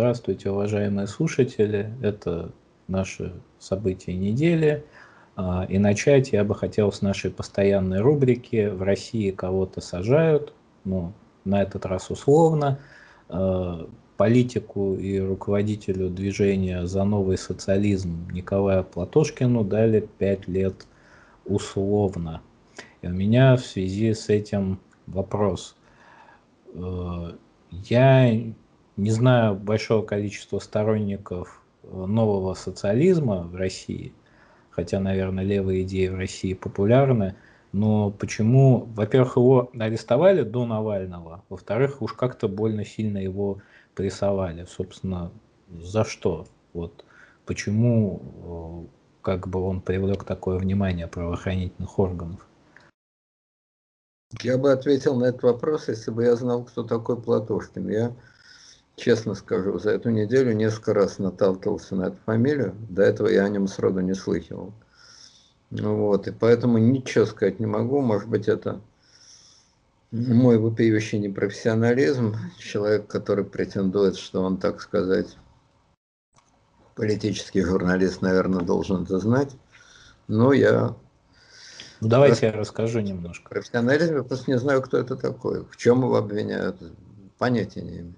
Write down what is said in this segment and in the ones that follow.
Здравствуйте, уважаемые слушатели. Это наши события недели. А, и начать я бы хотел с нашей постоянной рубрики «В России кого-то сажают». Ну, на этот раз условно. А, политику и руководителю движения «За новый социализм» Николаю Платошкину дали пять лет условно. И у меня в связи с этим вопрос. А, я не знаю большого количества сторонников нового социализма в России, хотя, наверное, левые идеи в России популярны, но почему, во-первых, его арестовали до Навального, во-вторых, уж как-то больно сильно его прессовали. Собственно, за что? Вот почему э, как бы он привлек такое внимание правоохранительных органов? Я бы ответил на этот вопрос, если бы я знал, кто такой Платошкин. Я, честно скажу, за эту неделю несколько раз наталкивался на эту фамилию. До этого я о нем сроду не слыхивал. Вот, и поэтому ничего сказать не могу. Может быть, это мой вопиющий непрофессионализм. Человек, который претендует, что он, так сказать, политический журналист, наверное, должен это знать. Но я... Ну, давайте я расскажу немножко. Профессионализм, я просто не знаю, кто это такой. В чем его обвиняют, понятия не имею.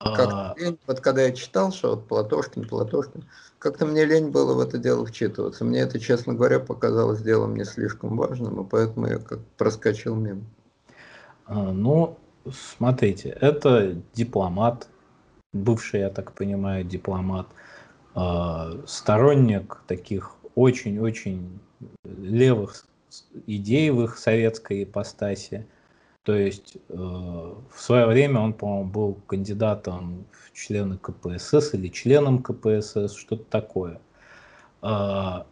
Как а... вот когда я читал, что вот Платошкин, Платошкин, как-то мне лень было в это дело вчитываться. Мне это, честно говоря, показалось делом не слишком важным, и поэтому я как проскочил мимо. А, ну, смотрите, это дипломат, бывший, я так понимаю, дипломат, а, сторонник таких очень-очень левых идей в их советской ипостаси. То есть э, в свое время он, по-моему, был кандидатом в члены КПСС или членом КПСС, что-то такое. Э,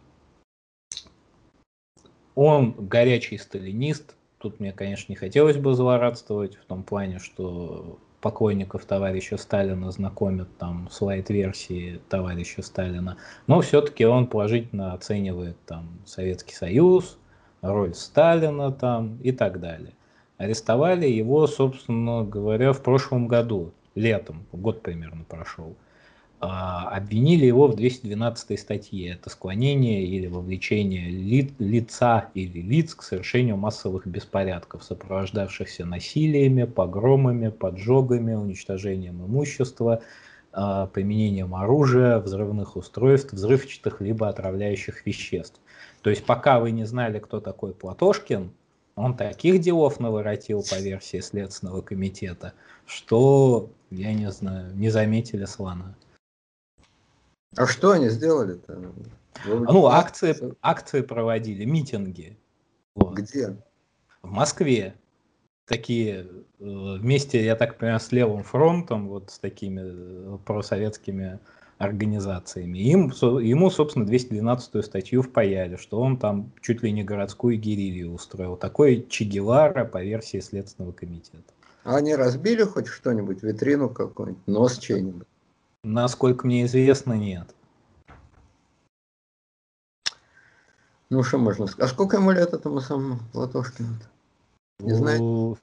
он горячий сталинист. Тут мне, конечно, не хотелось бы злорадствовать в том плане, что поклонников товарища Сталина знакомят там с лайт-версией товарища Сталина. Но все-таки он положительно оценивает там Советский Союз, роль Сталина там и так далее. Арестовали его, собственно говоря, в прошлом году, летом, год примерно прошел. А, обвинили его в 212 статье. Это склонение или вовлечение ли, лица или лиц к совершению массовых беспорядков, сопровождавшихся насилиями, погромами, поджогами, уничтожением имущества, а, применением оружия, взрывных устройств, взрывчатых либо отравляющих веществ. То есть пока вы не знали, кто такой Платошкин, он таких делов наворотил по версии Следственного комитета, что, я не знаю, не заметили слона. А что они сделали-то? Ну, акции, акции проводили, митинги. Вот. Где? В Москве. Такие э, вместе, я так понимаю, с левым фронтом, вот с такими э, просоветскими организациями. Им, ему, собственно, 212-ю статью впаяли, что он там чуть ли не городскую гирилью устроил. Такой Че Гевара по версии Следственного комитета. А они разбили хоть что-нибудь, витрину какую-нибудь, нос чей-нибудь? Насколько мне известно, нет. Ну, что можно сказать? А сколько ему лет этому самому Платошкину? Не знаю.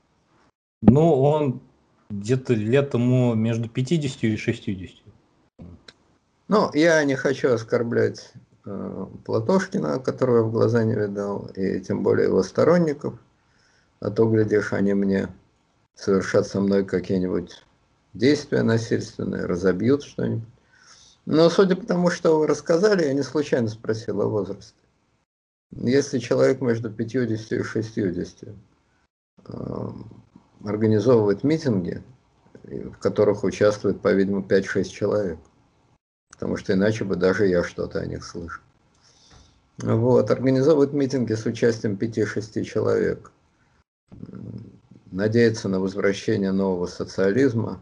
Ну, он где-то лет ему между 50 и 60. Ну, я не хочу оскорблять э, Платошкина, которого я в глаза не видал, и тем более его сторонников. А то, глядишь, они мне совершат со мной какие-нибудь действия насильственные, разобьют что-нибудь. Но судя по тому, что вы рассказали, я не случайно спросил о возрасте. Если человек между 50 и 60 э, организовывает митинги, в которых участвует, по-видимому, 5-6 человек, потому что иначе бы даже я что-то о них слышал. Вот, организовывают митинги с участием 5-6 человек. Надеяться на возвращение нового социализма.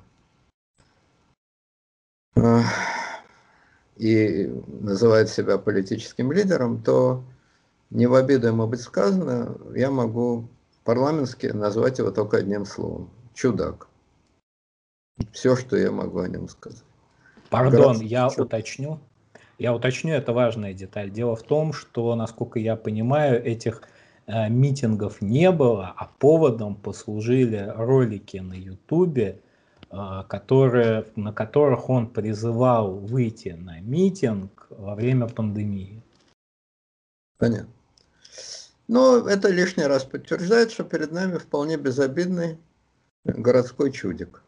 И называет себя политическим лидером, то не в обиду ему быть сказано, я могу парламентски назвать его только одним словом. Чудак. Все, что я могу о нем сказать. Пардон, я уточню. Я уточню, это важная деталь. Дело в том, что, насколько я понимаю, этих э, митингов не было, а поводом послужили ролики на Ютубе, а, которые, на которых он призывал выйти на митинг во время пандемии. Понятно. Но это лишний раз подтверждает, что перед нами вполне безобидный городской чудик.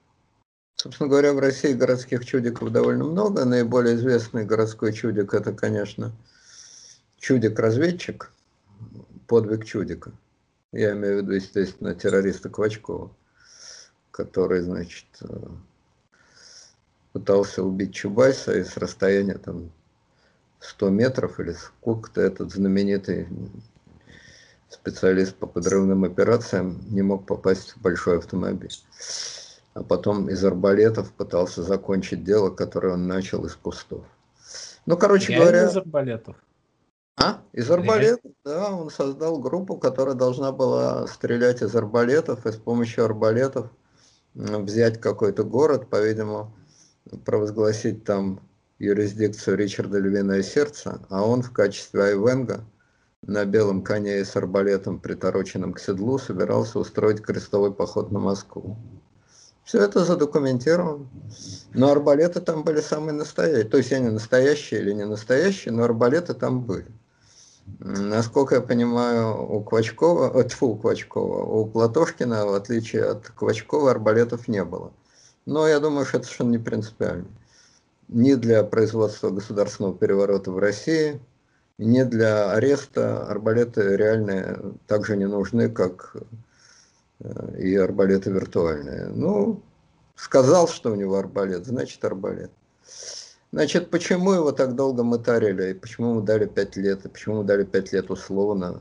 Собственно говоря, в России городских чудиков довольно много. Наиболее известный городской чудик – это, конечно, чудик-разведчик, подвиг чудика. Я имею в виду, естественно, террориста Квачкова, который, значит, э, пытался убить Чубайса и с расстояния там 100 метров или сколько-то этот знаменитый специалист по подрывным операциям не мог попасть в большой автомобиль. А потом из арбалетов пытался закончить дело, которое он начал из кустов. Ну, короче Реально говоря... из арбалетов? А? Из арбалетов, да, он создал группу, которая должна была стрелять из арбалетов и с помощью арбалетов взять какой-то город, по-видимому, провозгласить там юрисдикцию Ричарда Львиное Сердце, а он в качестве Айвенга на белом коне и с арбалетом, притороченным к седлу, собирался устроить крестовый поход на Москву. Все это задокументировано. Но арбалеты там были самые настоящие. То есть они настоящие или не настоящие, но арбалеты там были. Насколько я понимаю, у Квачкова, э, тьфу, у Квачкова, у Платошкина, в отличие от Квачкова, арбалетов не было. Но я думаю, что это совершенно не принципиально. Ни для производства государственного переворота в России, ни для ареста арбалеты реальные также не нужны, как и арбалеты виртуальные. Ну, сказал, что у него арбалет, значит арбалет. Значит, почему его так долго мытарили, и почему ему дали 5 лет, и почему ему дали 5 лет условно?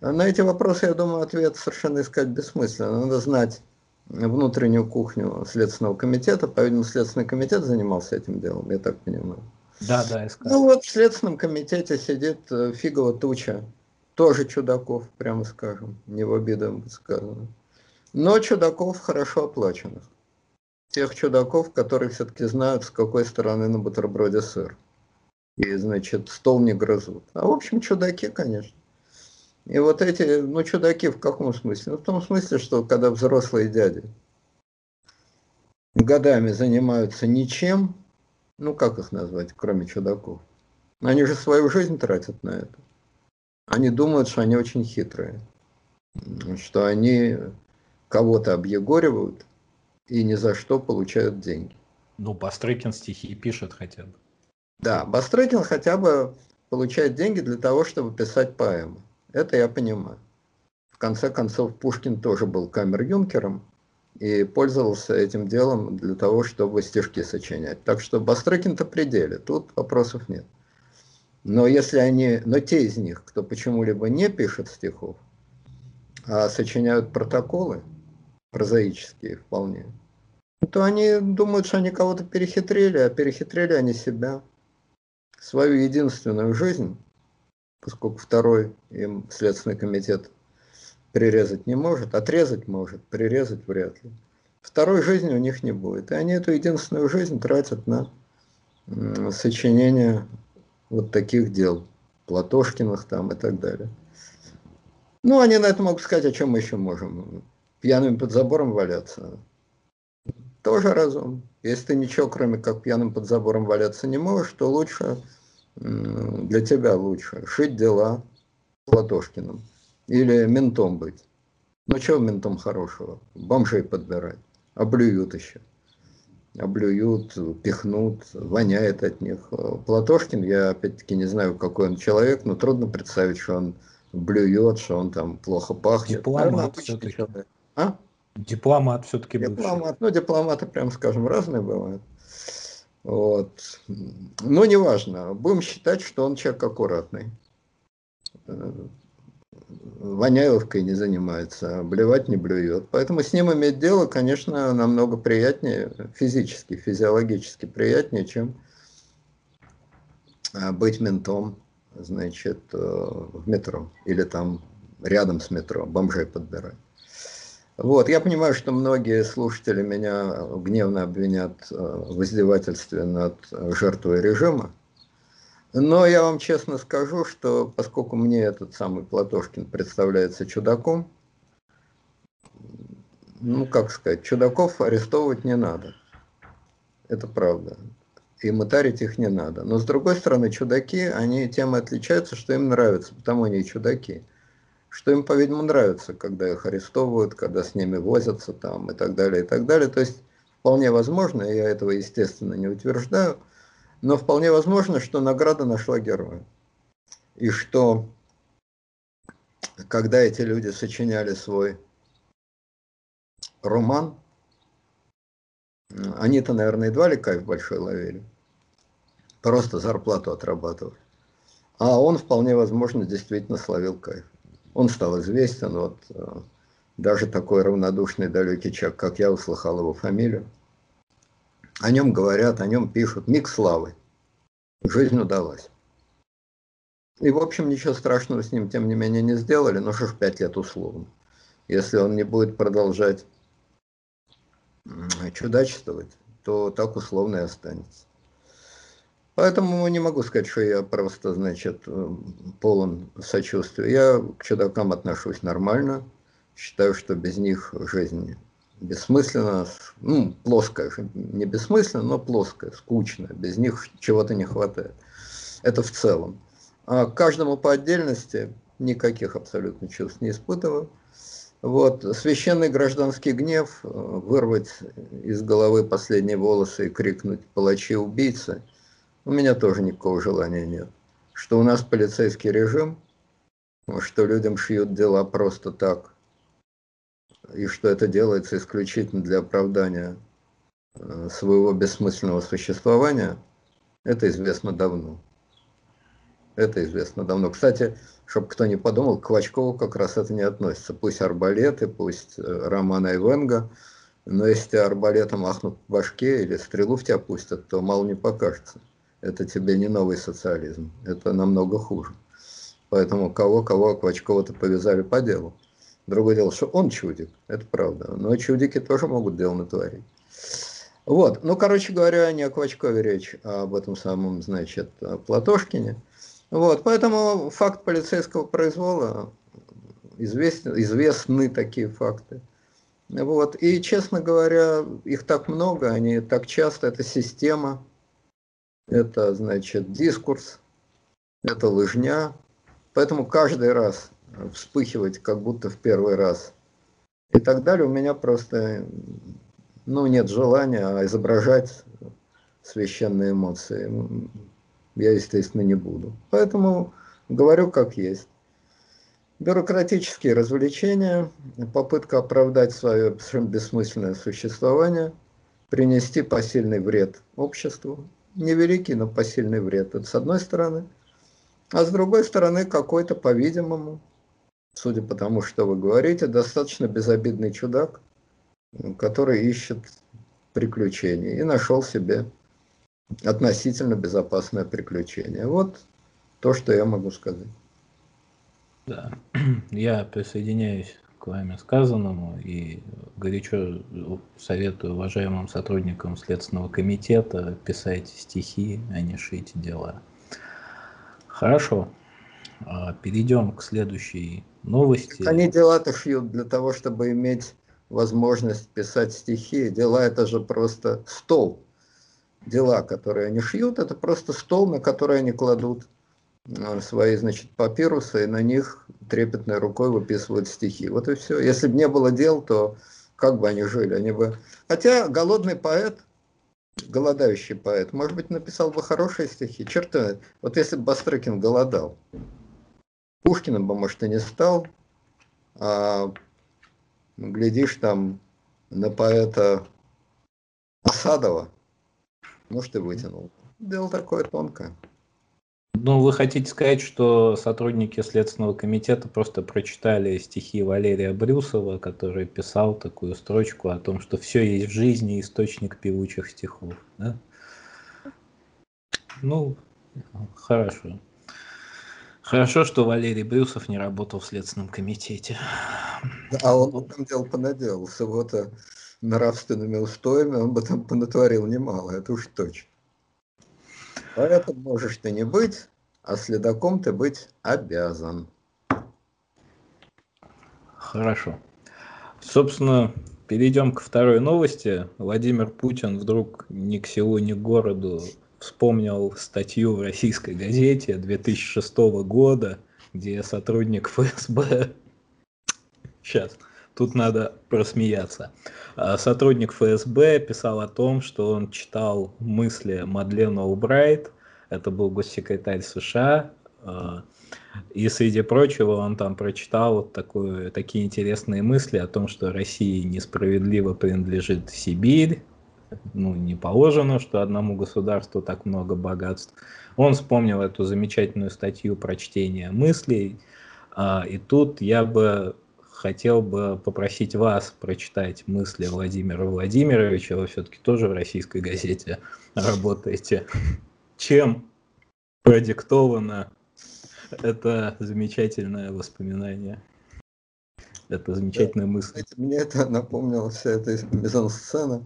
На эти вопросы, я думаю, ответ совершенно искать бессмысленно. Надо знать внутреннюю кухню Следственного комитета. По-видимому, Следственный комитет занимался этим делом, я так понимаю. Да, да, искал. Ну вот в Следственном комитете сидит э, фигова туча, тоже чудаков, прямо скажем, не в обиду сказано. Но чудаков хорошо оплаченных тех чудаков, которые все-таки знают, с какой стороны на бутерброде сыр. И, значит, стол не грызут. А, в общем, чудаки, конечно. И вот эти, ну, чудаки в каком смысле? Ну, в том смысле, что когда взрослые дяди годами занимаются ничем, ну, как их назвать, кроме чудаков? Они же свою жизнь тратят на это. Они думают, что они очень хитрые, что они кого-то объегоривают, и ни за что получают деньги. Ну, Бастрыкин стихи пишет хотя бы. Да, Бастрыкин хотя бы получает деньги для того, чтобы писать поэмы. Это я понимаю. В конце концов, Пушкин тоже был камер-юнкером и пользовался этим делом для того, чтобы стишки сочинять. Так что Бастрыкин-то пределе, тут вопросов нет. Но если они, но те из них, кто почему-либо не пишет стихов, а сочиняют протоколы, прозаические вполне, то они думают, что они кого-то перехитрили, а перехитрили они себя. Свою единственную жизнь, поскольку второй им Следственный комитет прирезать не может, отрезать может, прирезать вряд ли. Второй жизни у них не будет. И они эту единственную жизнь тратят на сочинение вот таких дел, Платошкиных там и так далее. Ну, они на это могут сказать, о чем мы еще можем. Пьяными под забором валяться тоже разум. Если ты ничего, кроме как пьяным под забором валяться не можешь, то лучше, для тебя лучше, шить дела Платошкиным или ментом быть. Ну, чего ментом хорошего? Бомжей подбирать. Облюют еще. Облюют, пихнут, воняет от них. Платошкин, я опять-таки не знаю, какой он человек, но трудно представить, что он блюет, что он там плохо пахнет. Дипломат все-таки. А? Дипломат все-таки был. Дипломат, ну дипломаты, прям скажем, разные бывают. Вот. Но неважно. Будем считать, что он человек аккуратный. Э, Воняевкой не занимается, блевать не блюет. Поэтому с ним иметь дело, конечно, намного приятнее, физически, физиологически приятнее, чем э, быть ментом, значит, э, в метро или там рядом с метро, бомжей подбирать. Вот, я понимаю, что многие слушатели меня гневно обвинят э, в издевательстве над жертвой режима. Но я вам честно скажу, что поскольку мне этот самый Платошкин представляется чудаком, ну как сказать, чудаков арестовывать не надо. Это правда. И мытарить их не надо. Но с другой стороны, чудаки, они тем и отличаются, что им нравится, потому они и чудаки. Что им, по-видимому, нравится, когда их арестовывают, когда с ними возятся там и так далее, и так далее. То есть вполне возможно, я этого, естественно, не утверждаю, но вполне возможно, что награда нашла героя. И что, когда эти люди сочиняли свой роман, они-то, наверное, едва ли кайф большой ловили. Просто зарплату отрабатывали. А он, вполне возможно, действительно словил кайф. Он стал известен, вот э, даже такой равнодушный далекий человек, как я, услыхал его фамилию. О нем говорят, о нем пишут. Миг славы. Жизнь удалась. И, в общем, ничего страшного с ним, тем не менее, не сделали, но что ж пять лет условно. Если он не будет продолжать чудачествовать, то так условно и останется. Поэтому не могу сказать, что я просто, значит, полон сочувствия. Я к чудакам отношусь нормально. Считаю, что без них жизнь бессмысленно, ну, плоская, не бессмысленно, но плоская, скучная. Без них чего-то не хватает. Это в целом. А каждому по отдельности никаких абсолютно чувств не испытываю. Вот, священный гражданский гнев, э, вырвать из головы последние волосы и крикнуть «палачи-убийцы», у меня тоже никакого желания нет. Что у нас полицейский режим, что людям шьют дела просто так, и что это делается исключительно для оправдания э, своего бессмысленного существования, это известно давно. Это известно давно. Кстати, чтобы кто не подумал, к Квачкову как раз это не относится. Пусть арбалеты, пусть э, Романа Ивенга, но если арбалетом махнут в башке или стрелу в тебя пустят, то мало не покажется. Это тебе не новый социализм, это намного хуже. Поэтому кого-кого Квачкова-то повязали по делу. Другое дело, что он чудик, это правда. Но чудики тоже могут дело натворить. Вот, ну, короче говоря, не о Квачкове речь, а об этом самом, значит, Платошкине – вот, поэтому факт полицейского произвола, известен, известны такие факты. Вот, и, честно говоря, их так много, они так часто, это система, это, значит, дискурс, это лыжня. Поэтому каждый раз вспыхивать, как будто в первый раз. И так далее, у меня просто, ну, нет желания изображать священные эмоции я, естественно, не буду. Поэтому говорю как есть. Бюрократические развлечения, попытка оправдать свое бессмысленное существование, принести посильный вред обществу, невеликий, но посильный вред, это с одной стороны, а с другой стороны какой-то, по-видимому, судя по тому, что вы говорите, достаточно безобидный чудак, который ищет приключений и нашел себе относительно безопасное приключение. Вот то, что я могу сказать. Да, я присоединяюсь к вами сказанному и горячо советую уважаемым сотрудникам Следственного комитета писать стихи, а не шить дела. Хорошо, а, перейдем к следующей новости. Они дела-то шьют для того, чтобы иметь возможность писать стихи. Дела это же просто стол дела, которые они шьют, это просто стол, на который они кладут свои, значит, папирусы, и на них трепетной рукой выписывают стихи. Вот и все. Если бы не было дел, то как бы они жили? Они бы... Хотя голодный поэт, голодающий поэт, может быть, написал бы хорошие стихи. Черт, вот если бы Бастрыкин голодал, Пушкиным бы, может, и не стал, а глядишь там на поэта Осадова, может, и вытянул. Дело такое тонкое. Ну, вы хотите сказать, что сотрудники Следственного комитета просто прочитали стихи Валерия Брюсова, который писал такую строчку о том, что все есть в жизни источник певучих стихов, да? Ну, хорошо. Хорошо, что Валерий Брюсов не работал в Следственном комитете. А он там дело понаделал. Всего-то нравственными устоями, он бы там понатворил немало, это уж точно. Поэтому можешь ты не быть, а следаком ты быть обязан. Хорошо. Собственно, перейдем к второй новости. Владимир Путин вдруг ни к селу, ни к городу вспомнил статью в российской газете 2006 года, где сотрудник ФСБ... Сейчас, тут надо просмеяться. А сотрудник ФСБ писал о том, что он читал мысли Мадлена Улбрайт, это был госсекретарь США, а, и среди прочего он там прочитал вот такую, такие интересные мысли о том, что России несправедливо принадлежит Сибирь, ну, не положено, что одному государству так много богатств. Он вспомнил эту замечательную статью про чтение мыслей, а, и тут я бы хотел бы попросить вас прочитать мысли Владимира Владимировича, вы все-таки тоже в российской газете работаете. Чем продиктовано это замечательное воспоминание. Это замечательная да, мысль. Мне это напомнило вся эта мизансцена.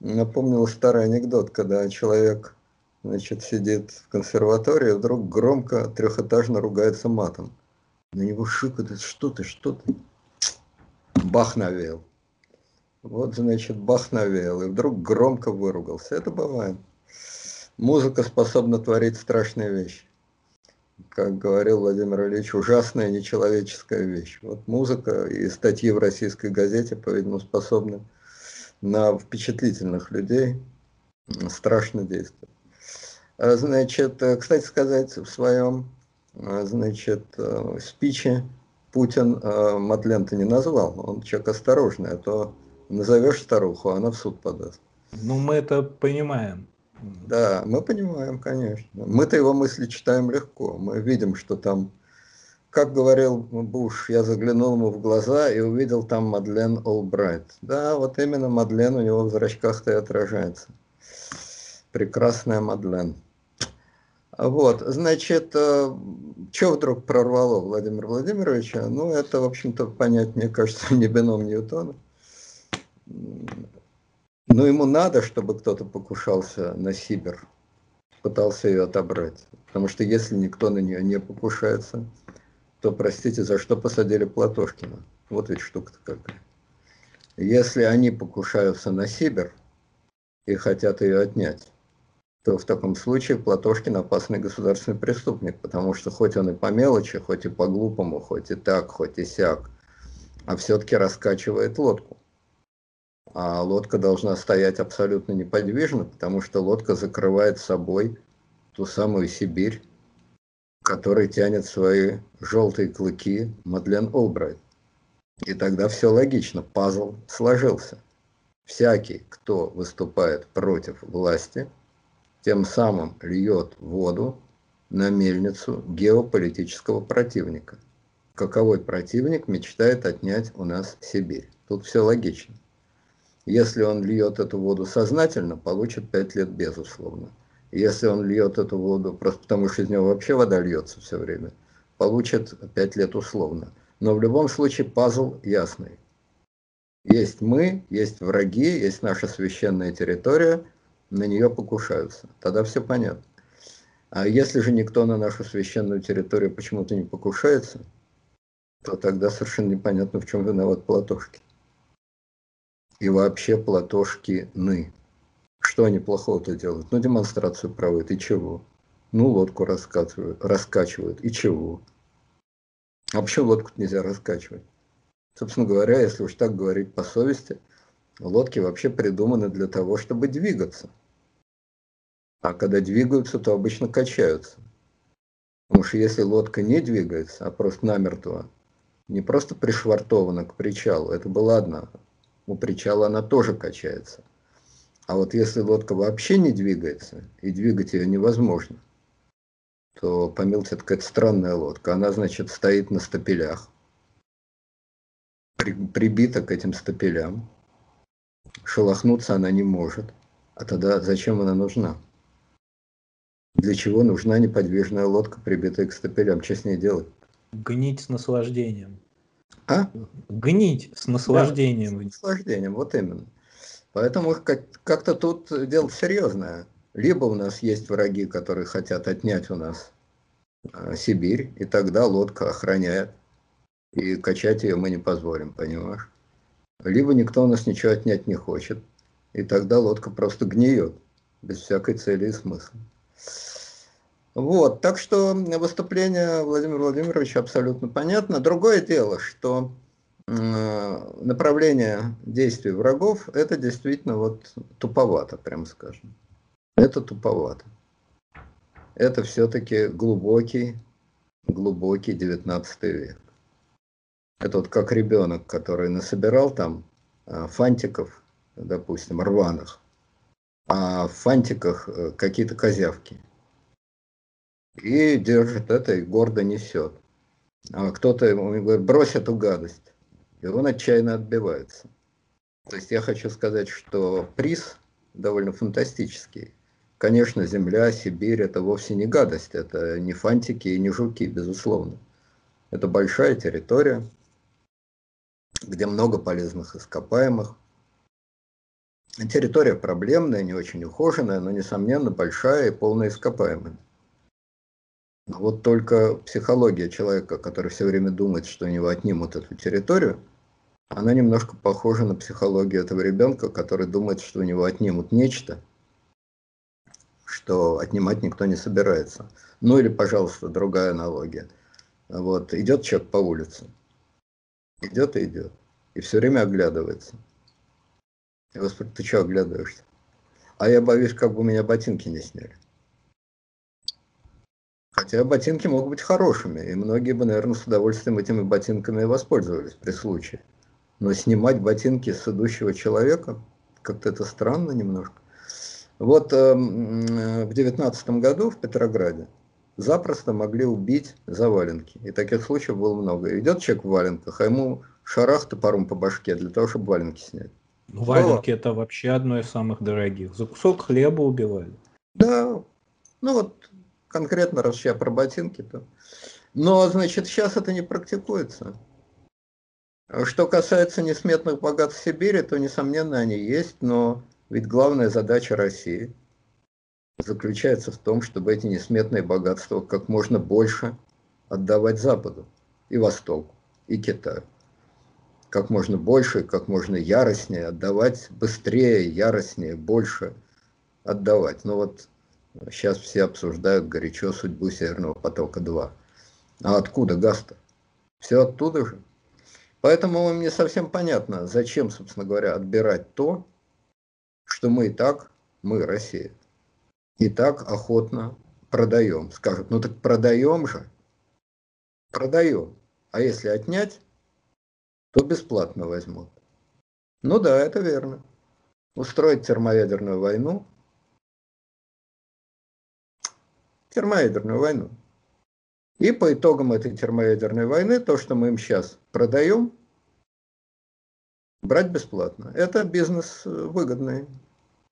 Напомнил старый анекдот, когда человек значит, сидит в консерватории, вдруг громко трехэтажно ругается матом. На него шикают, что ты, что ты? Бах навеял. Вот, значит, бах навеял, и вдруг громко выругался. Это бывает. Музыка способна творить страшные вещи как говорил Владимир Ильич, ужасная нечеловеческая вещь. Вот музыка и статьи в российской газете, по-видимому, способны на впечатлительных людей страшно действовать. Значит, э, кстати сказать, в своем а, значит, э, спиче Путин э, Матлента не назвал. Он человек осторожный, а то назовешь старуху, она в суд подаст. Ну, мы это понимаем. Да, мы понимаем, конечно. Мы-то его мысли читаем легко. Мы видим, что там, как говорил Буш, я заглянул ему в глаза и увидел там Мадлен Олбрайт. Да, вот именно Мадлен у него в зрачках-то и отражается. Прекрасная Мадлен. Вот, значит, э, что вдруг прорвало Владимира Владимировича? Ну, это, в общем-то, понять, мне кажется, не бином Ньютона. Но ему надо, чтобы кто-то покушался на Сибир, пытался ее отобрать. Потому что если никто на нее не покушается, то, простите, за что посадили Платошкина? Вот ведь штука-то какая. Если они покушаются на Сибир и хотят ее отнять, то в таком случае Платошкин опасный государственный преступник, потому что хоть он и по мелочи, хоть и по глупому, хоть и так, хоть и сяк, а все-таки раскачивает лодку а лодка должна стоять абсолютно неподвижно, потому что лодка закрывает собой ту самую Сибирь, которой тянет свои желтые клыки Мадлен Олбрайт. И тогда все логично, пазл сложился. Всякий, кто выступает против власти, тем самым льет воду на мельницу геополитического противника. Каковой противник мечтает отнять у нас Сибирь? Тут все логично. Если он льет эту воду сознательно, получит 5 лет безусловно. Если он льет эту воду просто потому, что из него вообще вода льется все время, получит 5 лет условно. Но в любом случае пазл ясный. Есть мы, есть враги, есть наша священная территория, на нее покушаются. Тогда все понятно. А если же никто на нашу священную территорию почему-то не покушается, то тогда совершенно непонятно, в чем виноват Платошки и вообще Платошкины. Что они плохого-то делают? Ну, демонстрацию проводят, и чего? Ну, лодку раскачивают, раскачивают, и чего? А почему лодку нельзя раскачивать? Собственно говоря, если уж так говорить по совести, лодки вообще придуманы для того, чтобы двигаться. А когда двигаются, то обычно качаются. Потому что если лодка не двигается, а просто намертво, не просто пришвартована к причалу, это бы ладно, у причала она тоже качается. А вот если лодка вообще не двигается, и двигать ее невозможно, то, помилуйте, это какая-то странная лодка. Она, значит, стоит на стапелях, при, прибита к этим стапелям. Шелохнуться она не может. А тогда зачем она нужна? Для чего нужна неподвижная лодка, прибитая к стапелям? Что с ней делать? Гнить с наслаждением. А? Гнить с наслаждением. Да, с наслаждением, вот именно. Поэтому как-то тут дело серьезное. Либо у нас есть враги, которые хотят отнять у нас а, Сибирь, и тогда лодка охраняет, и качать ее мы не позволим, понимаешь? Либо никто у нас ничего отнять не хочет, и тогда лодка просто гниет, без всякой цели и смысла. Вот, так что выступление Владимира Владимировича абсолютно понятно. Другое дело, что направление действий врагов, это действительно вот туповато, прям скажем. Это туповато. Это все-таки глубокий, глубокий 19 век. Это вот как ребенок, который насобирал там а, фантиков, допустим, рваных, а в фантиках э, какие-то козявки. И держит это и гордо несет. А кто-то ему говорит, брось эту гадость. И он отчаянно отбивается. То есть я хочу сказать, что приз довольно фантастический. Конечно, Земля, Сибирь – это вовсе не гадость, это не фантики и не жуки, безусловно. Это большая территория, где много полезных ископаемых. Территория проблемная, не очень ухоженная, но, несомненно, большая и полная ископаемыми. Вот только психология человека, который все время думает, что у него отнимут эту территорию, она немножко похожа на психологию этого ребенка, который думает, что у него отнимут нечто, что отнимать никто не собирается. Ну или, пожалуйста, другая аналогия. Вот, идет человек по улице, идет и идет, и все время оглядывается. И Господи, ты что оглядываешься? А я боюсь, как бы у меня ботинки не сняли. Хотя ботинки могут быть хорошими, и многие бы, наверное, с удовольствием этими ботинками воспользовались при случае. Но снимать ботинки с идущего человека, как-то это странно немножко. Вот э, в девятнадцатом году в Петрограде запросто могли убить за валенки. И таких случаев было много. Идет человек в валенках, а ему шарах топором по башке для того, чтобы валенки снять. Ну, валенки это вообще одно из самых дорогих. За кусок хлеба убивали. Да, ну вот конкретно, раз я про ботинки, то... Но, значит, сейчас это не практикуется. Что касается несметных богатств Сибири, то, несомненно, они есть, но ведь главная задача России заключается в том, чтобы эти несметные богатства как можно больше отдавать Западу и Востоку, и Китаю. Как можно больше, как можно яростнее отдавать, быстрее, яростнее, больше отдавать. Но вот Сейчас все обсуждают горячо судьбу Северного потока-2. А откуда газ-то? Все оттуда же. Поэтому мне совсем понятно, зачем, собственно говоря, отбирать то, что мы и так, мы, Россия, и так охотно продаем. Скажут, ну так продаем же. Продаем. А если отнять, то бесплатно возьмут. Ну да, это верно. Устроить термоядерную войну термоядерную войну. И по итогам этой термоядерной войны, то, что мы им сейчас продаем, брать бесплатно. Это бизнес э, выгодный,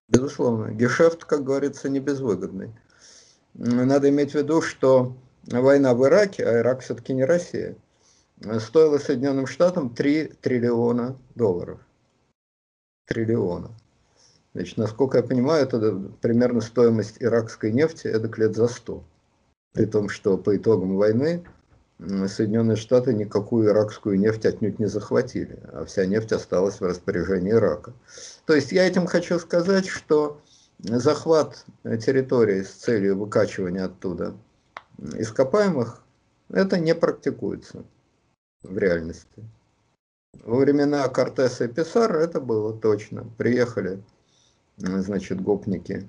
безусловно. Гешефт, как говорится, не безвыгодный. Надо иметь в виду, что война в Ираке, а Ирак все-таки не Россия, стоила Соединенным Штатам 3 триллиона долларов. Триллиона. Значит, насколько я понимаю, это примерно стоимость иракской нефти, это лет за 100. При том, что по итогам войны Соединенные Штаты никакую иракскую нефть отнюдь не захватили, а вся нефть осталась в распоряжении Ирака. То есть я этим хочу сказать, что захват территории с целью выкачивания оттуда ископаемых, это не практикуется в реальности. Во времена Кортеса и Писара это было точно. Приехали значит, гопники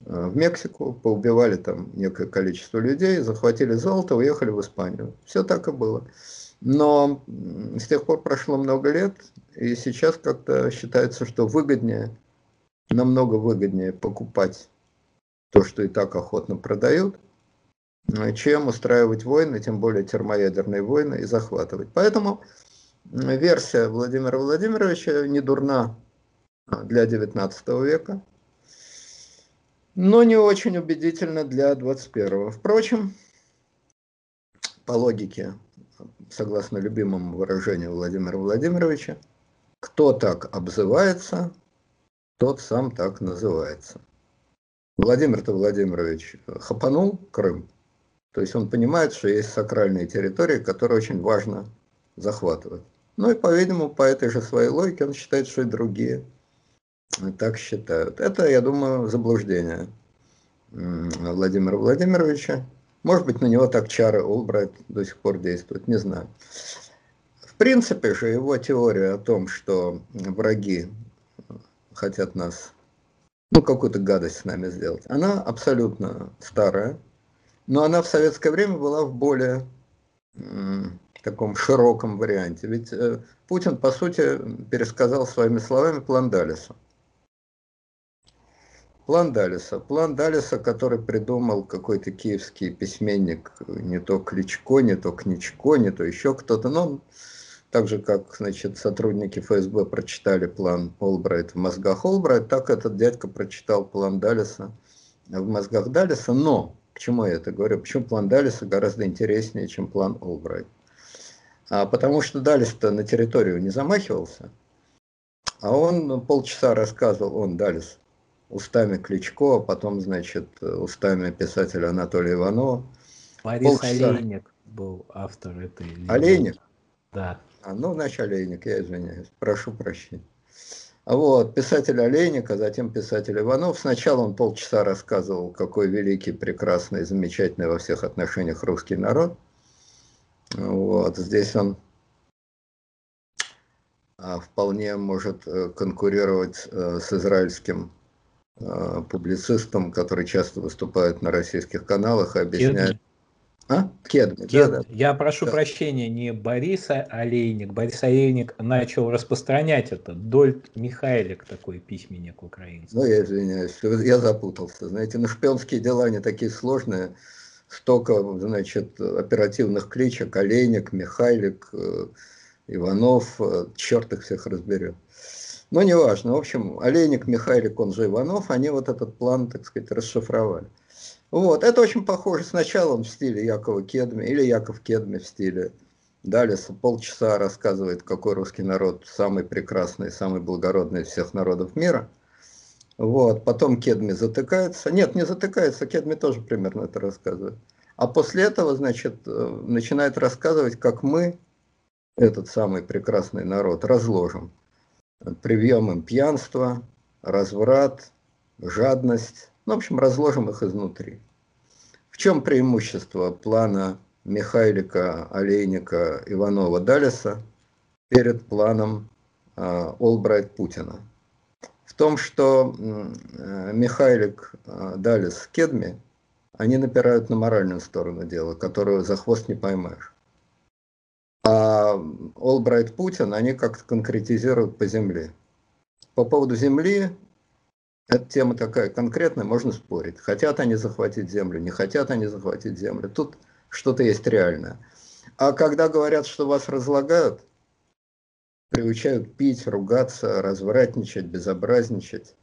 в Мексику, поубивали там некое количество людей, захватили золото, уехали в Испанию. Все так и было. Но с тех пор прошло много лет, и сейчас как-то считается, что выгоднее, намного выгоднее покупать то, что и так охотно продают, чем устраивать войны, тем более термоядерные войны, и захватывать. Поэтому версия Владимира Владимировича не дурна для XIX века, но не очень убедительно для 21. Впрочем, по логике, согласно любимому выражению Владимира Владимировича, кто так обзывается, тот сам так называется. Владимир-то Владимирович хапанул Крым, то есть он понимает, что есть сакральные территории, которые очень важно захватывать. Ну и, по-видимому, по этой же своей логике он считает, что и другие так считают. Это, я думаю, заблуждение Владимира Владимировича. Может быть, на него так чары Олбрайт до сих пор действуют, не знаю. В принципе же его теория о том, что враги хотят нас, ну, какую-то гадость с нами сделать, она абсолютно старая, но она в советское время была в более таком широком варианте. Ведь э, Путин, по сути, пересказал своими словами план Далиса. План Далиса. План Далиса, который придумал какой-то киевский письменник, не то Кличко, не то Кничко, не то еще кто-то. Но он, так же, как значит, сотрудники ФСБ прочитали план Олбрайт в мозгах Олбрайт, так этот дядька прочитал план Далиса в мозгах Далиса. Но, к чему я это говорю? Почему план Далиса гораздо интереснее, чем план Олбрайт? А потому что Далис-то на территорию не замахивался, а он полчаса рассказывал, он, Далис, устами Кличко, а потом, значит, устами писателя Анатолия Иванова. Борис Полчаса... Олейник был автор этой... Олейник? Да. А, ну, значит, Олейник, я извиняюсь, прошу прощения. Вот, писатель Олейник, а затем писатель Иванов. Сначала он полчаса рассказывал, какой великий, прекрасный, замечательный во всех отношениях русский народ. Вот, здесь он а, вполне может э, конкурировать э, с израильским Э, публицистом, который часто выступает на российских каналах и объясняет... А? Кедми, Кед... да, да. Я прошу да. прощения, не Бориса Олейник. Борис Олейник начал распространять это. Дольт Михайлик такой письменник украинский. Ну, я извиняюсь, я запутался. Знаете, ну шпионские дела не такие сложные. Столько, значит, оперативных кличек. Олейник, Михайлик, э, Иванов. Э, черт их всех разберет. Но неважно. В общем, Олейник, Михайлик, он же Иванов, они вот этот план, так сказать, расшифровали. Вот. Это очень похоже. Сначала он в стиле Якова Кедми, или Яков Кедми в стиле Далиса. Полчаса рассказывает, какой русский народ самый прекрасный, самый благородный из всех народов мира. Вот. Потом Кедми затыкается. Нет, не затыкается, Кедми тоже примерно это рассказывает. А после этого, значит, э, начинает рассказывать, как мы, этот самый прекрасный народ, разложим привьем им пьянство, разврат, жадность. Ну, в общем, разложим их изнутри. В чем преимущество плана Михайлика, Олейника, Иванова, Далиса перед планом э, Олбрайт Путина? В том, что э, Михайлик, э, Далис, Кедми, они напирают на моральную сторону дела, которую за хвост не поймаешь. А Олбрайт Путин, они как-то конкретизируют по земле. По поводу земли, эта тема такая конкретная, можно спорить. Хотят они захватить землю, не хотят они захватить землю. Тут что-то есть реальное. А когда говорят, что вас разлагают, приучают пить, ругаться, развратничать, безобразничать,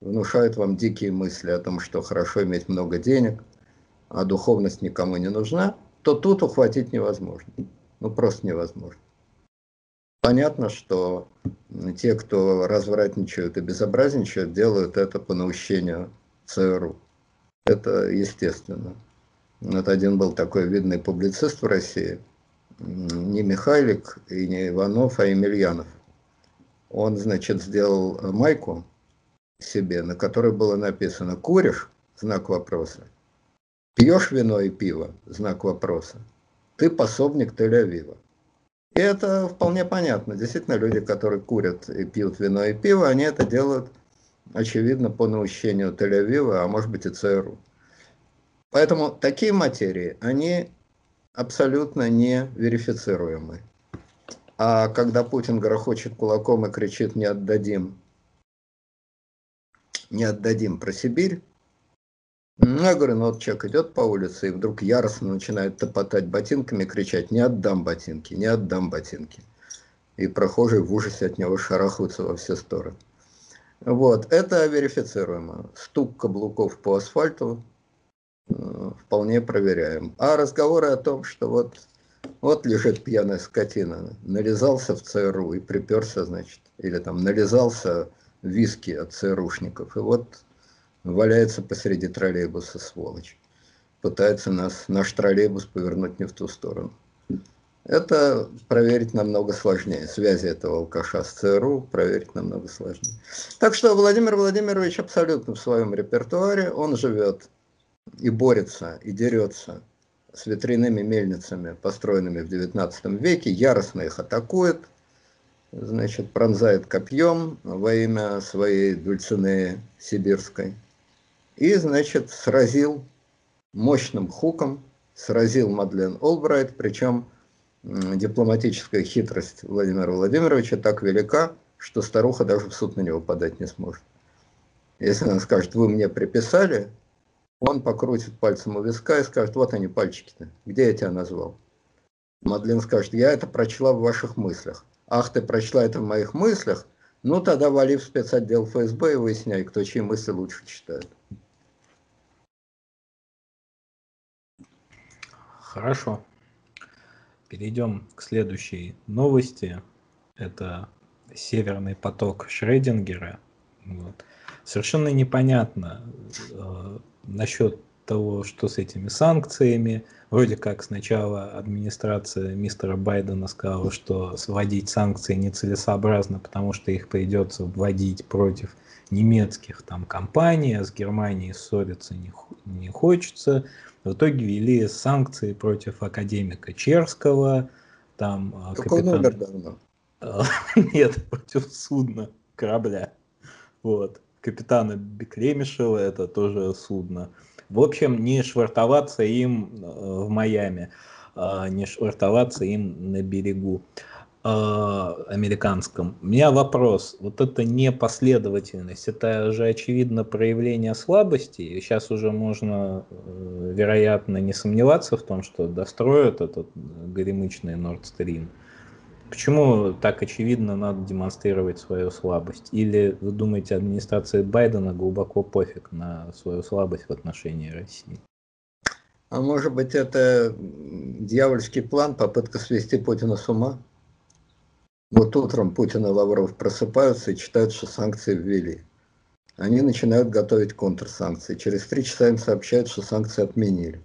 внушают вам дикие мысли о том, что хорошо иметь много денег, а духовность никому не нужна, то тут ухватить невозможно ну просто невозможно. Понятно, что те, кто развратничают и безобразничают, делают это по наущению ЦРУ. Это естественно. Вот один был такой видный публицист в России, не Михайлик и не Иванов, а Емельянов. Он, значит, сделал майку себе, на которой было написано «Куришь?» знак вопроса. «Пьешь вино и пиво?» знак вопроса ты пособник Тель-Авива. И это вполне понятно. Действительно, люди, которые курят и пьют вино и пиво, они это делают, очевидно, по наущению Тель-Авива, а может быть и ЦРУ. Поэтому такие материи, они абсолютно не верифицируемы. А когда Путин грохочет кулаком и кричит «не отдадим», «не отдадим про Сибирь», я говорю, ну вот человек идет по улице и вдруг яростно начинает топотать ботинками, кричать, не отдам ботинки, не отдам ботинки. И прохожие в ужасе от него шарахаются во все стороны. Вот, это верифицируемо. Стук каблуков по асфальту э, вполне проверяем. А разговоры о том, что вот, вот лежит пьяная скотина, нализался в ЦРУ и приперся, значит, или там нализался виски от ЦРУшников, и вот валяется посреди троллейбуса, сволочь. Пытается нас, наш троллейбус повернуть не в ту сторону. это проверить намного сложнее. Связи этого алкаша с ЦРУ проверить намного сложнее. Так что Владимир Владимирович абсолютно в своем репертуаре. Он живет и борется, и дерется с ветряными мельницами, построенными в XIX веке, яростно их атакует, значит, пронзает копьем во имя своей Дульцинеи сибирской. И, значит, сразил мощным хуком, сразил Мадлен Олбрайт, причем дипломатическая хитрость Владимира Владимировича так велика, что старуха даже в суд на него подать не сможет. Если она скажет, вы мне приписали, он покрутит пальцем у виска и скажет, вот они пальчики-то, где я тебя назвал? Мадлен скажет, я это прочла в ваших мыслях. Ах, ты прочла это в моих мыслях? Ну, тогда вали в спецотдел ФСБ и выясняй, кто чьи мысли лучше читает. Хорошо. Перейдем к следующей новости. Это северный поток Шредингера. Вот. Совершенно непонятно э, насчет того, что с этими санкциями. Вроде как сначала администрация мистера Байдена сказала, что вводить санкции нецелесообразно, потому что их придется вводить против немецких там компаний, а с Германией ссориться не, не хочется. В итоге ввели санкции против академика Черского, там Какой капитан... номер давно? Нет, против судна, корабля. Вот. Капитана Беклемишева, это тоже судно. В общем, не швартоваться им э, в Майами, а не швартоваться им на берегу. Э, американском. У меня вопрос. Вот это непоследовательность, это же очевидно проявление слабости. сейчас уже можно, э, вероятно, не сомневаться в том, что достроят этот горемычный Nord Stream. Почему так очевидно надо демонстрировать свою слабость? Или вы думаете, администрация Байдена глубоко пофиг на свою слабость в отношении России? А может быть это дьявольский план, попытка свести Путина с ума? Вот утром Путин и Лавров просыпаются и читают, что санкции ввели. Они начинают готовить контрсанкции. Через три часа им сообщают, что санкции отменили.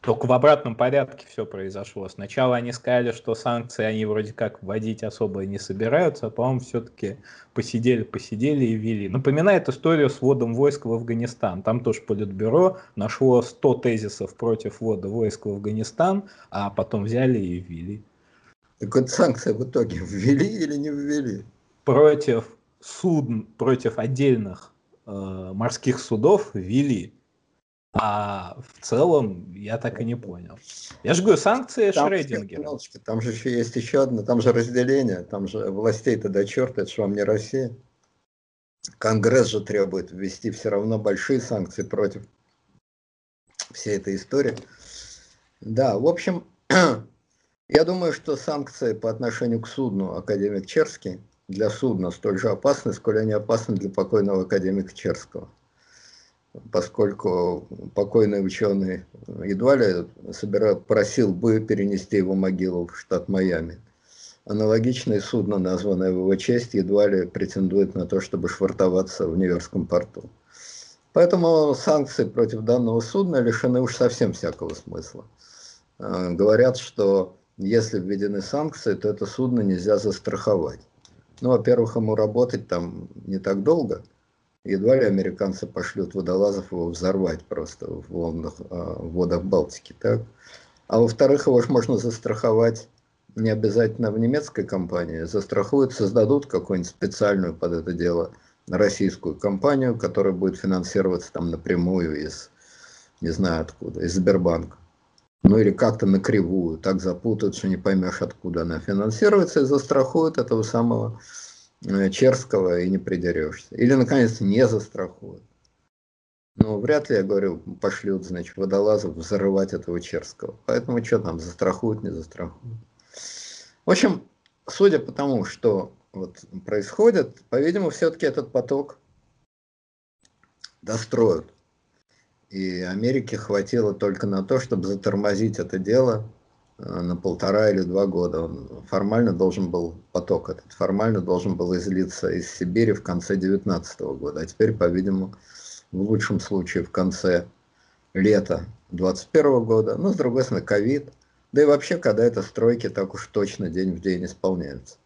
Только в обратном порядке все произошло. Сначала они сказали, что санкции они вроде как вводить особо не собираются, а по-моему все-таки посидели, посидели и ввели. Напоминает историю с вводом войск в Афганистан. Там тоже Политбюро нашло 100 тезисов против ввода войск в Афганистан, а потом взяли и ввели. Так вот санкции в итоге ввели или не ввели? Против судн, против отдельных э, морских судов ввели. А в целом я так и не понял. Я же говорю, санкции там, Шредингера. Там же еще есть еще одно, там же разделение, там же властей-то до черта, это же вам не Россия. Конгресс же требует ввести все равно большие санкции против всей этой истории. Да, в общем, Я думаю, что санкции по отношению к судну академик Черский для судна столь же опасны, сколь они опасны для покойного академика Черского. Поскольку покойный ученый едва ли собирал, просил бы перенести его могилу в штат Майами. Аналогичное судно, названное в его честь, едва ли претендует на то, чтобы швартоваться в Нью-Йоркском порту. Поэтому санкции против данного судна лишены уж совсем всякого смысла. А, говорят, что если введены санкции, то это судно нельзя застраховать. Ну, во-первых, ему работать там не так долго. Едва ли американцы пошлют водолазов его взорвать просто в волнах, а, в водах Балтики. Так? А во-вторых, его же можно застраховать не обязательно в немецкой компании. Застрахуют, создадут какую-нибудь специальную под это дело российскую компанию, которая будет финансироваться там напрямую из, не знаю откуда, из Сбербанка ну или как-то на кривую, так запутают, что не поймешь, откуда она финансируется, и застрахуют этого самого э, Черского и не придерешься. Или, наконец, не застрахуют. Но вряд ли, я говорю, пошлют, значит, водолазов взрывать этого Черского. Поэтому что там, застрахуют, не застрахуют. В общем, судя по тому, что вот происходит, по-видимому, все-таки этот поток достроят. И Америке хватило только на то, чтобы затормозить это дело э, на полтора или два года. Он формально должен был, поток этот формально должен был излиться из Сибири в конце 2019 года. А теперь, по-видимому, в лучшем случае в конце лета 2021 года. Но, с другой стороны, ковид. Да и вообще, когда это стройки так уж точно день в день исполняются.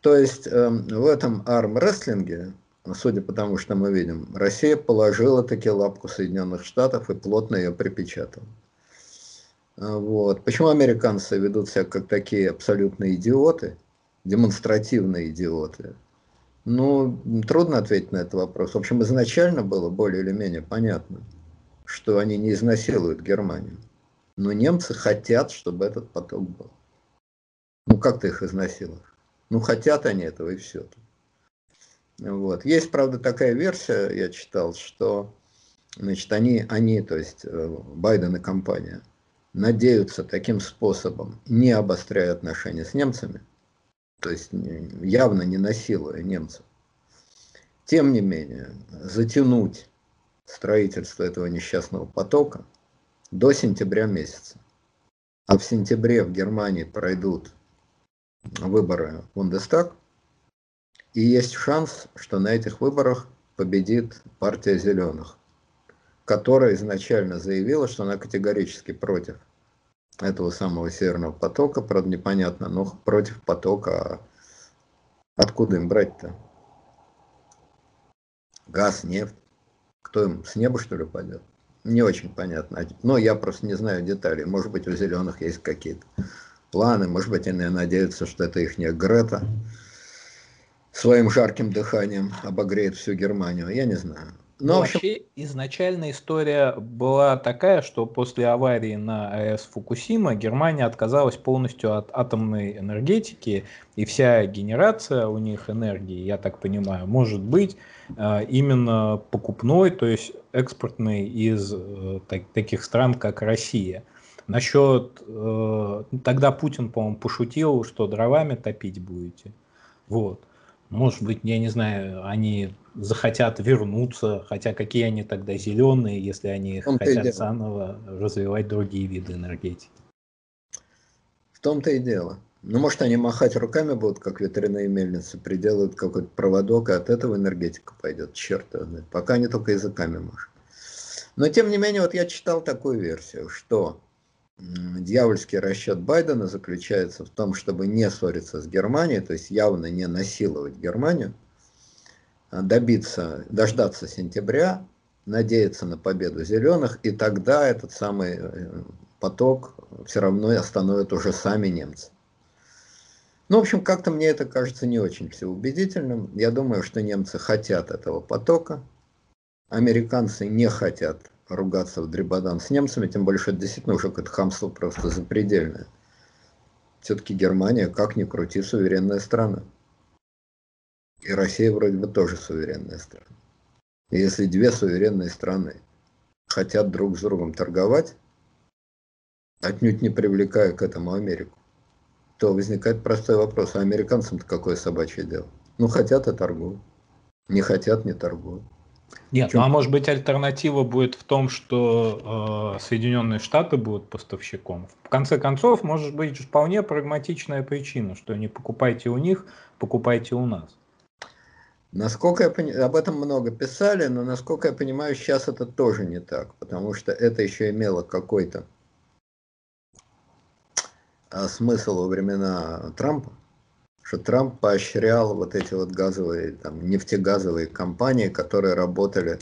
То есть э, в этом арм-рестлинге, судя по тому, что мы видим, Россия положила таки лапку Соединенных Штатов и плотно ее припечатала. А, вот. Почему американцы ведут себя как такие абсолютные идиоты, демонстративные идиоты? Ну, трудно ответить на этот вопрос. В общем, изначально было более или менее понятно, что они не изнасилуют Германию. Но немцы хотят, чтобы этот поток был. Ну, как ты их изнасилуешь? Ну, хотят они этого, и все. Вот. Есть, правда, такая версия, я читал, что значит, они, они, то есть э, Байден и компания, надеются таким способом, не обостряя отношения с немцами, то есть явно не насилуя немцев, тем не менее, затянуть строительство этого несчастного потока до сентября месяца. А в сентябре в Германии пройдут выборы в Бундестаг, и есть шанс, что на этих выборах победит партия зеленых, которая изначально заявила, что она категорически против этого самого Северного потока, правда непонятно, но против потока, откуда им брать-то? Газ, нефть, кто им, с неба что ли пойдет? Не очень понятно, но я просто не знаю деталей, может быть у зеленых есть какие-то планы, может быть они надеются, что это их не Грета своим жарким дыханием обогреет всю Германию, я не знаю. Но, ну, вообще изначально история была такая, что после аварии на АЭС Фукусима Германия отказалась полностью от атомной энергетики, и вся генерация у них энергии, я так понимаю, может быть э, именно покупной, то есть экспортной из э, таких стран, как Россия. Насчет, э, тогда Путин, по-моему, пошутил, что дровами топить будете. Вот. Может быть, я не знаю, они захотят вернуться, хотя какие они тогда зеленые, если они хотят заново развивать другие виды энергетики. В том-то и дело. Ну, может, они махать руками будут, как ветряные мельницы, приделают какой-то проводок, и от этого энергетика пойдет, черт знает. Пока они только языками машут. Но, тем не менее, вот я читал такую версию, что дьявольский расчет Байдена заключается в том, чтобы не ссориться с Германией, то есть явно не насиловать Германию, а добиться, дождаться сентября, надеяться на победу зеленых, и тогда этот самый э, поток все равно остановят уже сами немцы. Ну, в общем, как-то мне это кажется не очень все убедительным. Я думаю, что немцы хотят этого потока, американцы не хотят ругаться в дребодан с немцами, тем больше это действительно уже какое-то хамство просто запредельное. Все-таки Германия, как ни крути, суверенная страна. И Россия вроде бы тоже суверенная страна. И если две суверенные страны хотят друг с другом торговать, отнюдь не привлекая к этому Америку, то возникает простой вопрос, а американцам-то какое собачье дело? Ну, хотят и торгуют, не хотят, не торгуют. Нет, ну а может быть альтернатива будет в том, что э, Соединенные Штаты будут поставщиком. В конце концов, может быть вполне прагматичная причина, что не покупайте у них, покупайте у нас. Насколько я понимаю, об этом много писали, но насколько я понимаю, сейчас это тоже не так, потому что это еще имело какой-то а, смысл во времена Трампа что Трамп поощрял вот эти вот газовые, там, нефтегазовые компании, которые работали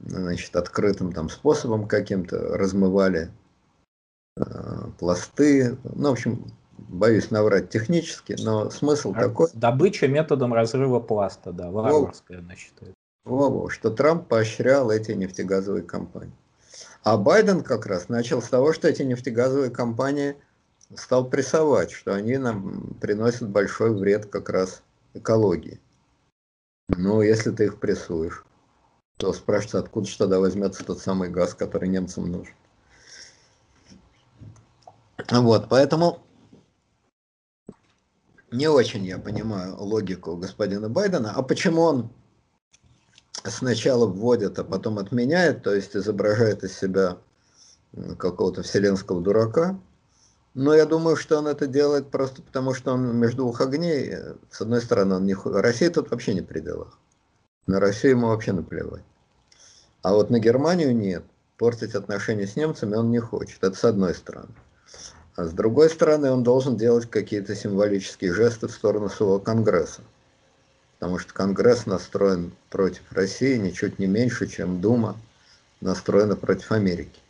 значит, открытым там способом каким-то, размывали э, пласты. Ну, в общем, боюсь наврать технически, но смысл а такой... Добыча методом разрыва пласта, да, варварская, она считает. Во-во, что Трамп поощрял эти нефтегазовые компании. А Байден как раз начал с того, что эти нефтегазовые компании – стал прессовать, что они нам приносят большой вред как раз экологии. Но если ты их прессуешь, то спрашивается, откуда же тогда возьмется тот самый газ, который немцам нужен. Вот, поэтому не очень я понимаю логику господина Байдена. А почему он сначала вводит, а потом отменяет, то есть изображает из себя какого-то вселенского дурака, но я думаю, что он это делает просто потому, что он между двух огней. С одной стороны, он не... Россия тут вообще не при делах. На Россию ему вообще наплевать. А вот на Германию нет. Портить отношения с немцами он не хочет. Это с одной стороны. А с другой стороны, он должен делать какие-то символические жесты в сторону своего Конгресса. Потому что Конгресс настроен против России ничуть не меньше, чем Дума настроена против Америки.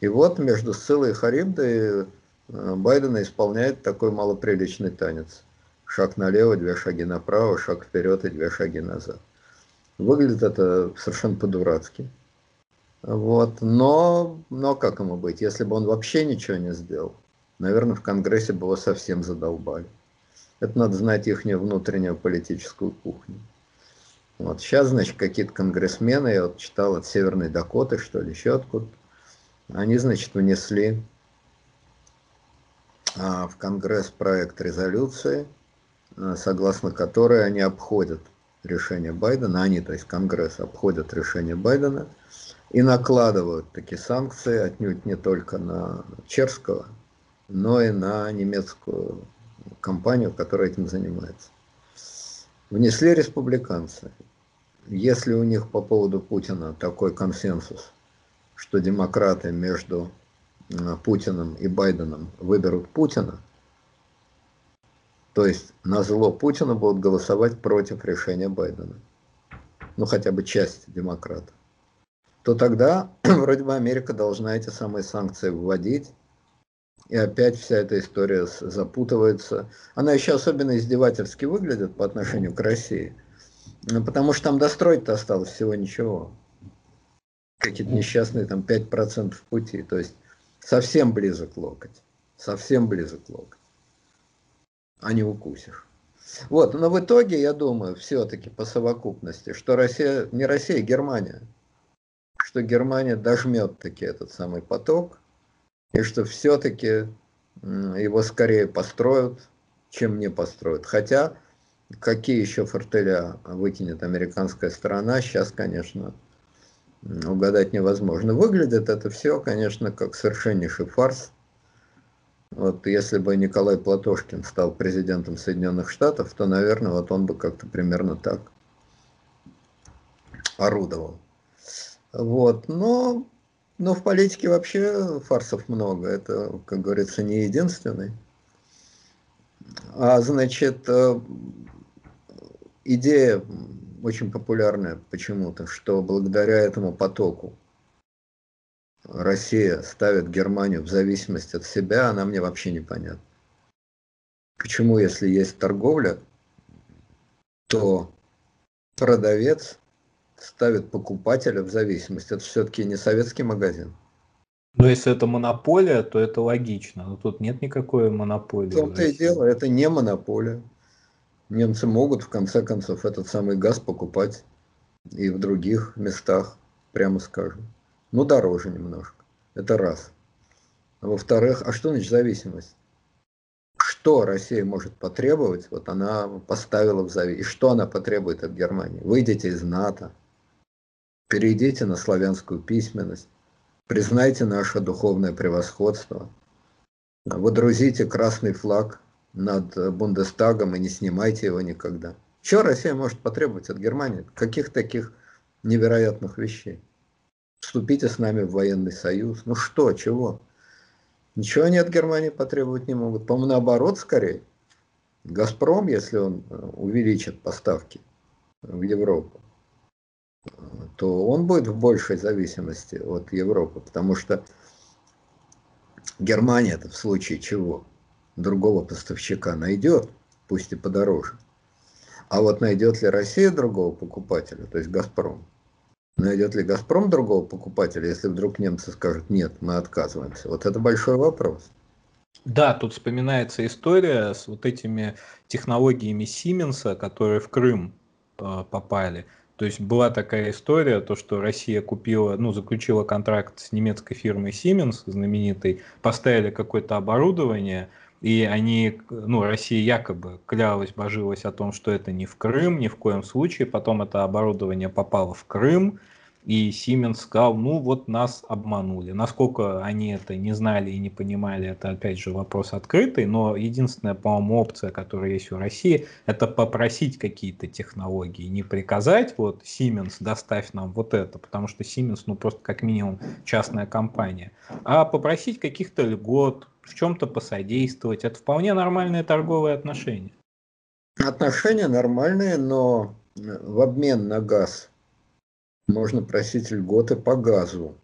И вот между Сциллой и Харибдой э, Байден исполняет такой малоприличный танец. Шаг налево, две шаги направо, шаг вперед и две шаги назад. Выглядит это совершенно по-дурацки. Вот. Но, но как ему быть, если бы он вообще ничего не сделал, наверное, в Конгрессе бы его совсем задолбали. Это надо знать их внутреннюю политическую кухню. Вот сейчас, значит, какие-то конгрессмены, я вот читал от Северной Дакоты, что ли, еще откуда они, значит, внесли в Конгресс проект резолюции, а, согласно которой они обходят решение Байдена, они, то есть Конгресс, обходят решение Байдена и накладывают такие санкции отнюдь не только на Черского, но и на немецкую компанию, которая этим занимается. Внесли республиканцы. Если у них по поводу Путина такой консенсус, что демократы между Путиным и Байденом выберут Путина, то есть на зло Путина будут голосовать против решения Байдена, ну хотя бы часть демократов, то тогда вроде бы Америка должна эти самые санкции вводить, и опять вся эта история запутывается. Она еще особенно издевательски выглядит по отношению к России, ну, потому что там достроить-то осталось всего ничего. Какие-то несчастные там 5% пути. То есть совсем близок локоть. Совсем близок локоть. А не укусишь. Вот, но в итоге, я думаю, все-таки по совокупности, что Россия, не Россия, а Германия, что Германия дожмет таки этот самый поток, и что все-таки его скорее построят, чем не построят. Хотя, какие еще фортеля выкинет американская сторона, сейчас, конечно, угадать невозможно. Выглядит это все, конечно, как совершеннейший фарс. Вот если бы Николай Платошкин стал президентом Соединенных Штатов, то, наверное, вот он бы как-то примерно так орудовал. Вот, но, но в политике вообще фарсов много. Это, как говорится, не единственный. А значит, э, идея очень популярная почему-то, что благодаря этому потоку Россия ставит Германию в зависимость от себя, она мне вообще непонятна. Почему, если есть торговля, то продавец ставит покупателя в зависимость. Это все-таки не советский магазин. Но если это монополия, то это логично. Но тут нет никакой монополии. В том-то и дело, это не монополия немцы могут в конце концов этот самый газ покупать и в других местах, прямо скажем. Ну, дороже немножко. Это раз. А во-вторых, а что значит зависимость? Что Россия может потребовать? Вот она поставила в зависимость. И что она потребует от Германии? Выйдите из НАТО, перейдите на славянскую письменность, признайте наше духовное превосходство, водрузите красный флаг над Бундестагом и не снимайте его никогда. Что Россия может потребовать от Германии? Каких таких невероятных вещей? Вступите с нами в военный союз. Ну что, чего? Ничего они от Германии потребовать не могут. По-моему, наоборот, скорее. Газпром, если он э, увеличит поставки в Европу, то он будет в большей зависимости от Европы, потому что Германия это в случае чего? Другого поставщика найдет, пусть и подороже. А вот найдет ли Россия другого покупателя, то есть «Газпром», найдет ли «Газпром» другого покупателя, если вдруг немцы скажут «нет, мы отказываемся». Вот это большой вопрос. Да, тут вспоминается история с вот этими технологиями Сименса, которые в Крым э, попали. То есть была такая история, то что Россия купила, ну, заключила контракт с немецкой фирмой Siemens, знаменитой, поставили какое-то оборудование, и они, ну, Россия якобы клялась, божилась о том, что это не в Крым, ни в коем случае. Потом это оборудование попало в Крым, и Сименс сказал, ну вот нас обманули. Насколько они это не знали и не понимали, это опять же вопрос открытый, но единственная, по-моему, опция, которая есть у России, это попросить какие-то технологии, не приказать, вот Siemens, доставь нам вот это, потому что Siemens, ну просто как минимум частная компания, а попросить каких-то льгот, в чем-то посодействовать. Это вполне нормальные торговые отношения. Отношения нормальные, но в обмен на газ можно просить льготы по газу.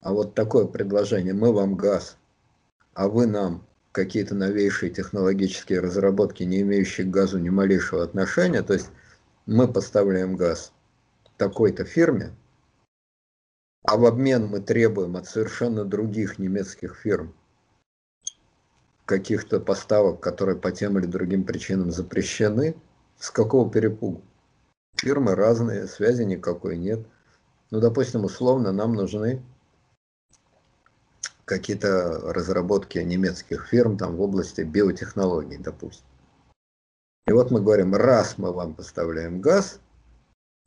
А вот такое предложение, мы вам газ, а вы нам какие-то новейшие технологические разработки, не имеющие к газу ни малейшего отношения, то есть мы поставляем газ такой-то фирме, а в обмен мы требуем от совершенно других немецких фирм каких-то поставок, которые по тем или другим причинам запрещены, с какого перепугу? Фирмы разные, связи никакой нет. Ну, допустим, условно нам нужны какие-то разработки немецких фирм там в области биотехнологий, допустим. И вот мы говорим, раз мы вам поставляем газ,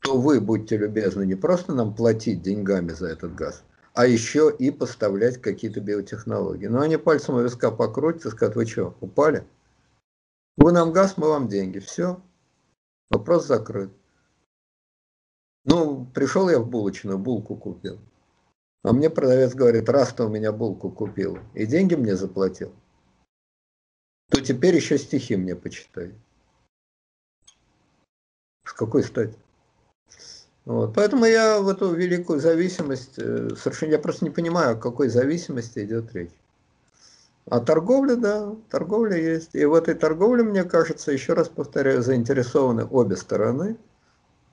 то вы будьте любезны не просто нам платить деньгами за этот газ, а еще и поставлять какие-то биотехнологии. Но они пальцем у виска покрутят и скажут, вы что, упали? Вы нам газ, мы вам деньги. Все. Вопрос закрыт. Ну, пришел я в булочную, булку купил. А мне продавец говорит, раз ты у меня булку купил и деньги мне заплатил, то теперь еще стихи мне почитай. С какой стати? Вот. Поэтому я в эту великую зависимость, э, совершенно я просто не понимаю, о какой зависимости идет речь. А торговля, да, торговля есть. И в этой торговле, мне кажется, еще раз повторяю, заинтересованы обе стороны.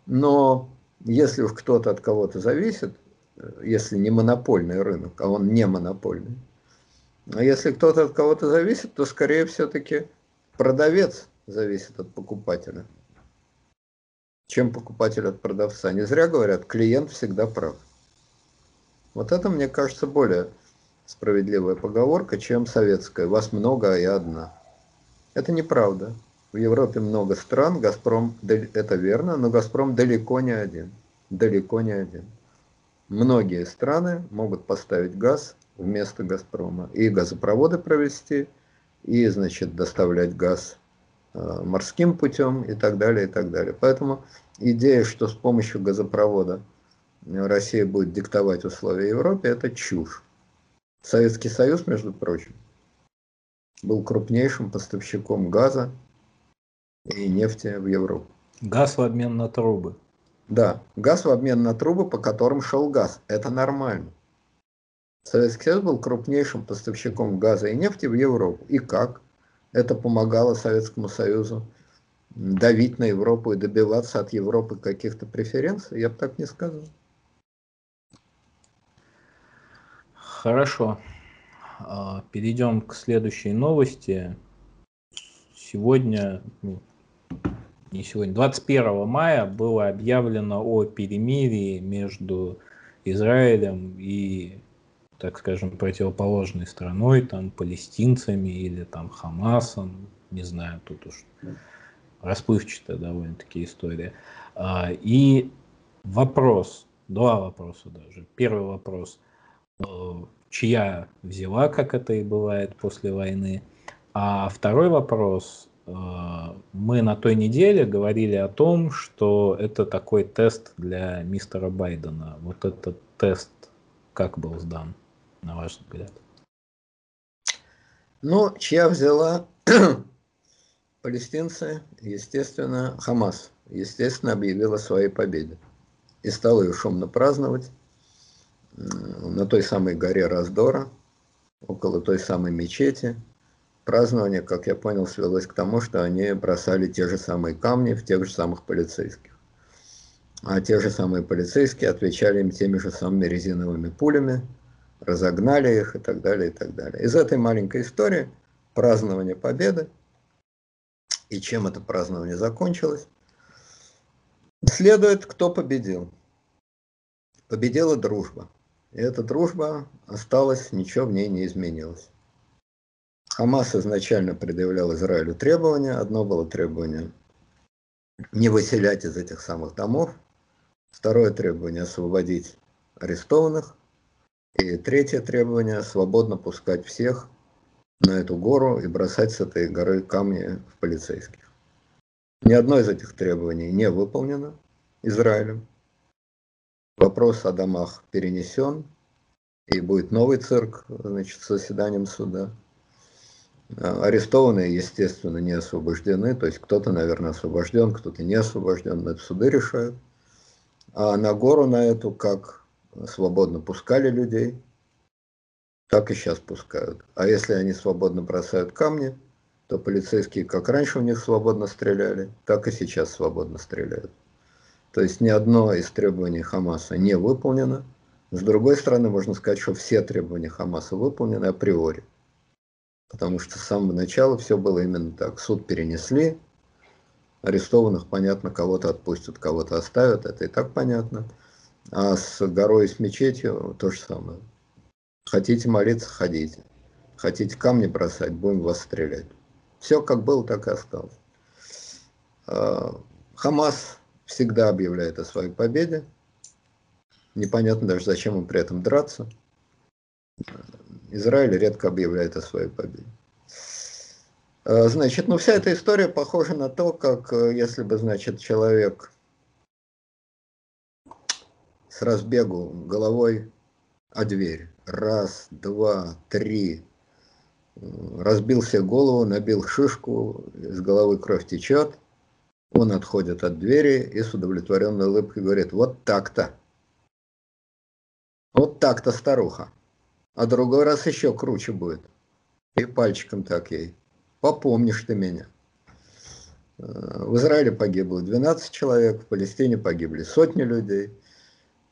Но если уж кто-то от кого-то зависит, э, если не монопольный рынок, а он не монопольный, а если кто-то от кого-то зависит, то скорее все-таки продавец зависит от покупателя чем покупатель от продавца. Не зря говорят, клиент всегда прав. Вот это, мне кажется, более справедливая поговорка, чем советская. Вас много, а я одна. Это неправда. В Европе много стран, Газпром, это верно, но Газпром далеко не один. Далеко не один. Многие страны могут поставить газ вместо Газпрома. И газопроводы провести, и, значит, доставлять газ э, морским путем и так далее, и так далее. Поэтому идея, что с помощью газопровода Россия будет диктовать условия Европе, это чушь. Советский Союз, между прочим, был крупнейшим поставщиком газа и нефти в Европу. Газ в обмен на трубы. Да, газ в обмен на трубы, по которым шел газ. Это нормально. Советский Союз был крупнейшим поставщиком газа и нефти в Европу. И как? Это помогало Советскому Союзу давить на Европу и добиваться от Европы каких-то преференций, я бы так не сказал. Хорошо. А, перейдем к следующей новости. Сегодня, ну, не сегодня, 21 мая было объявлено о перемирии между Израилем и, так скажем, противоположной страной, там, палестинцами или там Хамасом, не знаю, тут уж расплывчатая довольно-таки история. А, и вопрос, два вопроса даже. Первый вопрос, э, чья взяла, как это и бывает после войны. А второй вопрос, э, мы на той неделе говорили о том, что это такой тест для мистера Байдена. Вот этот тест как был сдан, на ваш взгляд? Ну, чья взяла, Палестинцы, естественно, Хамас, естественно, объявил о своей победе. И стал ее шумно праздновать на той самой горе Раздора, около той самой мечети. Празднование, как я понял, свелось к тому, что они бросали те же самые камни в тех же самых полицейских. А те же самые полицейские отвечали им теми же самыми резиновыми пулями, разогнали их и так далее, и так далее. Из этой маленькой истории празднования победы и чем это празднование закончилось, следует, кто победил. Победила дружба. И эта дружба осталась, ничего в ней не изменилось. Хамас изначально предъявлял Израилю требования. Одно было требование не выселять из этих самых домов. Второе требование освободить арестованных. И третье требование свободно пускать всех, на эту гору и бросать с этой горы камни в полицейских. Ни одно из этих требований не выполнено Израилем. Вопрос о домах перенесен, и будет новый цирк значит, с заседанием суда. Арестованные, естественно, не освобождены, то есть кто-то, наверное, освобожден, кто-то не освобожден, но это суды решают. А на гору на эту, как свободно пускали людей, так и сейчас пускают. А если они свободно бросают камни, то полицейские, как раньше у них свободно стреляли, так и сейчас свободно стреляют. То есть ни одно из требований Хамаса не выполнено. С другой стороны, можно сказать, что все требования Хамаса выполнены априори. Потому что с самого начала все было именно так. Суд перенесли, арестованных, понятно, кого-то отпустят, кого-то оставят, это и так понятно. А с горой и с мечетью то же самое. Хотите молиться, ходите. Хотите камни бросать, будем вас стрелять. Все как было, так и осталось. А, Хамас всегда объявляет о своей победе. Непонятно даже, зачем им при этом драться. Израиль редко объявляет о своей победе. А, значит, ну вся эта история похожа на то, как э, если бы, значит, человек с разбегу головой о дверь. Раз, два, три, разбил себе голову, набил шишку, из головы кровь течет, он отходит от двери и с удовлетворенной улыбкой говорит, вот так-то. Вот так-то, старуха. А другой раз еще круче будет. И пальчиком так ей. Попомнишь ты меня. Э, в Израиле погибло 12 человек, в Палестине погибли сотни людей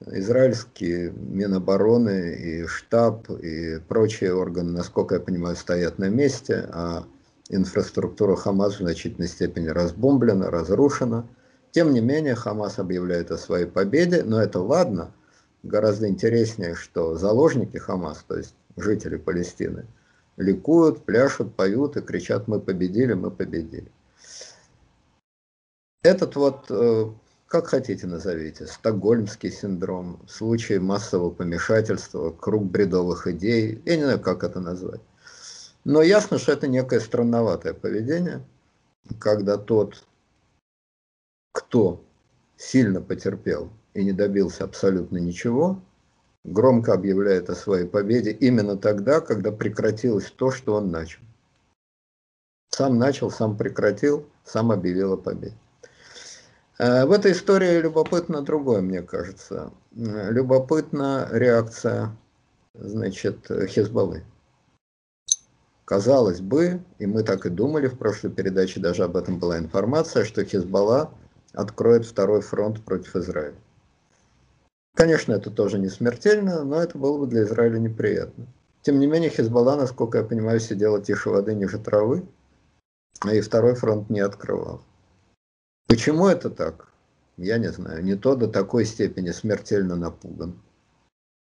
израильские Минобороны и штаб и прочие органы, насколько я понимаю, стоят на месте, а инфраструктура Хамас в значительной степени разбомблена, разрушена. Тем не менее, Хамас объявляет о своей победе, но это ладно. Гораздо интереснее, что заложники Хамас, то есть жители Палестины, ликуют, пляшут, поют и кричат «Мы победили, мы победили». Этот вот э, как хотите назовите, стокгольмский синдром, случай массового помешательства, круг бредовых идей, я не знаю, как это назвать. Но ясно, что это некое странноватое поведение, когда тот, кто сильно потерпел и не добился абсолютно ничего, громко объявляет о своей победе именно тогда, когда прекратилось то, что он начал. Сам начал, сам прекратил, сам объявил о победе. Э, в этой истории любопытно другое, мне кажется. Э, любопытна реакция, значит, Хизбаллы. Казалось бы, и мы так и думали, в прошлой передаче даже об этом была информация, что Хизбалла откроет второй фронт против Израиля. Конечно, это тоже не смертельно, но это было бы для Израиля неприятно. Тем не менее, Хизбалла, насколько я понимаю, сидела тише воды ниже травы, и второй фронт не открывал. Почему это так? Я не знаю. Не то до такой степени смертельно напуган.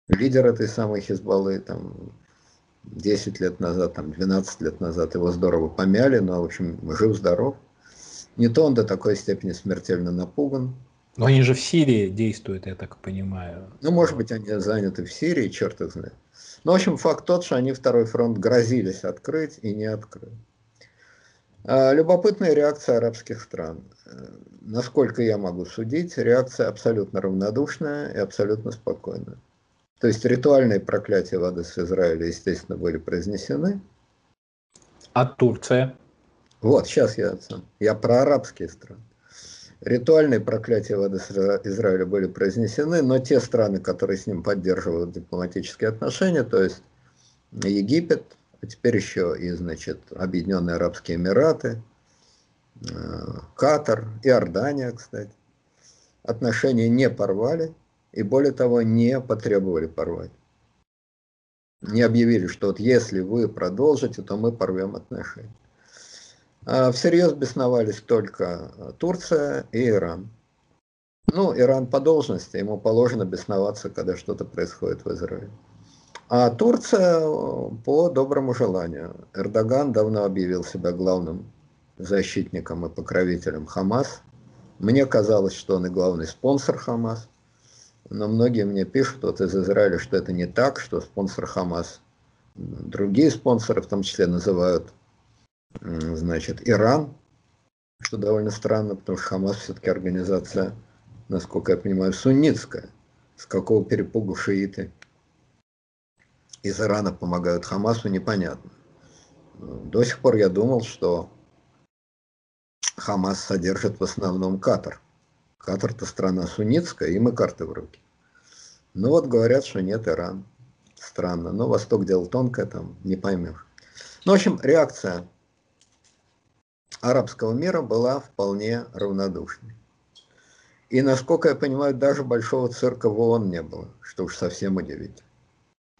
Лидер этой самой Хизбаллы там 10 лет назад, там 12 лет назад его здорово помяли, но, в общем, жив-здоров. Не то он до такой степени смертельно напуган. Но они же в Сирии действуют, я так понимаю. Ну, может быть, они заняты в Сирии, черт их знает. Но, в общем, факт тот, что они второй фронт грозились открыть и не открыли. А, любопытная реакция арабских стран. Э, насколько я могу судить, реакция абсолютно равнодушная и абсолютно спокойная. То есть ритуальные проклятия в адрес Израиля, естественно, были произнесены. А Турция? Вот, сейчас я, я про арабские страны. Ритуальные проклятия в адрес Израиля были произнесены, но те страны, которые с ним поддерживают дипломатические отношения, то есть Египет, а теперь еще и, значит, Объединенные Арабские Эмираты, э, Катар, Иордания, кстати, отношения не порвали и, более того, не потребовали порвать. Не объявили, что вот если вы продолжите, то мы порвем отношения. А всерьез бесновались только Турция и Иран. Ну, Иран по должности, ему положено бесноваться, когда что-то происходит в Израиле. А Турция э, по доброму желанию. Эрдоган давно объявил себя главным защитником и покровителем Хамас. Мне казалось, что он и главный спонсор Хамас. Но многие мне пишут вот из Израиля, что это не так, что спонсор Хамас другие спонсоры, в том числе называют значит, Иран, что довольно странно, потому что Хамас все-таки организация, насколько я понимаю, суннитская. С какого перепугу шииты из Ирана помогают Хамасу, непонятно. До сих пор я думал, что Хамас содержит в основном Катар. Катар-то страна суннитская, им и карты в руки. Ну вот говорят, что нет Иран. Странно. Но Восток дело тонкое, там не поймешь. Ну, в общем, реакция арабского мира была вполне равнодушной. И, насколько я понимаю, даже большого цирка в ООН не было, что уж совсем удивительно.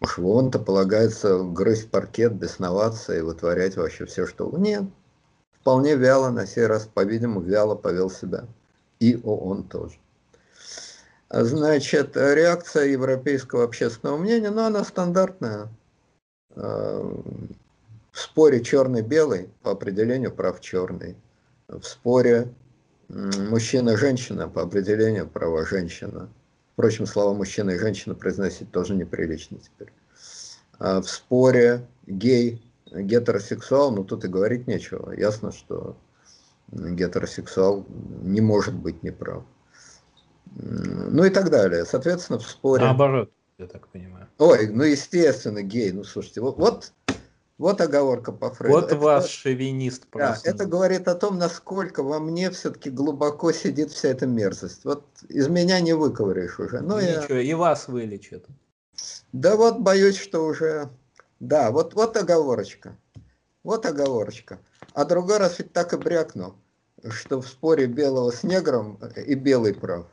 ООН-то полагается грызть паркет, бесноваться и вытворять вообще все, что... Нет, вполне вяло, на сей раз, по-видимому, вяло повел себя. И ООН тоже. Значит, реакция европейского общественного мнения, ну, она стандартная. Э, в споре черный-белый, по определению прав черный. В споре мужчина-женщина, по определению права женщина. Впрочем, слова мужчина и женщина произносить тоже неприлично теперь. А в споре гей, гетеросексуал, ну тут и говорить нечего. Ясно, что гетеросексуал не может быть неправ. Ну и так далее. Соответственно, в споре... Наоборот, я так понимаю. Ой, ну естественно, гей. Ну слушайте, вот, вот, вот оговорка по Фрейду. Вот это, ваш шовинист просто. Да, это говорит о том, насколько во мне все-таки глубоко сидит вся эта мерзость. Вот из меня не выковыряешь уже. Но Ничего, я... и вас вылечит. Да вот боюсь, что уже... Да, вот, вот оговорочка. Вот оговорочка. А другой раз ведь так и брякнул, что в споре белого с негром и белый прав.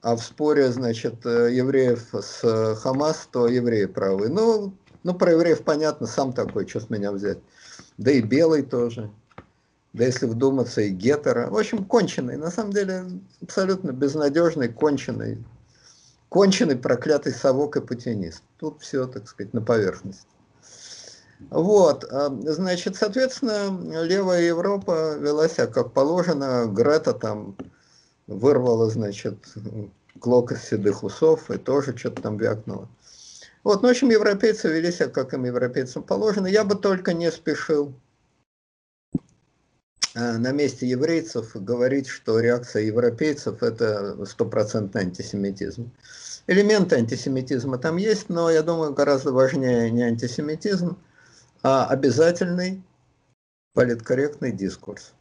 А в споре, значит, евреев с Хамас, то евреи правы. Ну, ну, про евреев понятно, сам такой, что с меня взять. Да и белый тоже. Да если вдуматься, и гетера. В общем, конченый. На самом деле, абсолютно безнадежный, конченый. Конченый проклятый совок и путинист. Тут все, так сказать, на поверхности. Вот, а, значит, соответственно, левая Европа вела себя как положено, Грета там вырвала, значит, клок из седых усов и тоже что-то там вякнула. Вот, ну, в общем, европейцы вели себя, как им европейцам положено. Я бы только не спешил а, на месте еврейцев говорить, что реакция европейцев – это стопроцентный антисемитизм. Элементы антисемитизма там есть, но я думаю, гораздо важнее не антисемитизм, а обязательный политкорректный дискурс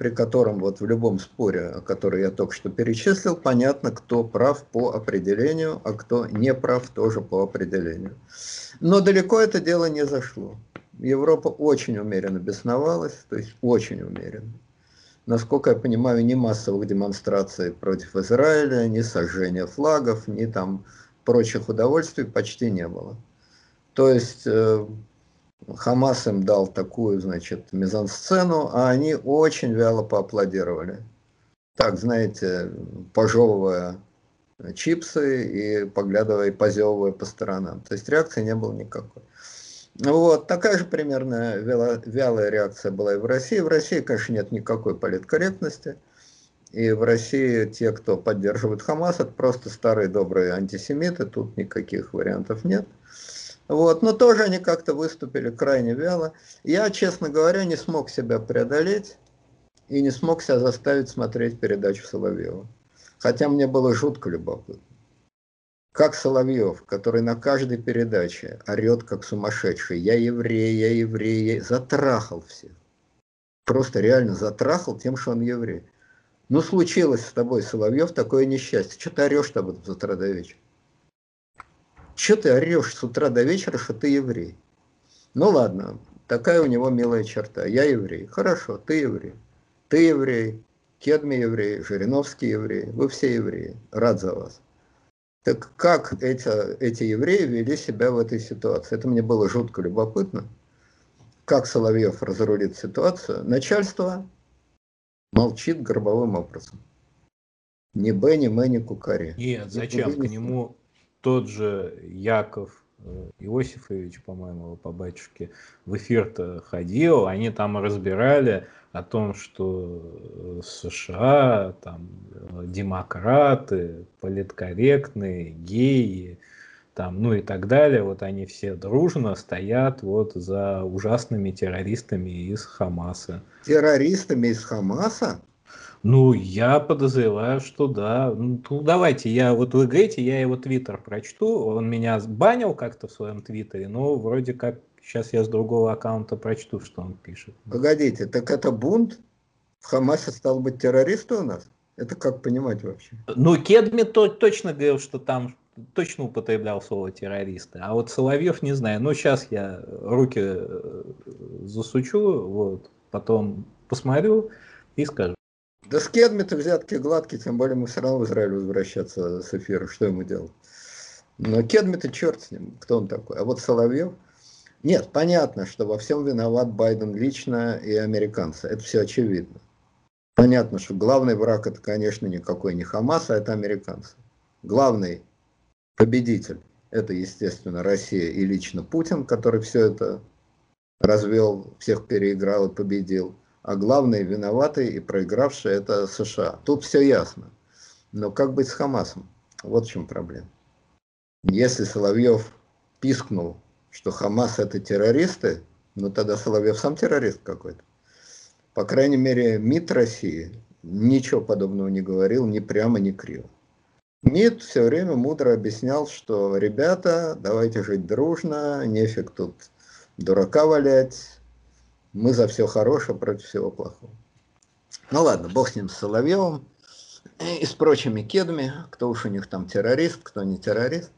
при котором вот в любом споре, который я только что перечислил, понятно, кто прав по определению, а кто не прав тоже по определению. Но далеко это дело не зашло. Европа очень умеренно бесновалась, то есть очень умеренно. Насколько я понимаю, ни массовых демонстраций против Израиля, ни сожжения флагов, ни там прочих удовольствий почти не было. То есть э, Хамас им дал такую, значит, мизансцену, а они очень вяло поаплодировали. Так, знаете, пожевывая чипсы и поглядывая и позевывая по сторонам. То есть реакции не было никакой. Вот, такая же примерно вялая реакция была и в России. В России, конечно, нет никакой политкорректности. И в России те, кто поддерживает Хамас, это просто старые добрые антисемиты, тут никаких вариантов нет. Вот, но тоже они как-то выступили крайне вяло. Я, честно говоря, не смог себя преодолеть и не смог себя заставить смотреть передачу Соловьева. Хотя мне было жутко любопытно. Как Соловьев, который на каждой передаче орет как сумасшедший, я еврей, я еврей, я... затрахал всех. Просто реально затрахал тем, что он еврей. Ну, случилось с тобой, Соловьев, такое несчастье. Что ты орешь-то об этом с утра до вечера? Че ты орешь с утра до вечера, что ты еврей? Ну ладно, такая у него милая черта. Я еврей. Хорошо, ты еврей. Ты еврей, Кедми еврей, Жириновский еврей. Вы все евреи. Рад за вас. Так как эти, эти евреи вели себя в этой ситуации? Это мне было жутко любопытно. Как Соловьев разрулит ситуацию? Начальство молчит горбовым образом. Ни Б, ни ни Кукари. Нет, зачем? К нему тот же Яков э, Иосифович, по-моему, по батюшке, в эфир-то ходил, они там разбирали о том, что э, США, там, э, демократы, политкорректные, геи, там, ну и так далее, вот они все дружно стоят вот за ужасными террористами из Хамаса. Террористами из Хамаса? Ну, я подозреваю, что да. Ну, давайте, я вот вы говорите, я его твиттер прочту. Он меня банил как-то в своем твиттере, но вроде как Сейчас я с другого аккаунта прочту, что он пишет. Погодите, так это бунт? В Хамасе стал быть террористы у нас? Это как понимать вообще? Ну, Кедми то, точно говорил, что там точно употреблял слово террористы. А вот Соловьев не знаю. Ну, сейчас я руки э, засучу, вот, потом посмотрю и скажу. Да с Кедми-то взятки гладкие, тем более мы все равно в Израиль возвращаться с эфира. Что ему делать? Но Кедми-то черт с ним, кто он такой. А вот Соловьев... Нет, понятно, что во всем виноват Байден лично и американцы. Это все очевидно. Понятно, что главный враг это, конечно, никакой не Хамас, а это американцы. Главный победитель это, естественно, Россия и лично Путин, который все это развел, всех переиграл и победил. А главный виноватый и проигравший это США. Тут все ясно. Но как быть с Хамасом? Вот в чем проблема. Если Соловьев пискнул, что Хамас это террористы, ну тогда Соловьев сам террорист какой-то. По крайней мере, МИД России ничего подобного не говорил, ни прямо, ни криво. МИД все время мудро объяснял, что ребята, давайте жить дружно, нефиг тут дурака валять, мы за все хорошее против всего плохого. Ну ладно, бог с ним, с Соловьевым и с прочими кедами, кто уж у них там террорист, кто не террорист.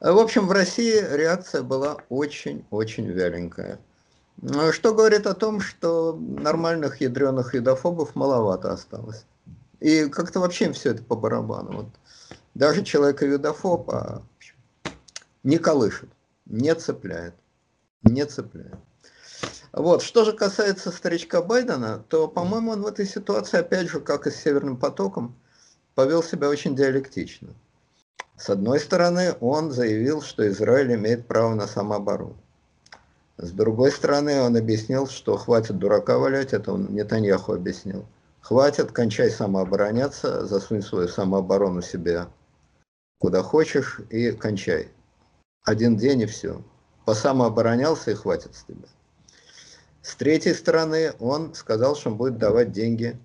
В общем, в России реакция была очень-очень вяленькая. Что говорит о том, что нормальных ядреных юдофобов маловато осталось. И как-то вообще им все это по барабану. Вот даже человека юдофоб а, не колышет, не цепляет, не цепляет. Вот. Что же касается старичка Байдена, то, по-моему, он в этой ситуации, опять же, как и с Северным потоком, повел себя очень диалектично. С одной стороны, он заявил, что Израиль имеет право на самооборону. С другой стороны, он объяснил, что хватит дурака валять, это он Нетаньяху объяснил. Хватит, кончай самообороняться, засунь свою самооборону себе куда хочешь и кончай. Один день и все. Посамооборонялся и хватит с тебя. С третьей стороны, он сказал, что он будет давать деньги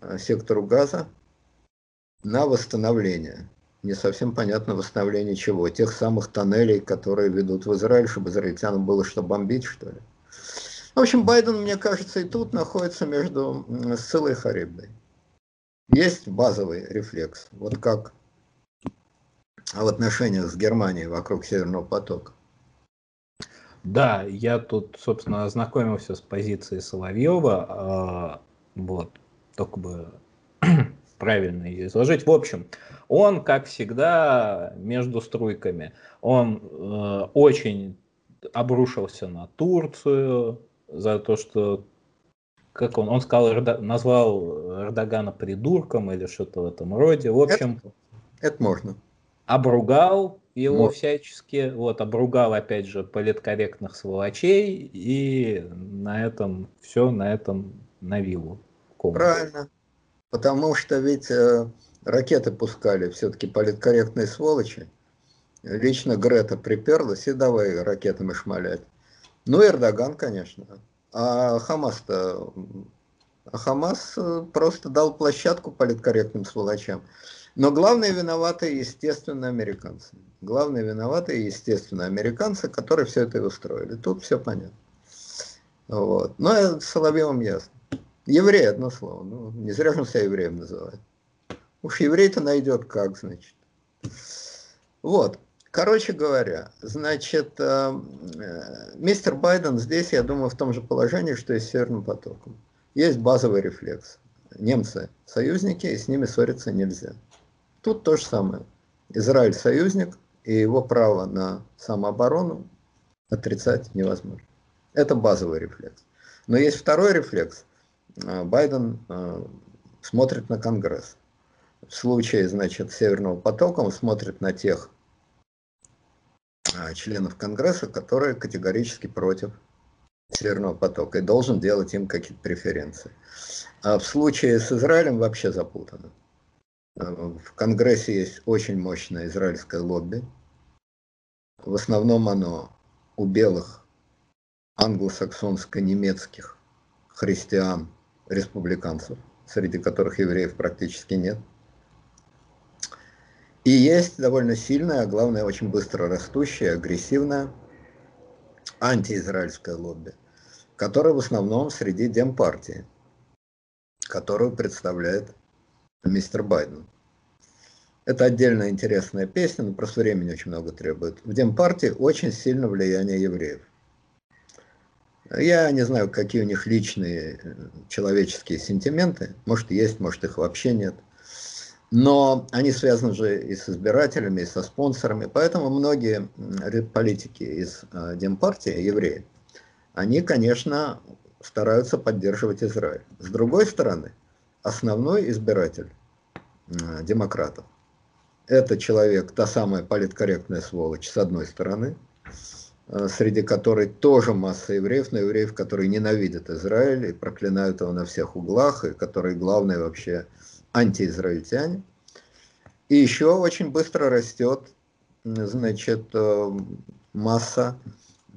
э, сектору газа на восстановление не совсем понятно восстановление чего. Тех самых тоннелей, которые ведут в Израиль, чтобы израильтянам было что бомбить, что ли. В общем, Байден, мне кажется, и тут находится между Сциллой и Харибдой. Есть базовый рефлекс, вот как в отношениях с Германией вокруг Северного потока. Да, я тут, собственно, ознакомился с позицией Соловьева. А, вот, только бы правильно ее изложить. В общем, он, как всегда, между струйками. Он э, очень обрушился на Турцию за то, что как он, он сказал, назвал Эрдогана придурком или что-то в этом роде. В общем, это, это можно. Обругал его можно. всячески, вот, обругал, опять же, политкорректных сволочей, и на этом все, на этом на виллу. Правильно. Потому что ведь э, ракеты пускали все-таки политкорректные сволочи. Лично Грета приперлась и давай ракетами шмалять. Ну, Эрдоган, конечно. А Хамас-то... А Хамас э, просто дал площадку политкорректным сволочам. Но главные виноваты, естественно, американцы. Главные виноваты, естественно, американцы, которые все это и устроили. Тут все понятно. Вот. Но это Соловьевым ясно. Еврей, одно слово. Ну, не зря же он себя евреем называет. Уж еврей-то найдет как, значит. Вот. Короче говоря, значит, э, э, мистер Байден здесь, я думаю, в том же положении, что и с Северным потоком. Есть базовый рефлекс. Немцы союзники, и с ними ссориться нельзя. Тут то же самое. Израиль союзник, и его право на самооборону отрицать невозможно. Это базовый рефлекс. Но есть второй рефлекс – Э, Байден э, смотрит на Конгресс. В случае, значит, Северного потока он смотрит на тех э, членов Конгресса, которые категорически против Северного потока и должен делать им какие-то преференции. А в случае с Израилем вообще запутано. В Конгрессе есть очень мощное израильское лобби. В основном оно у белых англосаксонско-немецких христиан республиканцев, среди которых евреев практически нет. И есть довольно сильная, а главное, очень быстро растущая, агрессивная антиизраильское лобби, которое в основном среди демпартии, которую представляет мистер Байден. Это отдельная интересная песня, но просто времени очень много требует. В Демпартии очень сильно влияние евреев. Я не знаю, какие у них личные э, человеческие сентименты. Может, есть, может, их вообще нет. Но они связаны же и с избирателями, и со спонсорами. Поэтому многие политики из э, Демпартии, евреи, они, конечно, стараются поддерживать Израиль. С другой стороны, основной избиратель демократов – это человек, та самая политкорректная сволочь, с одной стороны, Э, среди которой тоже масса евреев, но евреев, которые ненавидят Израиль и проклинают его на всех углах, и которые, главные, вообще антиизраильтяне. И еще очень быстро растет, значит, э, масса э,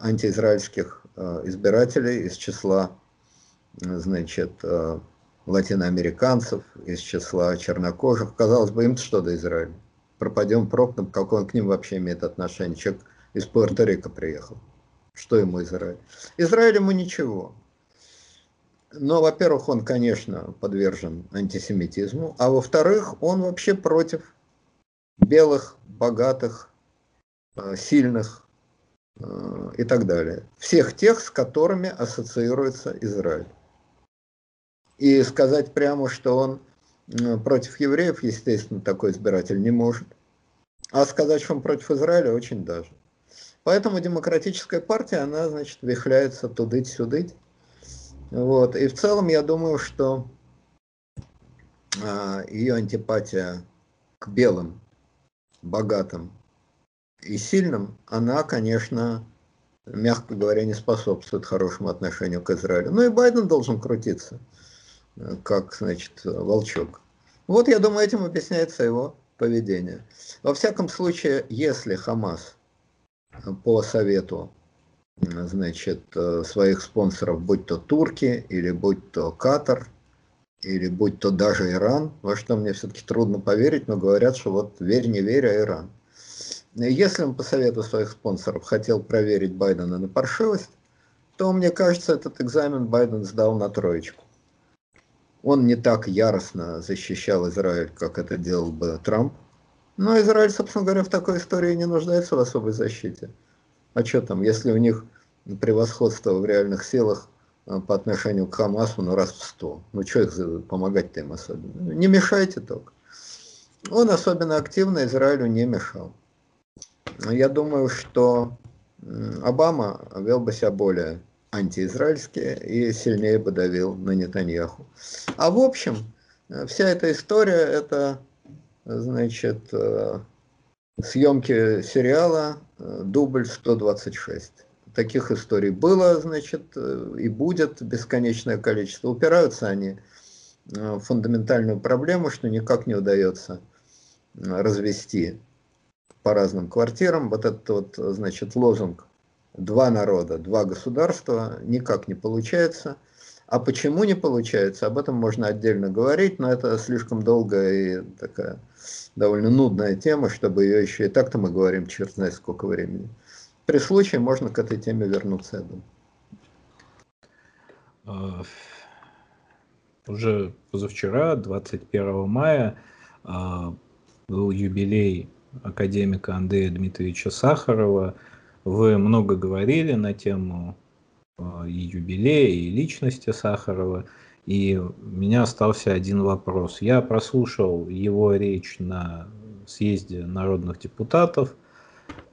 антиизраильских избирателей из числа, значит, латиноамериканцев, из числа чернокожих. Казалось бы, им-то что до Израиля? Пропадем пропном, какой он к ним вообще имеет отношение? Человек из Пуэрто-Рико приехал. Что ему Израиль? Израиль ему ничего. Но, во-первых, он, конечно, подвержен антисемитизму, а во-вторых, он вообще против белых, богатых, э, сильных э, и так далее. Всех тех, с которыми ассоциируется Израиль. И сказать прямо, что он против евреев, естественно, такой избиратель не может. А сказать, что он против Израиля, очень даже. Поэтому демократическая партия, она, значит, вихляется тудыть-сюдыть. Вот. И в целом я думаю, что а, ее антипатия к белым, богатым и сильным, она, конечно, мягко говоря, не способствует хорошему отношению к Израилю. Ну и Байден должен крутиться, как, значит, волчок. Вот, я думаю, этим объясняется его поведение. Во всяком случае, если Хамас по совету значит, своих спонсоров, будь то турки, или будь то Катар, или будь то даже Иран, во что мне все-таки трудно поверить, но говорят, что вот верь, не верь, а Иран. Если он по совету своих спонсоров хотел проверить Байдена на паршивость, то, мне кажется, этот экзамен Байден сдал на троечку. Он не так яростно защищал Израиль, как это делал бы Трамп, но Израиль, собственно говоря, в такой истории не нуждается в особой защите. А что там, если у них превосходство в реальных силах э, по отношению к Хамасу, ну раз в сто. Ну что их помогать-то им особенно? Не мешайте только. Он особенно активно Израилю не мешал. Я думаю, что Обама вел бы себя более антиизраильски и сильнее бы давил на Нетаньяху. А в общем, э, вся эта история – это значит, э, съемки сериала э, «Дубль 126». Таких историй было, значит, и будет бесконечное количество. Упираются они в фундаментальную проблему, что никак не удается развести по разным квартирам. Вот этот вот, значит, лозунг «два народа, два государства» никак не получается – а почему не получается, об этом можно отдельно говорить, но это слишком долгая и такая довольно нудная тема, чтобы ее еще и так-то мы говорим черт знает сколько времени. При случае можно к этой теме вернуться, я думаю. А, уже позавчера, 21 мая, а, был юбилей академика Андрея Дмитриевича Сахарова. Вы много говорили на тему Э, и юбилея, и личности Сахарова. И у меня остался один вопрос. Я прослушал его речь на съезде народных депутатов.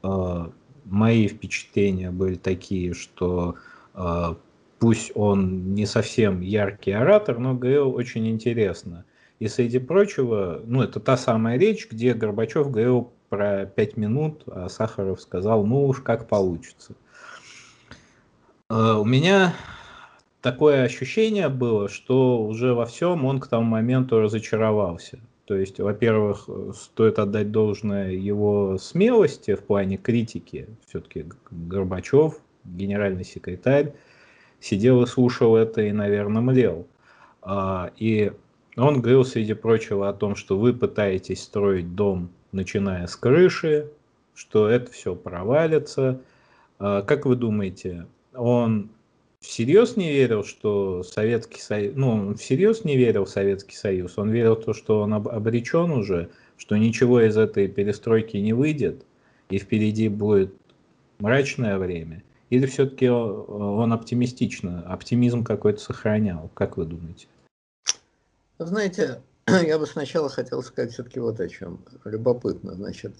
Э, мои впечатления были такие, что э, пусть он не совсем яркий оратор, но говорил очень интересно. И среди прочего, ну это та самая речь, где Горбачев говорил про пять минут, а Сахаров сказал, ну уж как получится. Э, у меня такое ощущение было, что уже во всем он к тому моменту разочаровался. То есть, во-первых, стоит отдать должное его смелости в плане критики. Все-таки Горбачев, генеральный секретарь, сидел и слушал это и, наверное, млел. А, и он говорил, среди прочего, о том, что вы пытаетесь строить дом, начиная с крыши, что это все провалится, А, как вы думаете, он всерьез не верил, что Советский Союз, ну, он всерьез не верил в Советский Союз, он верил в то, что он обречен уже, что ничего из этой перестройки не выйдет, и впереди будет мрачное время, или все-таки он оптимистично, оптимизм какой-то сохранял, как вы думаете? Знаете, я бы сначала хотел сказать все-таки вот о чем. Любопытно, значит,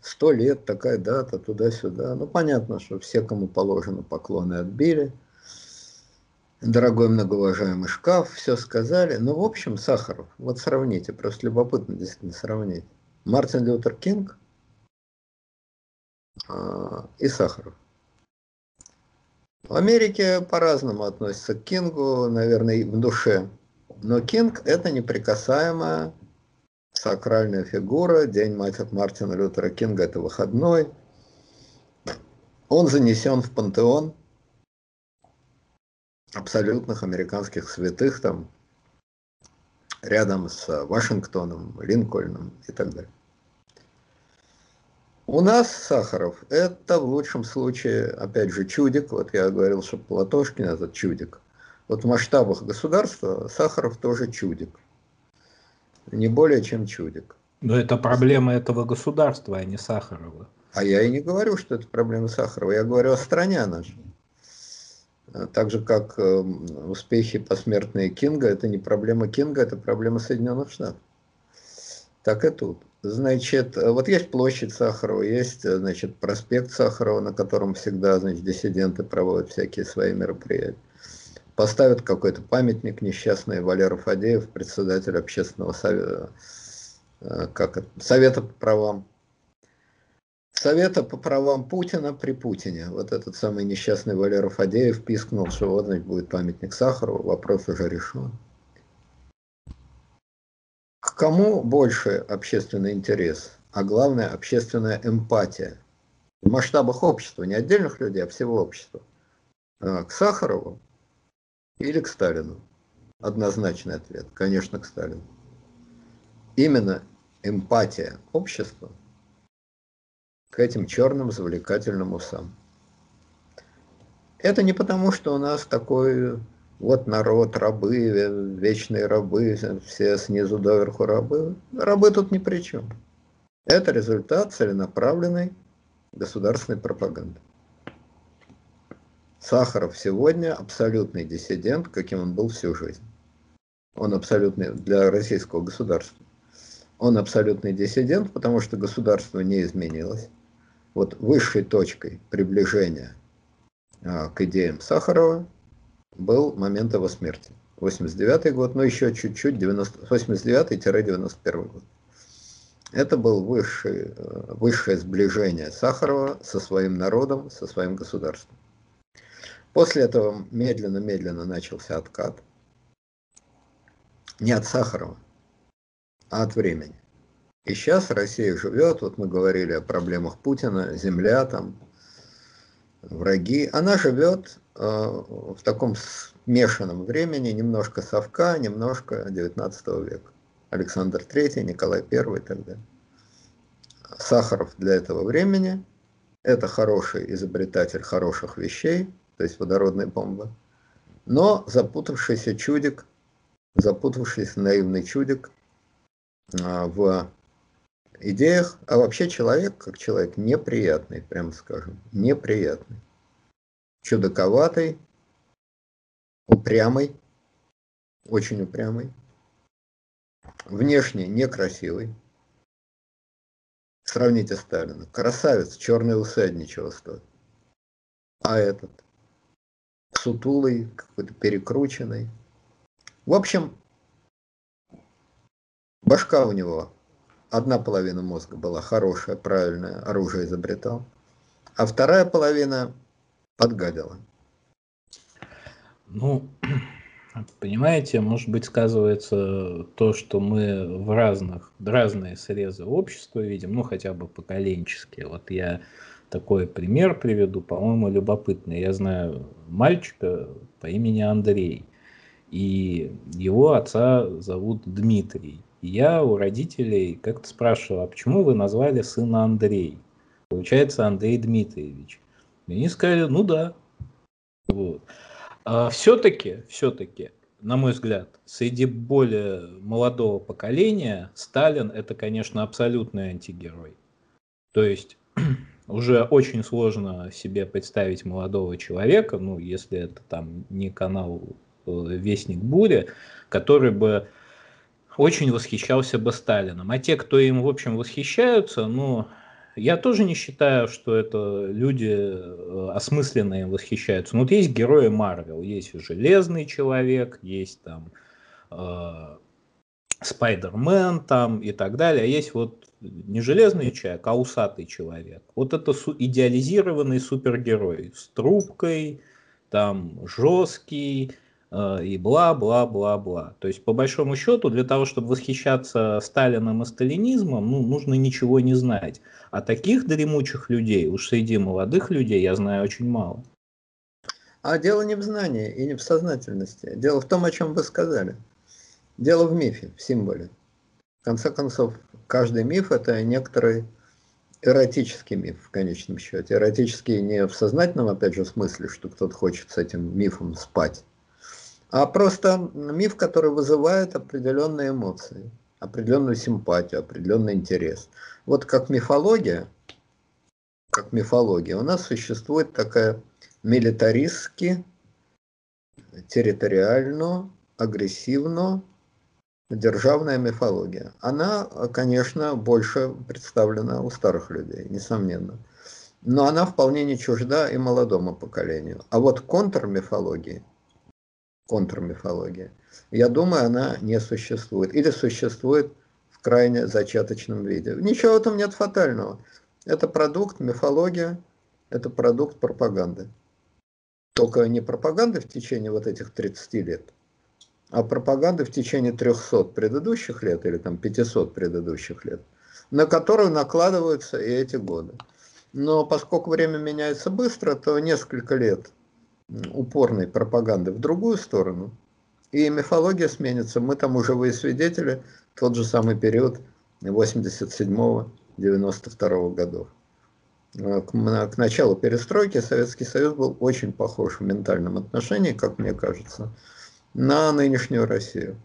сто лет, такая дата, туда-сюда. Ну, понятно, что все, кому положено, поклоны отбили – дорогой многоуважаемый шкаф, все сказали. Ну, в общем, Сахаров, вот сравните, просто любопытно действительно сравнить. Мартин Лютер Кинг а, и Сахаров. В Америке по-разному относятся к Кингу, наверное, в душе. Но Кинг – это неприкасаемая сакральная фигура. День Мартина Лютера Кинга – это выходной. Он занесен в пантеон – абсолютных американских святых там рядом с Вашингтоном, Линкольном и так далее. У нас Сахаров – это в лучшем случае, опять же, чудик. Вот я говорил, что Платошкин – это чудик. Вот в масштабах государства Сахаров тоже чудик. Не более чем чудик. Но это проблема этого государства, а не Сахарова. А я и не говорю, что это проблема Сахарова. Я говорю о стране нашей. Э, так же, как эм, успехи посмертные Кинга, это не проблема Кинга, это проблема Соединенных Штатов. Так и тут. Значит, э, вот есть площадь Сахарова, есть, э, значит, проспект Сахарова, на котором всегда, значит, диссиденты проводят всякие свои мероприятия. Поставят какой-то памятник несчастный Валера Фадеев, председатель общественного совета, как это, совета по правам Совета по правам Путина при Путине. Вот этот самый несчастный Валера Фадеев пискнул, что вот значит, будет памятник Сахарову, вопрос уже решен. К кому больше общественный интерес, а главное общественная эмпатия? В масштабах общества, не отдельных людей, а всего общества. А, к Сахарову или к Сталину? Однозначный ответ, конечно, к Сталину. Именно эмпатия общества – к этим черным завлекательным усам. Это не потому, что у нас такой вот народ, рабы, вечные рабы, все снизу доверху рабы. Рабы тут ни при чем. Это результат целенаправленной государственной пропаганды. Сахаров сегодня абсолютный диссидент, каким он был всю жизнь. Он абсолютный для российского государства. Он абсолютный диссидент, потому что государство не изменилось вот высшей точкой приближения а, к идеям Сахарова был момент его смерти. 89 год, но еще чуть-чуть, 89-91 год. Это был высший, э, высшее сближение Сахарова со своим народом, со своим государством. После этого медленно-медленно начался откат. Не от Сахарова, а от времени. И сейчас Россия живет, вот мы говорили о проблемах Путина, земля там, враги. Она живет э, в таком смешанном времени, немножко совка, немножко 19 века. Александр III, Николай I и так далее. Сахаров для этого времени – это хороший изобретатель хороших вещей, то есть водородная бомба, но запутавшийся чудик, запутавшийся наивный чудик э, в идеях, а вообще человек, как человек, неприятный, прямо скажем, неприятный. Чудаковатый, упрямый, очень упрямый, внешне некрасивый. Сравните Сталина. Красавец, черные усы от ничего стоят. А этот сутулый, какой-то перекрученный. В общем, башка у него одна половина мозга была хорошая, правильная, оружие изобретал, а вторая половина подгадила. Ну, понимаете, может быть, сказывается то, что мы в разных, разные срезы общества видим, ну, хотя бы поколенческие. Вот я такой пример приведу, по-моему, любопытный. Я знаю мальчика по имени Андрей, и его отца зовут Дмитрий я у родителей как-то спрашивал, а почему вы назвали сына Андрей? Получается Андрей Дмитриевич. И они сказали, ну да. Вот. А все-таки, все-таки, на мой взгляд, среди более молодого поколения Сталин это, конечно, абсолютный антигерой. То есть уже очень сложно себе представить молодого человека, ну, если это там не канал э, Вестник Бури, который бы очень восхищался бы Сталином. А те, кто им, в общем, восхищаются, ну, я тоже не считаю, что это люди э, осмысленные восхищаются. Ну, вот есть герои Марвел, есть Железный Человек, есть там э, Спайдермен там и так далее. А есть вот не железный человек, а усатый человек. Вот это су- идеализированный супергерой с трубкой, там жесткий, Э, и бла-бла-бла-бла. То есть, по большому счету, для того, чтобы восхищаться Сталином и сталинизмом, ну, нужно ничего не знать. А таких дремучих людей, уж среди молодых людей, я знаю очень мало. А дело не в знании и не в сознательности. Дело в том, о чем вы сказали. Дело в мифе, в символе. Конце концов, каждый миф – это некоторый эротический миф в конечном счете. Эротический не в сознательном, опять же, смысле, что кто-то хочет с этим мифом спать, а просто миф, который вызывает определенные эмоции, определенную симпатию, определенный интерес. Вот как мифология, как мифология, у нас существует такая милитаристски, территориально, агрессивно державная мифология. Она, конечно, больше представлена у старых людей, несомненно. Но она вполне не чужда и молодому поколению. А вот контрмифологии – контрмифология. Я думаю, она не существует. Или существует в крайне зачаточном виде. Ничего в этом нет фатального. Это продукт, мифология, это продукт пропаганды. Только не пропаганды в течение вот этих 30 лет, а пропаганды в течение 300 предыдущих лет или там 500 предыдущих лет, на которую накладываются и эти годы. Но поскольку время меняется быстро, то несколько лет упорной пропаганды в другую сторону, и мифология сменится. Мы там уже вы свидетели, тот же самый период 87-92 годов. К, к началу перестройки Советский Союз был очень похож в ментальном отношении, как мне кажется, на нынешнюю Россию.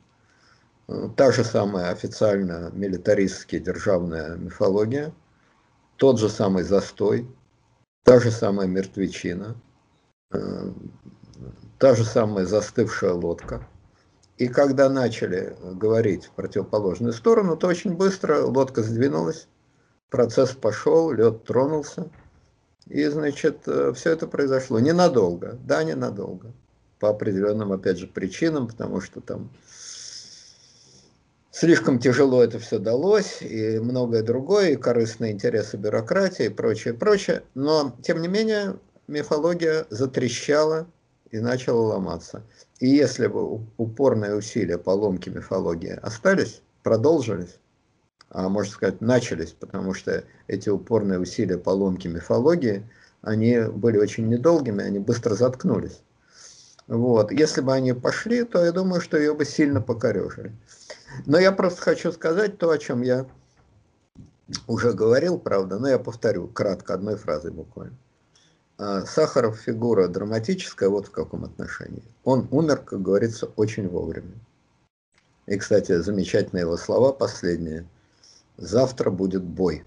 Та же самая официально милитаристская державная мифология, тот же самый застой, та же самая мертвечина, Э, та же самая застывшая лодка. И когда начали говорить в противоположную сторону, то очень быстро лодка сдвинулась, процесс пошел, лед тронулся. И, значит, э, все это произошло ненадолго, да, ненадолго. По определенным, опять же, причинам, потому что там слишком тяжело это все далось, и многое другое, и корыстные интересы бюрократии, и прочее, прочее. Но, тем не менее, мифология затрещала и начала ломаться. И если бы упорные усилия по ломке мифологии остались, продолжились, а можно сказать, начались, потому что эти упорные усилия по ломке мифологии, они были очень недолгими, они быстро заткнулись. Вот. Если бы они пошли, то я думаю, что ее бы сильно покорежили. Но я просто хочу сказать то, о чем я уже говорил, правда, но я повторю кратко, одной фразой буквально. А Сахаров фигура драматическая, вот в каком отношении. Он умер, как говорится, очень вовремя. И, кстати, замечательные его слова последние. «Завтра будет бой».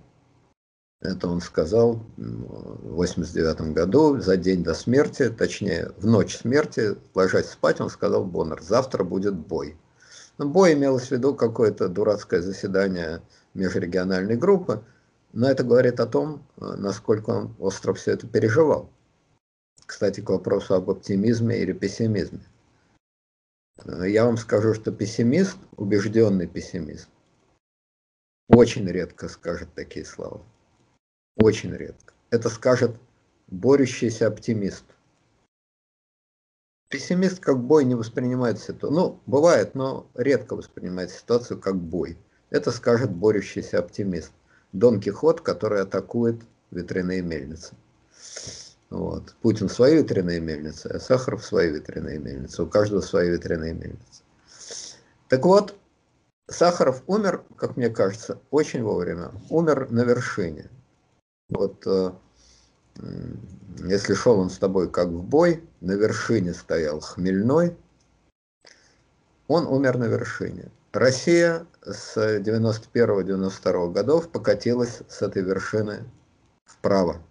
Это он сказал в 89 году, за день до смерти, точнее, в ночь смерти, ложась спать, он сказал Боннер, завтра будет бой. Но бой имелось в виду какое-то дурацкое заседание межрегиональной группы, но это говорит о том, э, насколько он остро все это переживал. Кстати, к вопросу об оптимизме или пессимизме. Э, я вам скажу, что пессимист, убежденный пессимист, очень редко скажет такие слова. Очень редко. Это скажет борющийся оптимист. Пессимист как бой не воспринимает ситуацию. Ну, бывает, но редко воспринимает ситуацию как бой. Это скажет борющийся оптимист. Дон Кихот, который атакует ветряные мельницы. Вот. Путин свои ветряные мельницы, а Сахаров свои ветряные мельницы. У каждого свои ветряные мельницы. Так вот, Сахаров умер, как мне кажется, очень вовремя. Умер на вершине. Вот э, если шел он с тобой как в бой, на вершине стоял хмельной, он умер на вершине. Россия с 91-92 годов покатилась с этой вершины вправо,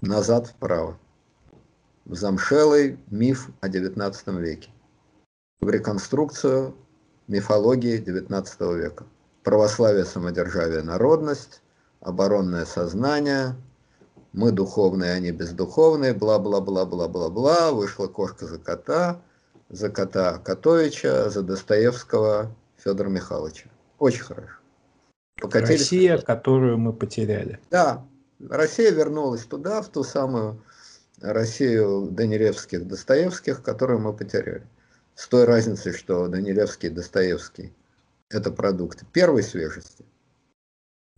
назад вправо. Замшелый миф о XIX веке, в реконструкцию мифологии XIX века. Православие, самодержавие, народность, оборонное сознание, мы духовные, они бездуховные, бла-бла-бла-бла-бла-бла, вышла кошка за кота, за кота Котовича, за Достоевского Федора Михайловича. Очень хорошо. Покатились Россия, туда. которую мы потеряли. Да, Россия вернулась туда, в ту самую Россию Данилевских, Достоевских, которую мы потеряли. С той разницей, что Данилевский и Достоевский – это продукты первой свежести,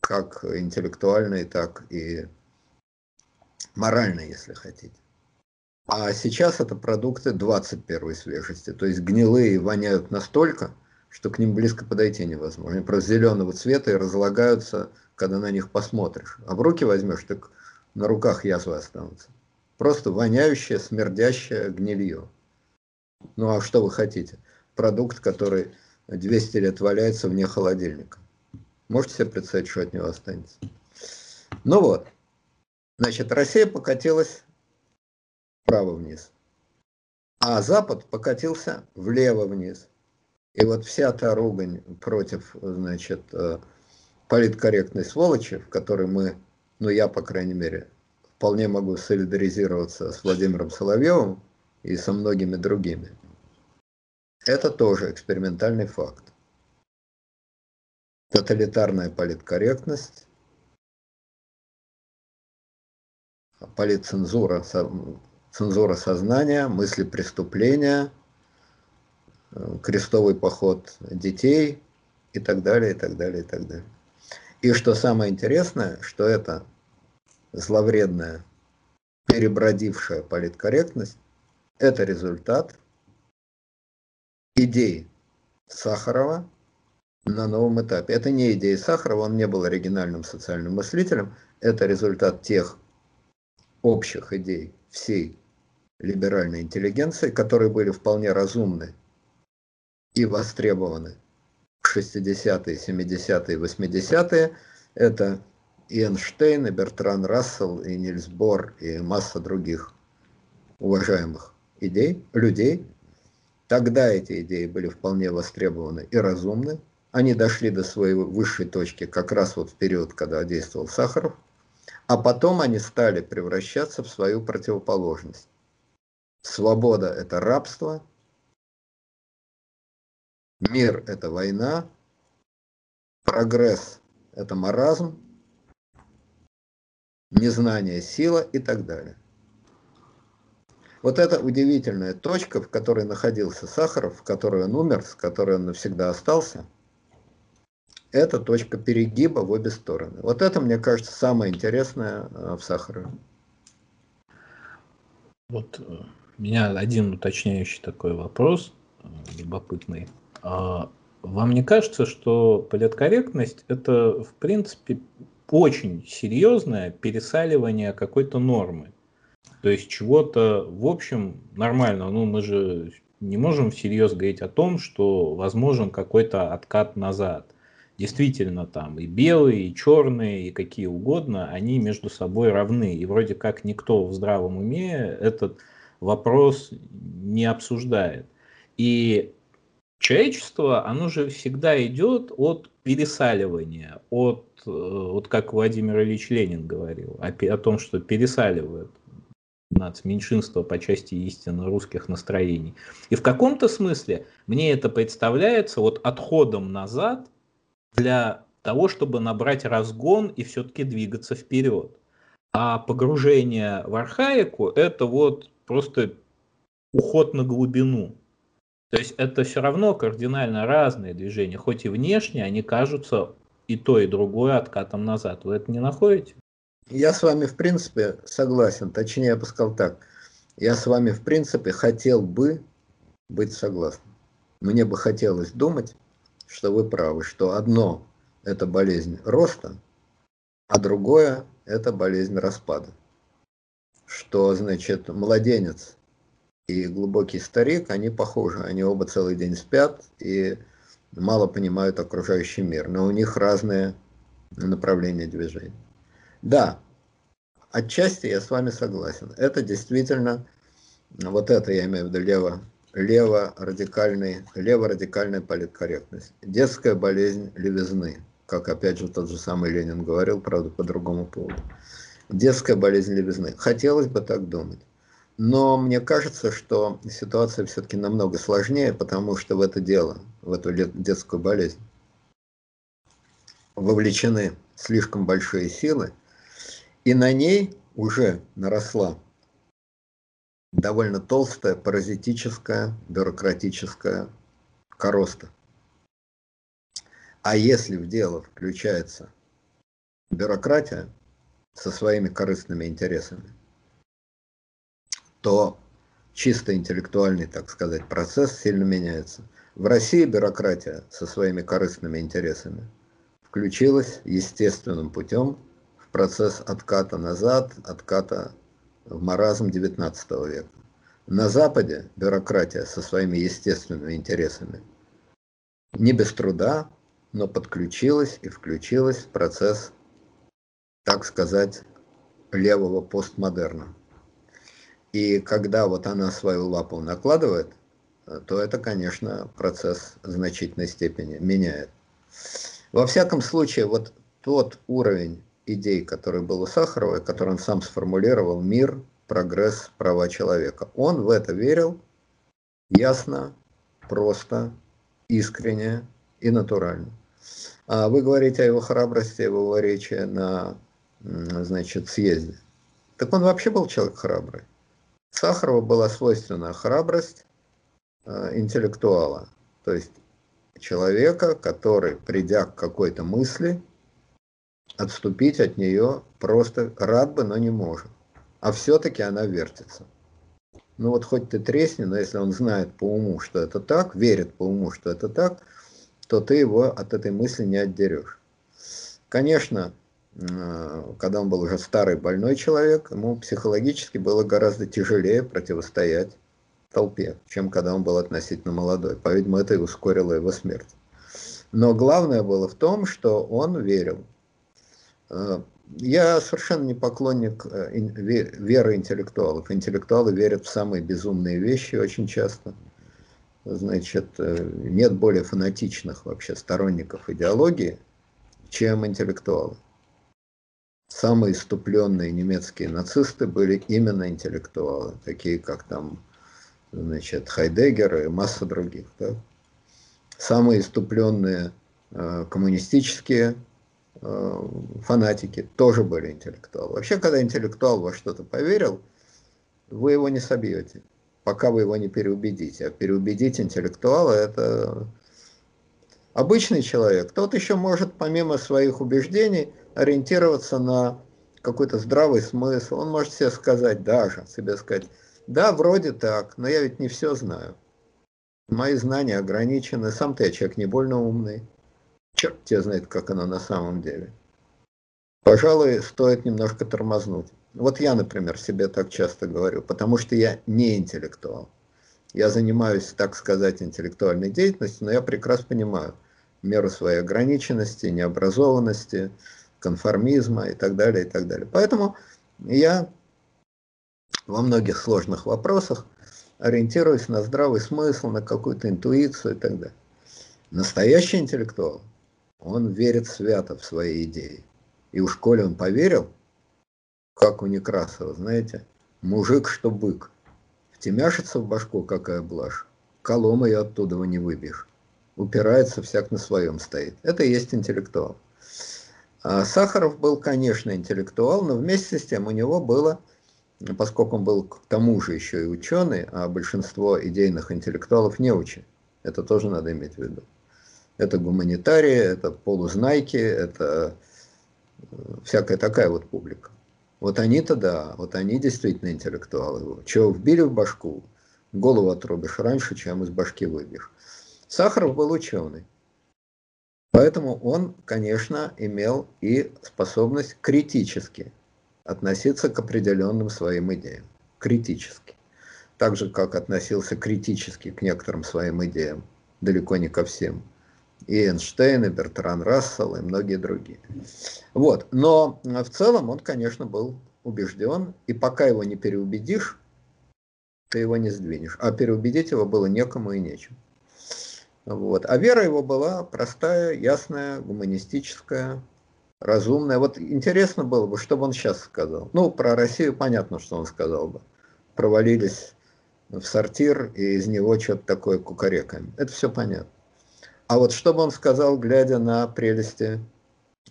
как интеллектуальной, так и моральной, если хотите. А сейчас это продукты 21 свежести, то есть гнилые воняют настолько, что к ним близко подойти невозможно. Они просто зеленого цвета и разлагаются, когда на них посмотришь. А в руки возьмешь, так на руках язвы останутся. Просто воняющее, смердящее гнилье. Ну а что вы хотите? Продукт, который 200 лет валяется вне холодильника. Можете себе представить, что от него останется? Ну вот. Значит, Россия покатилась вправо вниз, а Запад покатился влево вниз. И вот вся та ругань против, значит, э, политкорректной сволочи, в которой мы, ну я, по крайней мере, вполне могу солидаризироваться с Владимиром Соловьевым и со многими другими. Это тоже экспериментальный факт. Тоталитарная политкорректность, политцензура, цензура сознания, мысли преступления – крестовый поход детей и так далее, и так далее, и так далее. И что самое интересное, что это зловредная, перебродившая политкорректность, это результат идей Сахарова на новом этапе. Это не идея Сахарова, он не был оригинальным социальным мыслителем, это результат тех общих идей всей либеральной интеллигенции, которые были вполне разумны и востребованы в 60-е, 70-е, 80-е. Это и Эйнштейн, и Бертран Рассел, и Нильс Бор, и масса других уважаемых идей, людей. Тогда эти идеи были вполне востребованы и разумны. Они дошли до своей высшей точки как раз вот в период, когда действовал Сахаров. А потом они стали превращаться в свою противоположность. Свобода – это рабство – Мир – это война, прогресс – это маразм, незнание – сила и так далее. Вот это удивительная точка, в которой находился Сахаров, в которой он умер, с которой он навсегда остался. Это точка перегиба в обе стороны. Вот это, мне кажется, самое интересное э, в Сахарове. Вот у э, меня один уточняющий такой вопрос, э, любопытный. А, вам не кажется, что политкорректность это, в принципе, очень серьезное пересаливание какой-то нормы? То есть чего-то, в общем, нормального. Ну, мы же не можем всерьез говорить о том, что возможен какой-то откат назад. Действительно, там и белые, и черные, и какие угодно, они между собой равны. И вроде как никто в здравом уме этот вопрос не обсуждает. И Человечество, оно же всегда идет от пересаливания, от, э, вот как Владимир Ильич Ленин говорил, о, о том, что пересаливают меньшинство по части истины русских настроений. И в каком-то смысле мне это представляется вот отходом назад для того, чтобы набрать разгон и все-таки двигаться вперед. А погружение в архаику – это вот просто уход на глубину. То есть это все равно кардинально разные движения, хоть и внешне они кажутся и то, и другое откатом назад. Вы это не находите? Я с вами в принципе согласен, точнее я бы сказал так. Я с вами в принципе хотел бы быть согласным. Мне бы хотелось думать, что вы правы, что одно – это болезнь роста, а другое – это болезнь распада. что, значит, младенец и глубокий старик, они похожи, они оба целый день спят и мало понимают окружающий мир, но у них разные направления движения. Да, отчасти я с вами согласен. Это действительно, вот это я имею в виду лево, лево-радикальный, лево-радикальная политкорректность. Детская болезнь левизны, как опять же тот же самый Ленин говорил, правда, по другому поводу. Детская болезнь левизны. Хотелось бы так думать. Но мне кажется, что ситуация все-таки намного сложнее, потому что в это дело, в эту детскую болезнь, вовлечены слишком большие силы, и на ней уже наросла довольно толстая паразитическая бюрократическая короста. А если в дело включается бюрократия со своими корыстными интересами, то чисто интеллектуальный, так сказать, процесс сильно меняется. В России бюрократия со своими корыстными интересами включилась естественным путем в процесс отката назад, отката в маразм XIX века. На Западе бюрократия со своими естественными интересами не без труда, но подключилась и включилась в процесс, так сказать, левого постмодерна. И когда вот она свою лапу накладывает, то это, конечно, процесс в значительной степени меняет. Во всяком случае, вот тот уровень идей, который был у Сахарова, который он сам сформулировал, мир, прогресс, права человека, он в это верил ясно, просто, искренне и натурально. А вы говорите о его храбрости, его речи на значит, съезде. Так он вообще был человек храбрый. Сахарова была свойственна храбрость э, интеллектуала, то есть человека, который, придя к какой-то мысли, отступить от нее просто рад бы, но не может. А все-таки она вертится. Ну вот хоть ты тресни, но если он знает по уму, что это так, верит по уму, что это так, то ты его от этой мысли не отдерешь. Конечно, Э, когда он был уже старый больной человек, ему психологически было гораздо тяжелее противостоять толпе, чем когда он был относительно молодой. По-видимому, это и ускорило его смерть. Но главное было в том, что он верил. Э, я совершенно не поклонник э, веры интеллектуалов. Интеллектуалы верят в самые безумные вещи очень часто. Значит, нет более фанатичных вообще сторонников идеологии, чем интеллектуалы самые иступленные немецкие нацисты были именно интеллектуалы, такие как там, значит, Хайдеггер и масса других. Да? Самые иступленные э, коммунистические э, фанатики тоже были интеллектуалы. Вообще, когда интеллектуал во что-то поверил, вы его не собьете, пока вы его не переубедите. А переубедить интеллектуала – это обычный человек. Тот еще может, помимо своих убеждений, ориентироваться на какой-то здравый смысл. Он может себе сказать даже, себе сказать, да, вроде так, но я ведь не все знаю. Мои знания ограничены, сам-то я человек не больно умный. Черт тебя знает, как оно на самом деле. Пожалуй, стоит немножко тормознуть. Вот я, например, себе так часто говорю, потому что я не интеллектуал. Я занимаюсь, так сказать, интеллектуальной деятельностью, но я прекрасно понимаю меру своей ограниченности, необразованности, конформизма и так далее, и так далее. Поэтому я во многих сложных вопросах ориентируюсь на здравый смысл, на какую-то интуицию и так далее. Настоящий интеллектуал, он верит свято в свои идеи. И уж коли он поверил, как у Некрасова, знаете, мужик, что бык, втемяшится в башку, какая блажь, колом ее оттуда не выбьешь. Упирается, всяк на своем стоит. Это и есть интеллектуал. А Сахаров был, конечно, интеллектуал, но вместе с тем у него было, поскольку он был к тому же еще и ученый, а большинство идейных интеллектуалов не учи, это тоже надо иметь в виду. Это гуманитарии, это полузнайки, это э, всякая такая вот публика. Вот они-то да, вот они действительно интеллектуалы. Чего вбили в башку, голову отрубишь раньше, чем из башки выбьешь. Сахаров был ученый. Поэтому он, конечно, имел и способность критически относиться к определенным своим идеям, критически. Так же, как относился критически к некоторым своим идеям, далеко не ко всем. И Эйнштейн, и Бертран Рассел, и многие другие. Вот. Но в целом он, конечно, был убежден, и пока его не переубедишь, ты его не сдвинешь. А переубедить его было некому и нечем. Вот. А вера его была простая, ясная, гуманистическая, разумная. Вот интересно было бы, что бы он сейчас сказал. Ну, про Россию понятно, что он сказал бы. Провалились в сортир, и из него что-то такое кукареками. Это все понятно. А вот что бы он сказал, глядя на прелести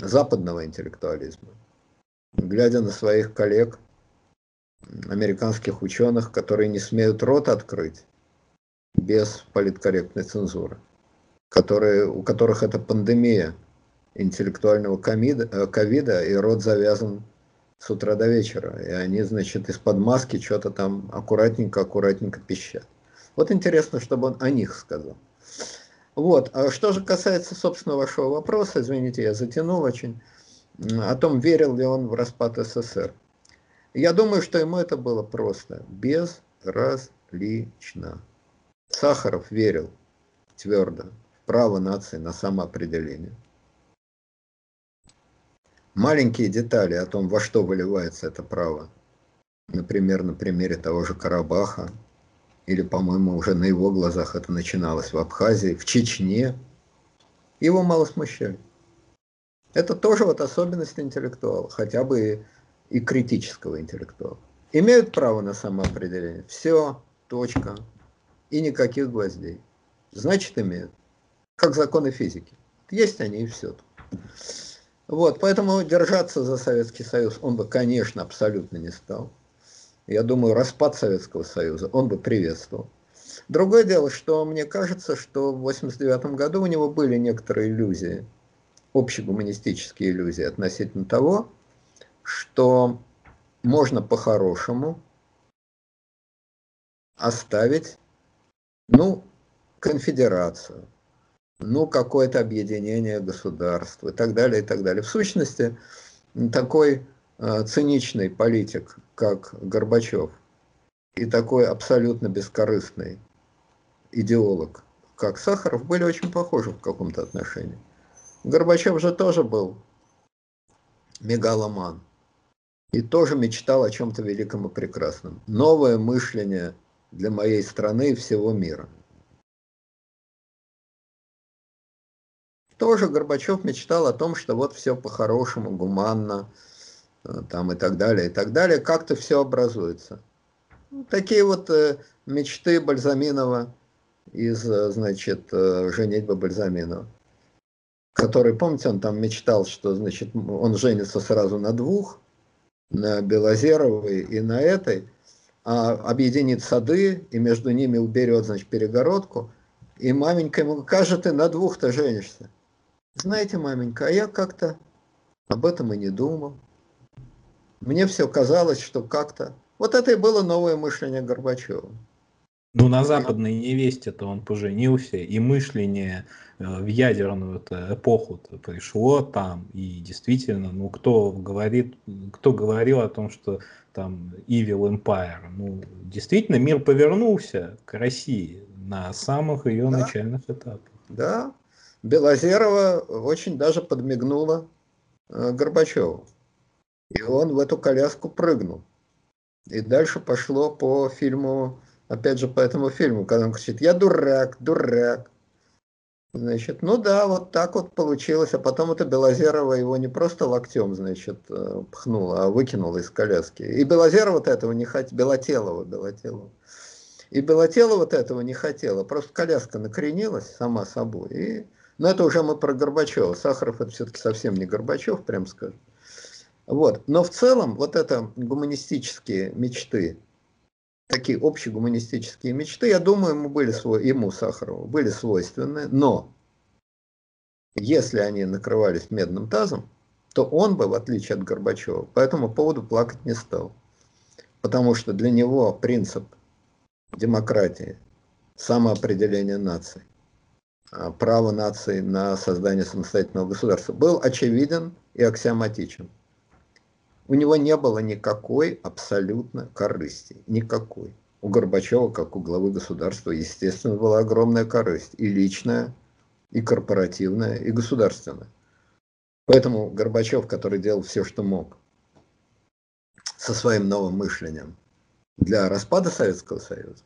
западного интеллектуализма, глядя на своих коллег, американских ученых, которые не смеют рот открыть без политкорректной цензуры, которые, у которых это пандемия интеллектуального э, ковида, и рот завязан с утра до вечера. И они, значит, из-под маски что-то там аккуратненько-аккуратненько пищат. Вот интересно, чтобы он о них сказал. Вот. А что же касается, собственно, вашего вопроса, извините, я затянул очень, о том, верил ли он в распад СССР. Я думаю, что ему это было просто, безразлично. Сахаров верил твердо в право нации на самоопределение. Маленькие детали о том, во что выливается это право, например, на примере того же Карабаха, или, по-моему, уже на его глазах это начиналось в Абхазии, в Чечне, его мало смущали. Это тоже вот особенность интеллектуала, хотя бы и, и критического интеллектуала. Имеют право на самоопределение. Все, точка. И никаких гвоздей. Значит, имеют. Как законы физики. Есть они и все. Вот, поэтому держаться за Советский Союз он бы, конечно, абсолютно не стал я думаю, распад Советского Союза он бы приветствовал. Другое дело, что мне кажется, что в 1989 году у него были некоторые иллюзии, общегуманистические иллюзии относительно того, что можно по-хорошему оставить, ну, конфедерацию, ну, какое-то объединение государств и так далее, и так далее. В сущности, такой Э, циничный политик, как Горбачев, и такой абсолютно бескорыстный идеолог, как Сахаров, были очень похожи в каком-то отношении. Горбачев же тоже был мегаломан и тоже мечтал о чем-то великом и прекрасном. Новое мышление для моей страны и всего мира. Тоже Горбачев мечтал о том, что вот все по-хорошему, гуманно, там и так далее, и так далее, как-то все образуется. Ну, такие вот э, мечты Бальзаминова из, э, значит, женитьбы Бальзаминова. Который, помните, он там мечтал, что, значит, он женится сразу на двух, на Белозеровой и на этой, а объединит сады и между ними уберет, значит, перегородку. И маменька ему, же ты на двух-то женишься? Знаете, маменька, а я как-то об этом и не думал. Мне все казалось, что как-то... Вот это и было новое мышление Горбачева. Ну, на западной невесте-то он поженился, и мышление э, в ядерную эпоху -то пришло там, и действительно, ну, кто говорит, кто говорил о том, что там Evil Empire, ну, действительно, мир повернулся к России на самых ее да. начальных этапах. Да, Белозерова очень даже подмигнула э, Горбачеву. И он в эту коляску прыгнул. И дальше пошло по фильму, опять же по этому фильму, когда он кричит, я дурак, дурак. Значит, ну да, вот так вот получилось. А потом это Белозерова его не просто локтем, значит, э, пхнула, а выкинула из коляски. И Белозерова-то этого не хотела, Белотелова, Белотелова. И Белотелова-то этого не хотела. Просто коляска накренилась сама собой. И... Но это уже мы про Горбачева. Сахаров это все-таки совсем не Горбачев, прям скажем. Вот. Но в целом вот это гуманистические мечты, такие общегуманистические мечты, я думаю, ему, были ему, Сахарову, были свойственны, но если они накрывались медным тазом, то он бы, в отличие от Горбачева, по этому поводу плакать не стал. Потому что для него принцип демократии, самоопределение наций, а, право нации на создание самостоятельного государства был очевиден и аксиоматичен. У него не было никакой абсолютно корысти. Никакой. У Горбачева, как у главы государства, естественно, была огромная корысть. И личная, и корпоративная, и государственная. Поэтому Горбачев, который делал все, что мог, со своим новым мышлением для распада Советского Союза,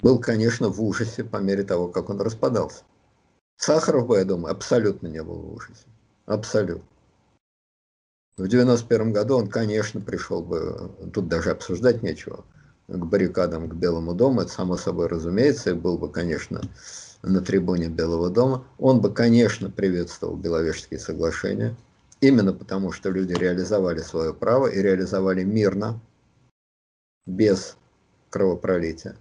был, конечно, в ужасе по мере того, как он распадался. Сахаров бы, я думаю, абсолютно не был в ужасе. Абсолютно. В 91 году он, конечно, пришел бы, тут даже обсуждать нечего, к баррикадам, к Белому дому, это само собой разумеется, и был бы, конечно, на трибуне Белого дома. Он бы, конечно, приветствовал Беловежские соглашения, именно потому, что люди реализовали свое право и реализовали мирно, без кровопролития.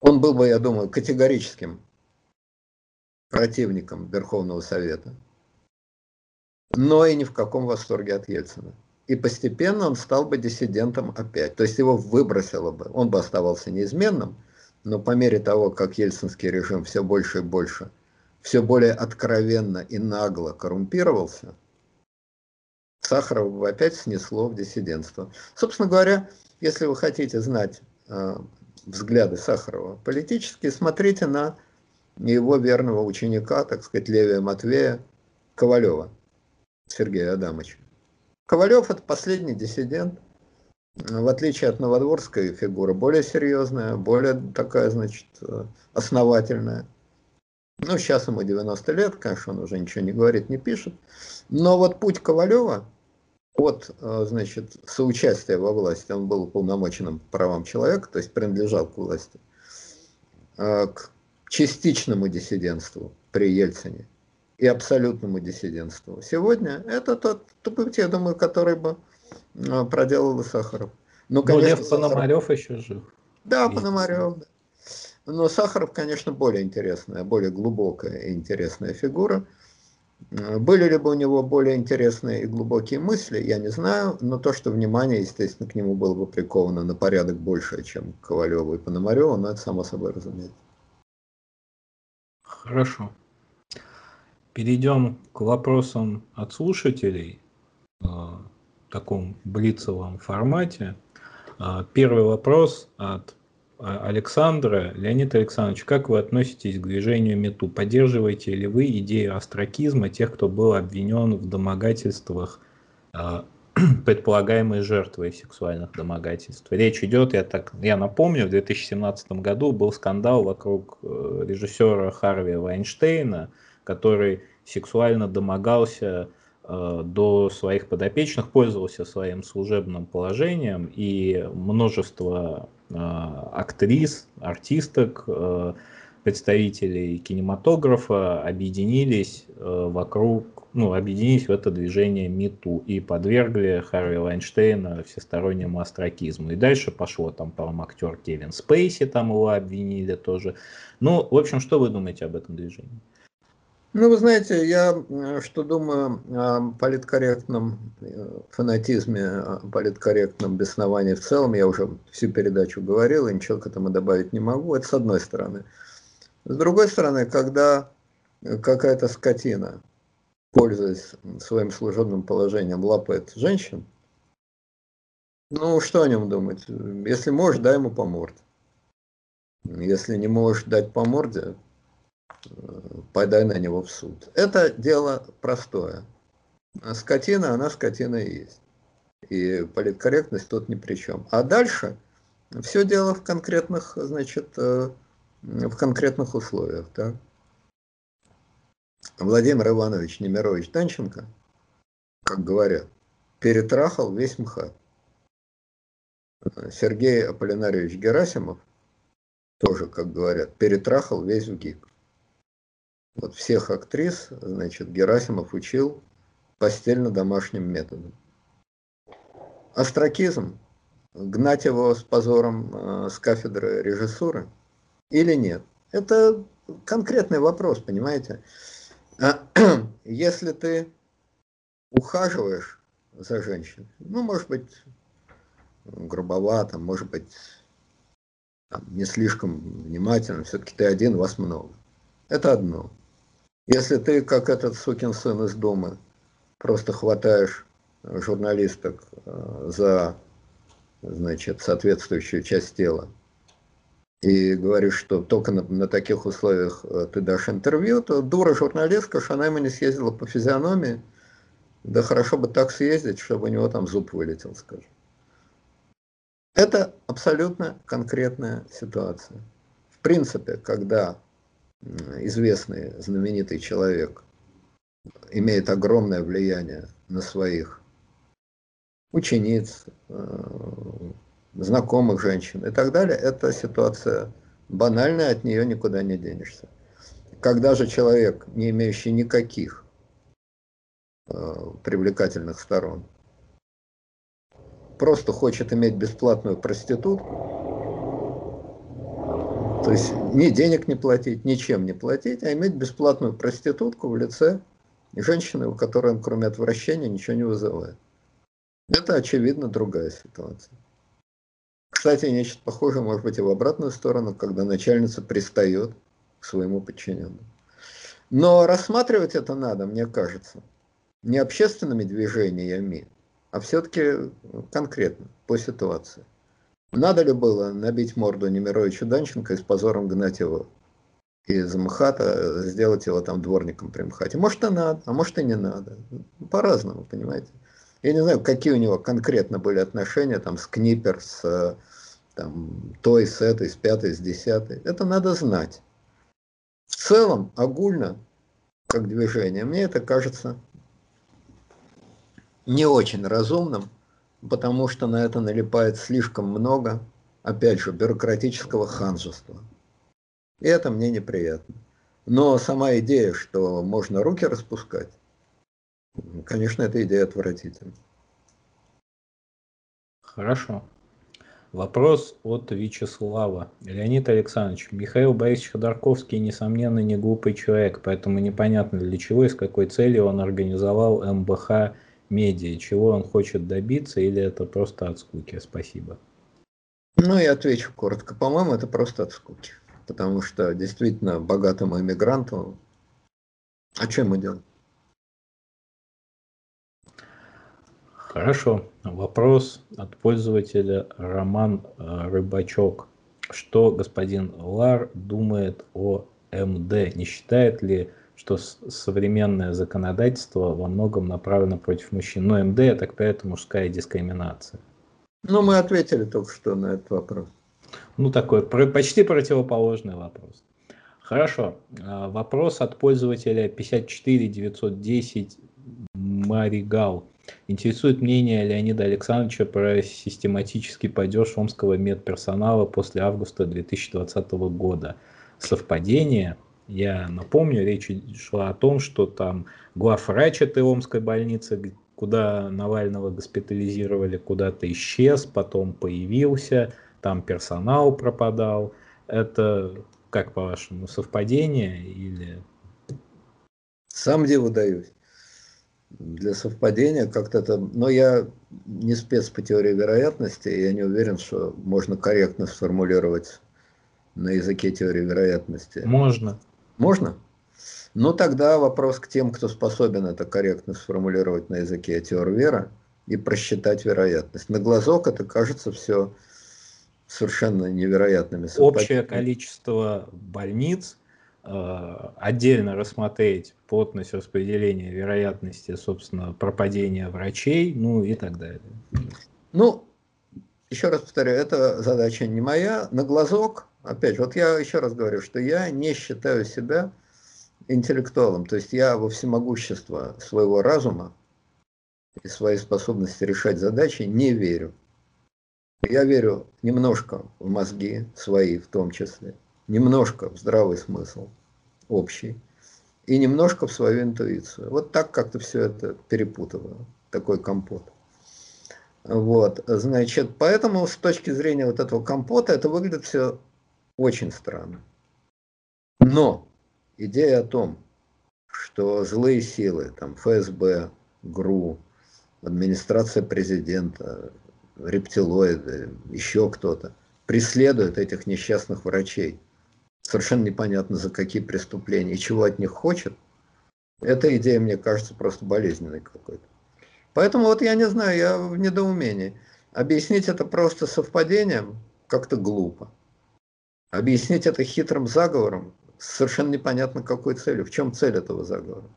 Он был бы, я думаю, категорическим противником Верховного Совета, но и ни в каком восторге от Ельцина. И постепенно он стал бы диссидентом опять. То есть его выбросило бы. Он бы оставался неизменным, но по мере того, как ельцинский режим все больше и больше, все более откровенно и нагло коррумпировался, Сахарова бы опять снесло в диссидентство. Собственно говоря, если вы хотите знать э, взгляды Сахарова политические, смотрите на его верного ученика, так сказать, Левия Матвея Ковалева, Сергея Адамовича. Ковалев – это последний диссидент, в отличие от Новодворской фигура, более серьезная, более такая, значит, основательная. Ну, сейчас ему 90 лет, конечно, он уже ничего не говорит, не пишет. Но вот путь Ковалева от, значит, соучастия во власти, он был уполномоченным правам человека, то есть принадлежал к власти, к частичному диссидентству при Ельцине и абсолютному диссидентству. Сегодня это тот путь, я думаю, который бы а, проделал Сахаров. Ну, конечно, Лев Пономарев Сахаров... еще жив. Да, Есть. Пономарев, да. Но Сахаров, конечно, более интересная, более глубокая и интересная фигура. Были ли бы у него более интересные и глубокие мысли, я не знаю, но то, что внимание, естественно, к нему было бы приковано на порядок больше, чем к Ковалеву и Пономареву, но это само собой разумеется. Хорошо. Перейдем к вопросам от слушателей э, в таком блицевом формате. Э, первый вопрос от э, Александра. Леонид Александрович, как вы относитесь к движению МЕТУ? Поддерживаете ли вы идею астракизма тех, кто был обвинен в домогательствах предполагаемой жертвой сексуальных домогательств. Речь идет, я, так, я напомню, в 2017 году был скандал вокруг режиссера Харви Вайнштейна, который сексуально домогался э, до своих подопечных, пользовался своим служебным положением, и множество э, актрис, артисток, э, представителей кинематографа объединились вокруг ну, объединились в это движение МИТУ и подвергли Харви Вайнштейна всестороннему астракизму. И дальше пошло, там, по-моему, актер Кевин Спейси, там его обвинили тоже. Ну, в общем, что вы думаете об этом движении? Ну, вы знаете, я э, что думаю о политкорректном э, фанатизме, о политкорректном бесновании в целом, я уже всю передачу говорил, и ничего к этому добавить не могу, это с одной стороны. С другой стороны, когда какая-то скотина пользуясь своим служебным положением, лапает женщин, ну, что о нем думать? Если можешь, дай ему по морде. Если не можешь дать по морде, э, подай на него в суд. Это дело простое. А скотина, она скотина и есть. И политкорректность тут ни при чем. А дальше все дело в конкретных, значит, э, в конкретных условиях. Да? Владимир Иванович Немирович Данченко, как говорят, перетрахал весь МХАТ. Сергей Аполлинарьевич Герасимов, тоже, как говорят, перетрахал весь УГИК. Вот всех актрис, значит, Герасимов учил постельно-домашним методом. Астракизм, гнать его с позором э, с кафедры режиссуры или нет? Это конкретный вопрос, понимаете? А если ты ухаживаешь за женщиной, ну, может быть, грубовато, может быть, там, не слишком внимательно, все-таки ты один, вас много. Это одно. Если ты, как этот сукин сын из дома, просто хватаешь журналисток э, за значит, соответствующую часть тела и говоришь, что только на, на таких условиях э, ты дашь интервью, то дура журналистка, что она ему не съездила по физиономии, да хорошо бы так съездить, чтобы у него там зуб вылетел, скажем. Это абсолютно конкретная ситуация. В принципе, когда известный, знаменитый человек имеет огромное влияние на своих учениц, э, знакомых женщин и так далее, это ситуация банальная, от нее никуда не денешься. Когда же человек, не имеющий никаких э, привлекательных сторон, просто хочет иметь бесплатную проститутку, то есть ни денег не платить, ничем не платить, а иметь бесплатную проститутку в лице женщины, у которой он кроме отвращения ничего не вызывает. Это, очевидно, другая ситуация. Кстати, нечто похожее может быть и в обратную сторону, когда начальница пристает к своему подчиненному. Но рассматривать это надо, мне кажется, не общественными движениями, а все-таки конкретно, по ситуации. Надо ли было набить морду Немировичу Данченко и с позором гнать его из МХАТа, сделать его там дворником при МХАТе? Может и надо, а может и не надо. По-разному, понимаете. Я не знаю, какие у него конкретно были отношения там с Книпер, с там, той, с этой, с пятой, с десятой. Это надо знать. В целом, огульно, как движение, мне это кажется не очень разумным, потому что на это налипает слишком много, опять же, бюрократического ханжества. И это мне неприятно. Но сама идея, что можно руки распускать, конечно, эта идея отвратительна. Хорошо. Вопрос от Вячеслава. Леонид Александрович, Михаил Борисович Ходорковский, несомненно, не глупый человек, поэтому непонятно для чего и с какой целью он организовал МБХ медиа, чего он хочет добиться, или это просто от скуки? Спасибо. Ну, я отвечу коротко. По-моему, это просто от скуки. Потому что действительно богатому иммигранту... А что ему делать? Хорошо. Вопрос от пользователя Роман э, Рыбачок. Что господин Лар думает о МД? Не считает ли, что современное законодательство во многом направлено против мужчин? Но МД, я так понимаю, это мужская дискриминация. Ну, мы ответили только что на этот вопрос. Ну, такой почти противоположный вопрос. Хорошо. Э, вопрос от пользователя 54910 Маригал. Интересует мнение Леонида Александровича про систематический падеж омского медперсонала после августа 2020 года. Совпадение? Я напомню, речь шла о том, что там главврач этой омской больницы, куда Навального госпитализировали, куда-то исчез, потом появился, там персонал пропадал. Это, как по-вашему, совпадение или... Сам дело даюсь для совпадения как-то это... Но я не спец по теории вероятности, я не уверен, что можно корректно сформулировать на языке теории вероятности. Можно. Можно? Ну, тогда вопрос к тем, кто способен это корректно сформулировать на языке теории веры и просчитать вероятность. На глазок это кажется все совершенно невероятными Общее количество больниц Э, отдельно рассмотреть плотность распределения вероятности, собственно, пропадения врачей, ну и так далее. Ну, еще раз повторю, это задача не моя. На глазок, опять вот я еще раз говорю, что я не считаю себя интеллектуалом, то есть я во всемогущество своего разума и своей способности решать задачи не верю. Я верю немножко в мозги свои в том числе, немножко в здравый смысл общий и немножко в свою интуицию. Вот так как-то все это перепутываю, такой компот. Вот, значит, поэтому с точки зрения вот этого компота это выглядит все очень странно. Но идея о том, что злые силы, там ФСБ, ГРУ, администрация президента, рептилоиды, еще кто-то, преследуют этих несчастных врачей – совершенно непонятно за какие преступления и чего от них хочет, эта идея, мне кажется, просто болезненной какой-то. Поэтому вот я не знаю, я в недоумении. Объяснить это просто совпадением как-то глупо. Объяснить это хитрым заговором совершенно непонятно какой целью. В чем цель этого заговора?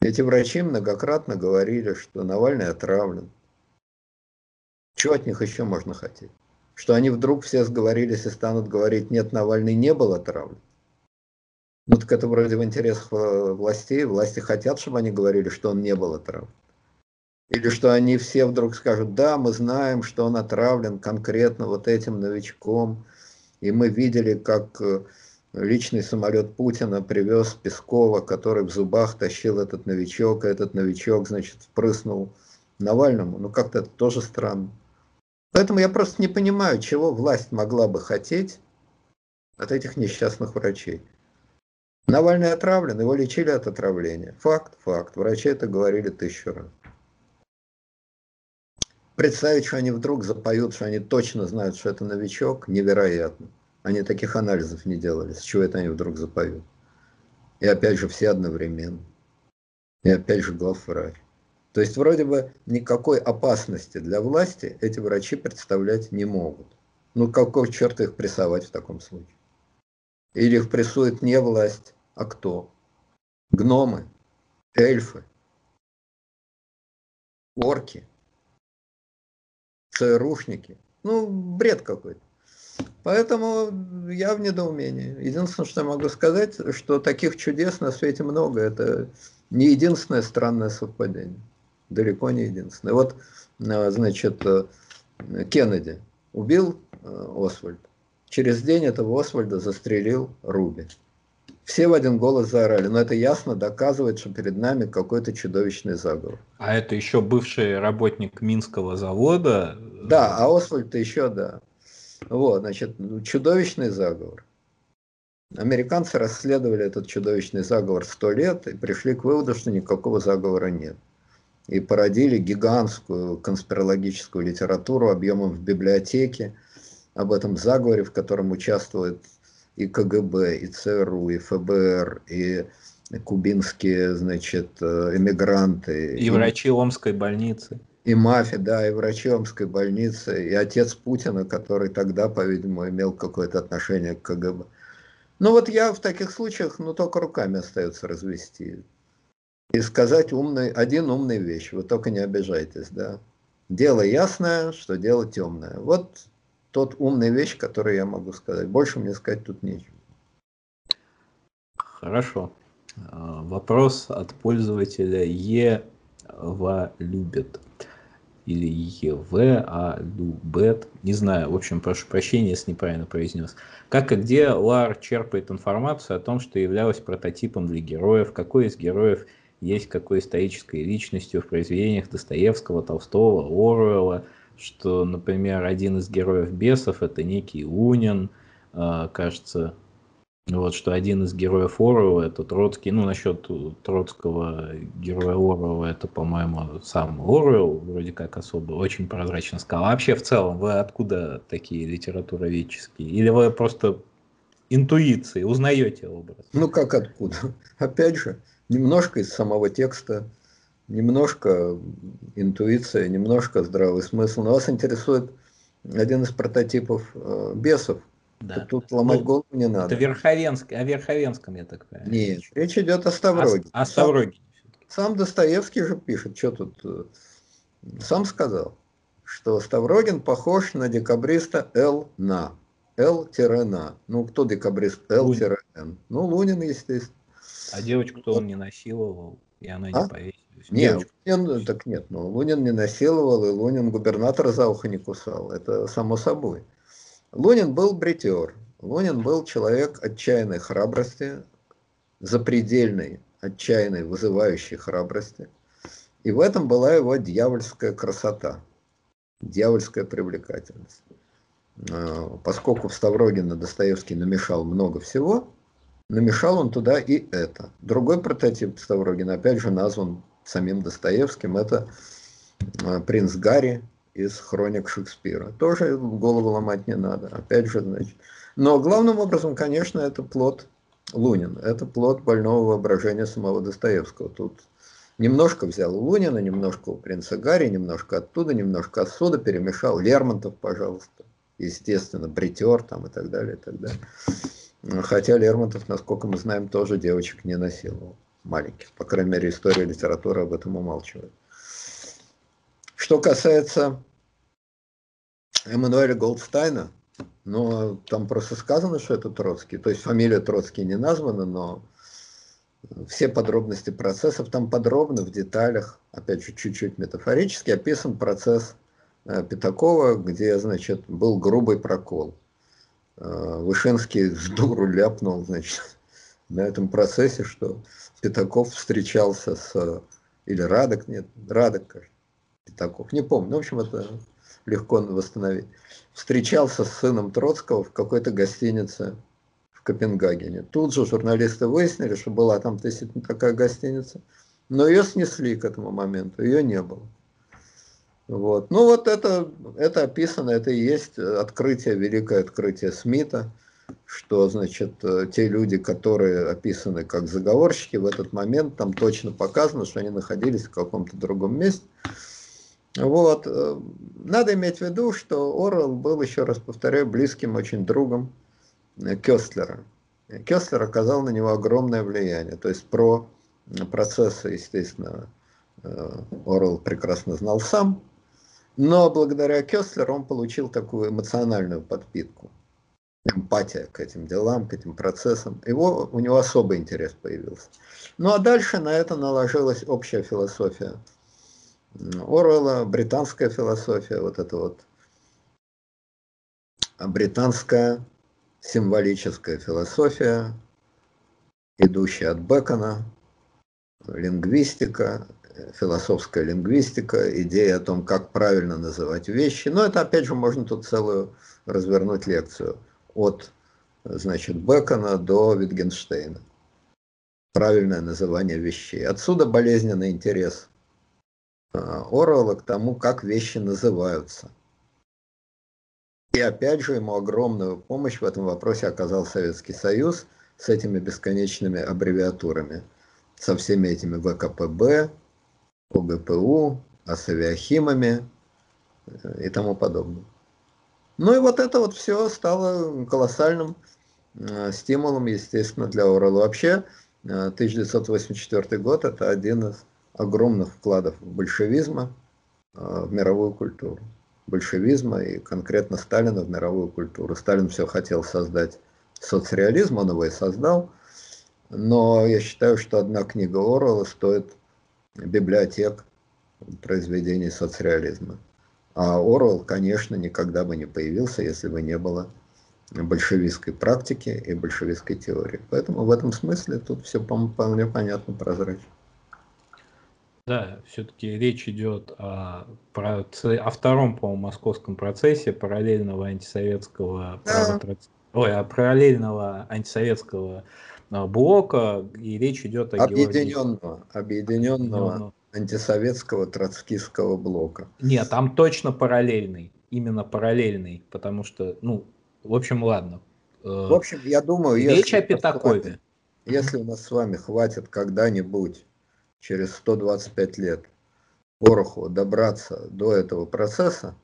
Эти врачи многократно говорили, что Навальный отравлен. Чего от них еще можно хотеть? Что они вдруг все сговорились и станут говорить, нет, Навальный не был отравлен. Ну так это вроде в интересах э, властей. Власти хотят, чтобы они говорили, что он не был отравлен. Или что они все вдруг скажут, да, мы знаем, что он отравлен конкретно вот этим новичком. И мы видели, как э, личный самолет Путина привез Пескова, который в зубах тащил этот новичок, а этот новичок, значит, впрыснул Навальному. Ну, как-то это тоже странно. Поэтому я просто не понимаю, чего власть могла бы хотеть от этих несчастных врачей. Навальный отравлен, его лечили от отравления. Факт, факт. Врачи это говорили тысячу раз. Представить, что они вдруг запоют, что они точно знают, что это новичок, невероятно. Они таких анализов не делали. С чего это они вдруг запоют? И опять же все одновременно. И опять же главврач. То есть вроде бы никакой опасности для власти эти врачи представлять не могут. Ну какого черта их прессовать в таком случае? Или их прессует не власть, а кто? Гномы, эльфы, орки, ЦРУшники. Ну, бред какой-то. Поэтому я в недоумении. Единственное, что я могу сказать, что таких чудес на свете много. Это не единственное странное совпадение. Далеко не единственное. Вот, э, значит, э, Кеннеди убил э, Освальд. Через день этого Освальда застрелил Руби. Все в один голос заорали, но это ясно доказывает, что перед нами какой-то чудовищный заговор. А это еще бывший работник Минского завода? Да, а Освальд-то еще, да. Вот, значит, чудовищный заговор. Американцы расследовали этот чудовищный заговор сто лет и пришли к выводу, что никакого заговора нет. И породили гигантскую конспирологическую литературу объемом в библиотеке об этом заговоре, в котором участвует и КГБ, и ЦРУ, и ФБР, и кубинские, значит, э, эмигранты. И, и врачи Омской больницы. И мафия, да, и врачи Омской больницы, и отец Путина, который тогда, по-видимому, имел какое-то отношение к КГБ. Ну вот я в таких случаях, ну только руками остается развести. И сказать умный, один умный вещь, вы только не обижайтесь, да. Дело ясное, что дело темное. Вот тот умная вещь, которую я могу сказать. Больше мне сказать тут нечего. Хорошо. А, вопрос от пользователя Ева любит или ЕВ, а любет, не знаю, в общем, прошу прощения, если неправильно произнес. Как и где Лар черпает информацию о том, что являлась прототипом для героев, какой из героев есть какой исторической личностью в произведениях Достоевского, Толстого, Оруэлла, что, например, один из героев бесов это некий Лунин, а, кажется, вот, что один из героев Орова это Троцкий, ну, насчет Троцкого героя Орова, это, по-моему, сам Орвелл, вроде как особо, очень прозрачно сказал. А вообще, в целом, вы откуда такие литературоведческие? Или вы просто интуицией узнаете образ? Ну, как откуда? Опять же, немножко из самого текста, немножко интуиция, немножко здравый смысл. Но вас интересует один из прототипов э, бесов. Да. Тут ломать ну, голову не надо. Это Верховенск, о Верховенском, я так понимаю. Нет, речь идет о Ставроге. О, о Ставроге. Сам, сам Достоевский же пишет, что тут... Э, сам сказал, что Ставрогин похож на декабриста Л. На. Л-на. Ну, кто декабрист Л-Н? Ну, Лунин, естественно. А девочку-то он не насиловал, и она а? не повесила. Нет, Лунин, так нет, ну, Лунин не насиловал, и Лунин губернатора за ухо не кусал, это само собой. Лунин был бритер, Лунин был человек отчаянной храбрости, запредельной, отчаянной, вызывающей храбрости. И в этом была его дьявольская красота, дьявольская привлекательность. А, поскольку в Ставрогина Достоевский намешал много всего, намешал он туда и это. Другой прототип Ставрогина, опять же, назван самим Достоевским, это э, принц Гарри из хроник Шекспира. Тоже голову ломать не надо, опять же, значит. Но главным образом, конечно, это плод Лунин, это плод больного воображения самого Достоевского. Тут Немножко взял у Лунина, немножко у принца Гарри, немножко оттуда, немножко отсюда, перемешал. Лермонтов, пожалуйста. Естественно, Бритер там и так далее, и так далее. Хотя Лермонтов, насколько мы знаем, тоже девочек не насиловал. Маленьких. По крайней мере, история литературы об этом умалчивает. Что касается Эммануэля Голдстайна, но там просто сказано, что это Троцкий. То есть фамилия Троцкий не названа, но все подробности процессов там подробно, в деталях, опять же, чуть-чуть метафорически описан процесс э, Пятакова, где, значит, был грубый прокол. Э, Вышинский с дуру ляпнул, значит, на этом процессе, что Пятаков встречался с... Или Радок, нет, Радок, кажется, Пятаков, не помню. Ну, в общем, это легко восстановить. Встречался с сыном Троцкого в какой-то гостинице в Копенгагене. Тут же журналисты выяснили, что была там такая гостиница, но ее снесли к этому моменту, ее не было. Вот. Ну вот это, это описано, это и есть открытие, великое открытие Смита, что, значит, те люди, которые описаны как заговорщики, в этот момент там точно показано, что они находились в каком-то другом месте. Вот. Надо иметь в виду, что Орвелл был, еще раз повторяю, близким очень другом Кестлера. Кестлер оказал на него огромное влияние. То есть про процессы, естественно, Орвелл прекрасно знал сам, но благодаря Кестлеру он получил такую эмоциональную подпитку, эмпатия к этим делам, к этим процессам. Его, у него особый интерес появился. Ну а дальше на это наложилась общая философия Оруэлла, британская философия, вот это вот британская символическая философия, идущая от Бекона, лингвистика, философская лингвистика, идея о том, как правильно называть вещи. Но это, опять же, можно тут целую развернуть лекцию от, значит, Бекона до Витгенштейна. Правильное называние вещей. Отсюда болезненный интерес а, Орвелла к тому, как вещи называются. И опять же ему огромную помощь в этом вопросе оказал Советский Союз с этими бесконечными аббревиатурами, со всеми этими ВКПБ, ОГПУ, асавиахимами э, и тому подобное. Ну и вот это вот все стало колоссальным э, стимулом, естественно, для Орла. Вообще, 1984 э, год – это один из огромных вкладов большевизма в мировую культуру. Большевизма и конкретно Сталина в мировую культуру. Сталин все хотел создать соцреализм, он его и создал. Но я считаю, что одна книга Орвелла стоит библиотек произведений соцреализма. А Орвелл, конечно, никогда бы не появился, если бы не было большевистской практики и большевистской теории. Поэтому в этом смысле тут все вполне понятно, прозрачно. Да, все-таки речь идет о, про, о втором, по-моему, московском процессе параллельного антисоветского да. ой, о параллельного антисоветского а, блока, и речь идет о объединенного, Георгии... объединенного антисоветского троцкистского блока. Нет, там точно параллельный, именно параллельный, потому что, ну, в общем, ладно. Э, в общем, я думаю, речь о Пятакове. Если у нас с вами хватит когда-нибудь через 125 лет Пороху добраться до этого процесса,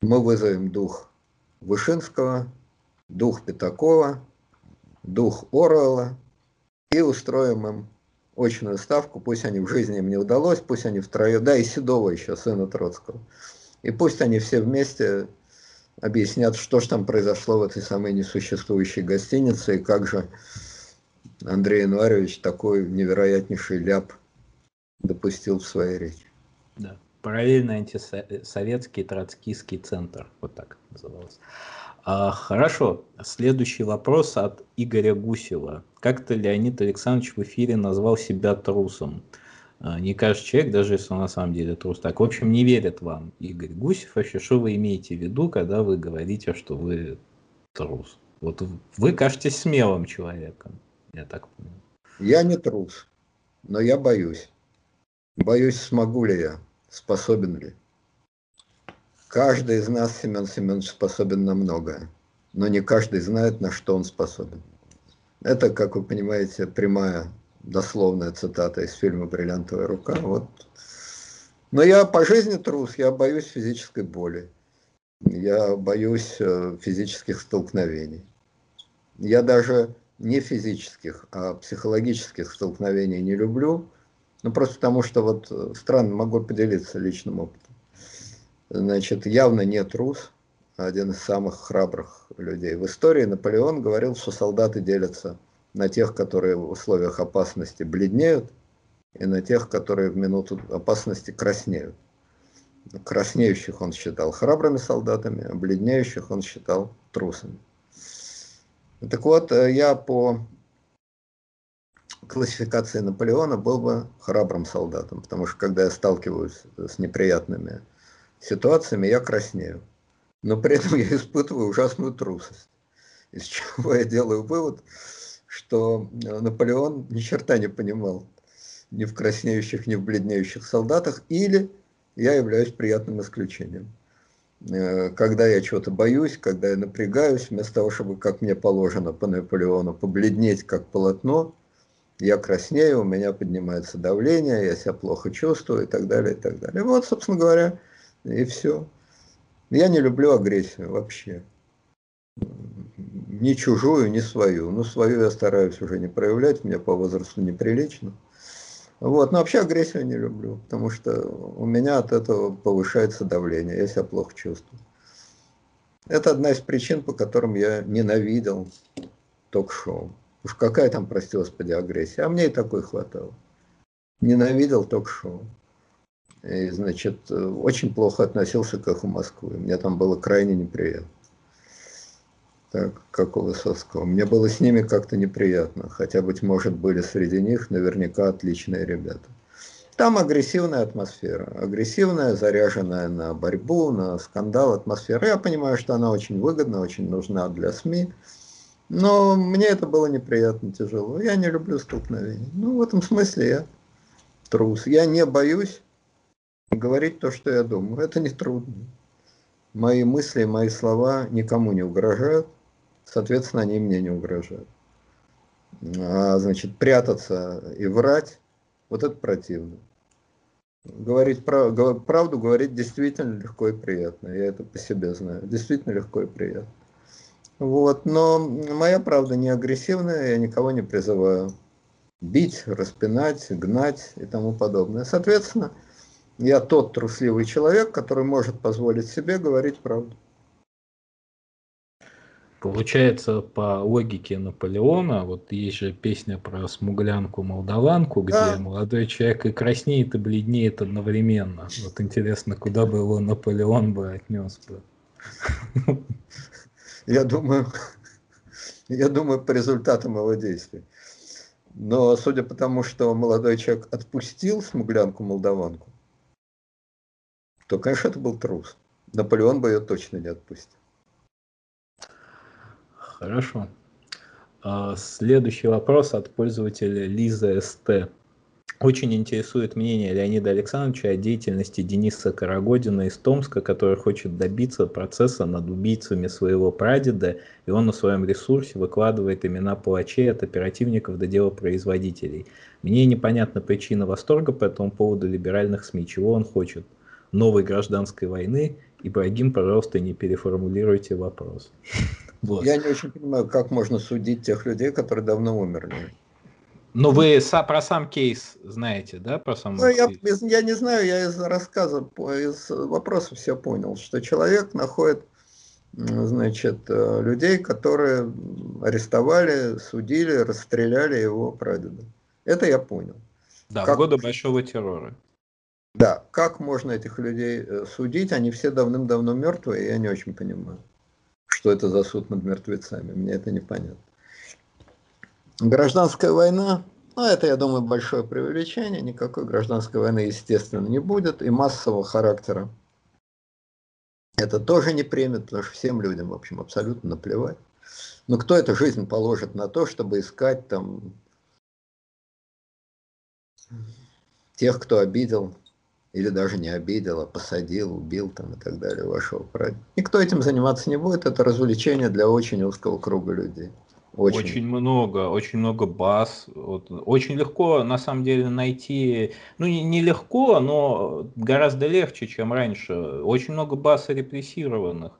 мы вызовем дух Вышинского, дух Пятакова, дух Орвелла и устроим им очную ставку, пусть они в жизни им не удалось, пусть они втроем, да и Седова еще, сына Троцкого. И пусть они все вместе объяснят, что же там произошло в этой самой несуществующей гостинице, и как же Андрей Януаревич такой невероятнейший ляп допустил в своей речи. Да, параллельно антисоветский троцкийский центр, вот так назывался. А, хорошо, следующий вопрос от Игоря Гусева. Как-то Леонид Александрович в эфире назвал себя трусом. А, не каждый человек, даже если он на самом деле трус. Так, в общем, не верит вам Игорь Гусев. Вообще, что вы имеете в виду, когда вы говорите, что вы трус? Вот вы кажетесь смелым человеком, я так понимаю. Я не трус, но я боюсь. Боюсь, смогу ли я, способен ли. Каждый из нас, Семен Семенович, способен на многое, но не каждый знает, на что он способен. Это, как вы понимаете, прямая дословная цитата из фильма «Бриллиантовая рука». Вот. Но я по жизни трус, я боюсь физической боли. Я боюсь э, физических столкновений. Я даже не физических, а психологических столкновений не люблю. Ну, просто потому что вот э, странно, могу поделиться личным опытом. Значит, явно не трус, один из самых храбрых людей. В истории Наполеон говорил, что солдаты делятся на тех, которые в условиях опасности бледнеют, и на тех, которые в минуту опасности краснеют. Краснеющих он считал храбрыми солдатами, а бледнеющих он считал трусами. Так вот, э, я по классификации Наполеона был бы храбрым солдатом, потому что когда я сталкиваюсь с неприятными ситуациями, я краснею. Но при этом я испытываю ужасную трусость. Из чего я делаю вывод, что э, Наполеон ни черта не понимал ни в краснеющих, ни в бледнеющих солдатах, или я являюсь приятным исключением. Э, когда я чего-то боюсь, когда я напрягаюсь, вместо того, чтобы, как мне положено по Наполеону, побледнеть как полотно, я краснею, у меня поднимается давление, я себя плохо чувствую и так далее, и так далее. Вот, собственно говоря, и все. Я не люблю агрессию вообще. Ни чужую, ни свою. Ну, свою я стараюсь уже не проявлять, мне по возрасту неприлично. Вот, но вообще агрессию не люблю, потому что у меня от этого повышается давление, я себя плохо чувствую. Это одна из причин, по которым я ненавидел ток-шоу. Уж какая там, прости господи, агрессия. А мне и такой хватало. Ненавидел ток-шоу. И, значит, очень плохо относился к эху Москвы. Мне там было крайне неприятно так, как у Высоцкого. Мне было с ними как-то неприятно, хотя, быть может, были среди них наверняка отличные ребята. Там агрессивная атмосфера, агрессивная, заряженная на борьбу, на скандал атмосфера. Я понимаю, что она очень выгодна, очень нужна для СМИ, но мне это было неприятно, тяжело. Я не люблю столкновений. Ну, в этом смысле я трус. Я не боюсь говорить то, что я думаю. Это не трудно. Мои мысли, мои слова никому не угрожают соответственно, они мне не угрожают. А, значит, прятаться и врать, вот это противно. Говорить прав, правду говорить действительно легко и приятно. Я это по себе знаю. Действительно легко и приятно. Вот. Но моя правда не агрессивная, я никого не призываю бить, распинать, гнать и тому подобное. Соответственно, я тот трусливый человек, который может позволить себе говорить правду. Получается, по логике Наполеона, вот есть же песня про смуглянку-молдаванку, где да. молодой человек и краснеет, и бледнеет одновременно. Вот интересно, куда бы его Наполеон бы отнес бы. Я думаю, я думаю, по результатам его действий. Но судя по тому, что молодой человек отпустил смуглянку-молдаванку, то, конечно, это был трус. Наполеон бы ее точно не отпустил. Хорошо. А, следующий вопрос от пользователя Лиза СТ. Очень интересует мнение Леонида Александровича о деятельности Дениса Карагодина из Томска, который хочет добиться процесса над убийцами своего прадеда, и он на своем ресурсе выкладывает имена палачей от оперативников до делопроизводителей. Мне непонятна причина восторга по этому поводу либеральных СМИ. Чего он хочет? Новой гражданской войны? Ибрагим, пожалуйста, не переформулируйте вопрос. Вот. Я не очень понимаю, как можно судить тех людей, которые давно умерли. Ну, вы про сам кейс знаете, да, про сам ну, я, я не знаю, я из рассказа, из вопроса все понял, что человек находит, значит, э, людей, которые арестовали, судили, расстреляли его прадеда. Это я понял. Да, как... в годы Большого террора. Да, как можно этих людей э, судить? Они все давным-давно мертвые, я не очень понимаю что это за суд над мертвецами. Мне это непонятно. Гражданская война, ну, это, я думаю, большое преувеличение. Никакой гражданской войны, естественно, не будет. И массового характера это тоже не примет, потому что всем людям, в общем, абсолютно наплевать. Но кто эту жизнь положит на то, чтобы искать там тех, кто обидел или даже не обидел, а посадил, убил там и так далее вашего прадеда. Никто этим заниматься не будет, это развлечение для очень узкого круга людей. Очень. очень много, очень много баз. Вот. Очень легко, на самом деле, найти, ну не, не легко, но гораздо легче, чем раньше. Очень много баз репрессированных.